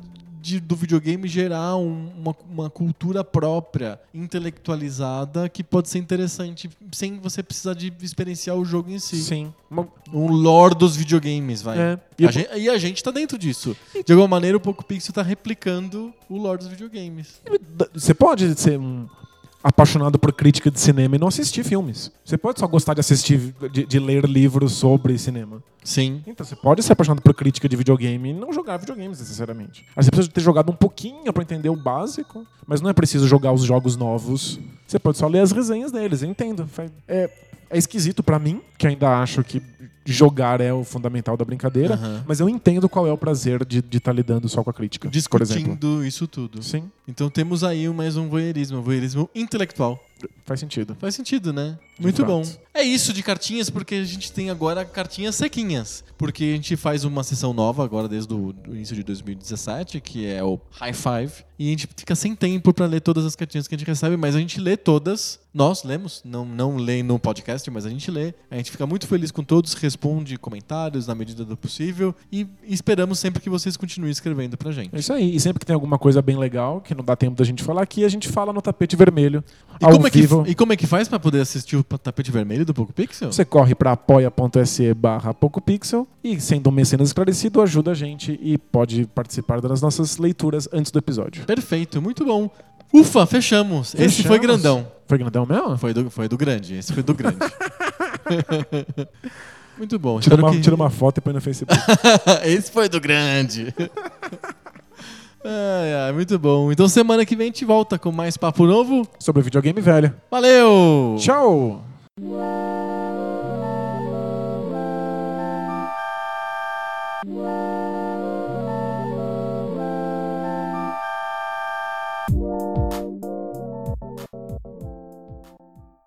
de- do videogame gerar um- uma, uma cultura própria, intelectualizada, que pode ser interessante sem você precisar de experienciar o jogo em si. Sim. Uma- Um lore dos videogames, vai. É. E A eu- gen- E a gente tá dentro disso. De alguma maneira, o Poco Pixel tá replicando o lore dos videogames. Você pode ser um apaixonado por crítica de cinema e não assistir filmes. Você pode só gostar de assistir, de, de ler livros sobre cinema. Sim. Então, você pode ser apaixonado por crítica de videogame e não jogar videogames necessariamente. Aí você precisa ter jogado um pouquinho pra entender o básico, mas não é preciso jogar os jogos novos. Você pode só ler as resenhas deles, eu entendo. É, é esquisito pra mim, que ainda acho que jogar é o fundamental da brincadeira, Aham. mas eu entendo qual é o prazer de estar lidando só com a crítica, por exemplo. Discutindo isso tudo. Sim, Então temos aí mais um voyeurismo, um voyeurismo intelectual. faz sentido. Faz sentido, né? Muito bom. É isso de cartinhas, porque a gente tem agora cartinhas sequinhas. Porque a gente faz uma sessão nova agora desde o início de 2017, que é o High Five. E a gente fica sem tempo pra ler todas as cartinhas que a gente recebe, mas a gente lê todas. Nós lemos, não, não lê no podcast, mas a gente lê. A gente fica muito feliz com todos, responde comentários na medida do possível. E esperamos sempre que vocês continuem escrevendo pra gente. É isso aí. E sempre que tem alguma coisa bem legal, que não dá tempo da gente falar aqui, a gente fala no tapete vermelho. E como, é que, e como é que faz pra poder assistir o tapete vermelho do Poco Pixel? Você corre para apoia.se barra PocoPixel e, sendo um mecenas esclarecido, ajuda a gente e pode participar das nossas leituras antes do episódio. Perfeito, muito bom. Ufa, fechamos. Esse foi Fechamos. grandão. Foi grandão mesmo? Foi do, foi do grande. Esse foi do grande. muito bom. Tira uma, que- tira uma foto e põe no Facebook. Esse foi do grande. Muito bom. Então semana que vem a gente volta com mais papo novo. Sobre videogame velho. Valeu! Tchau!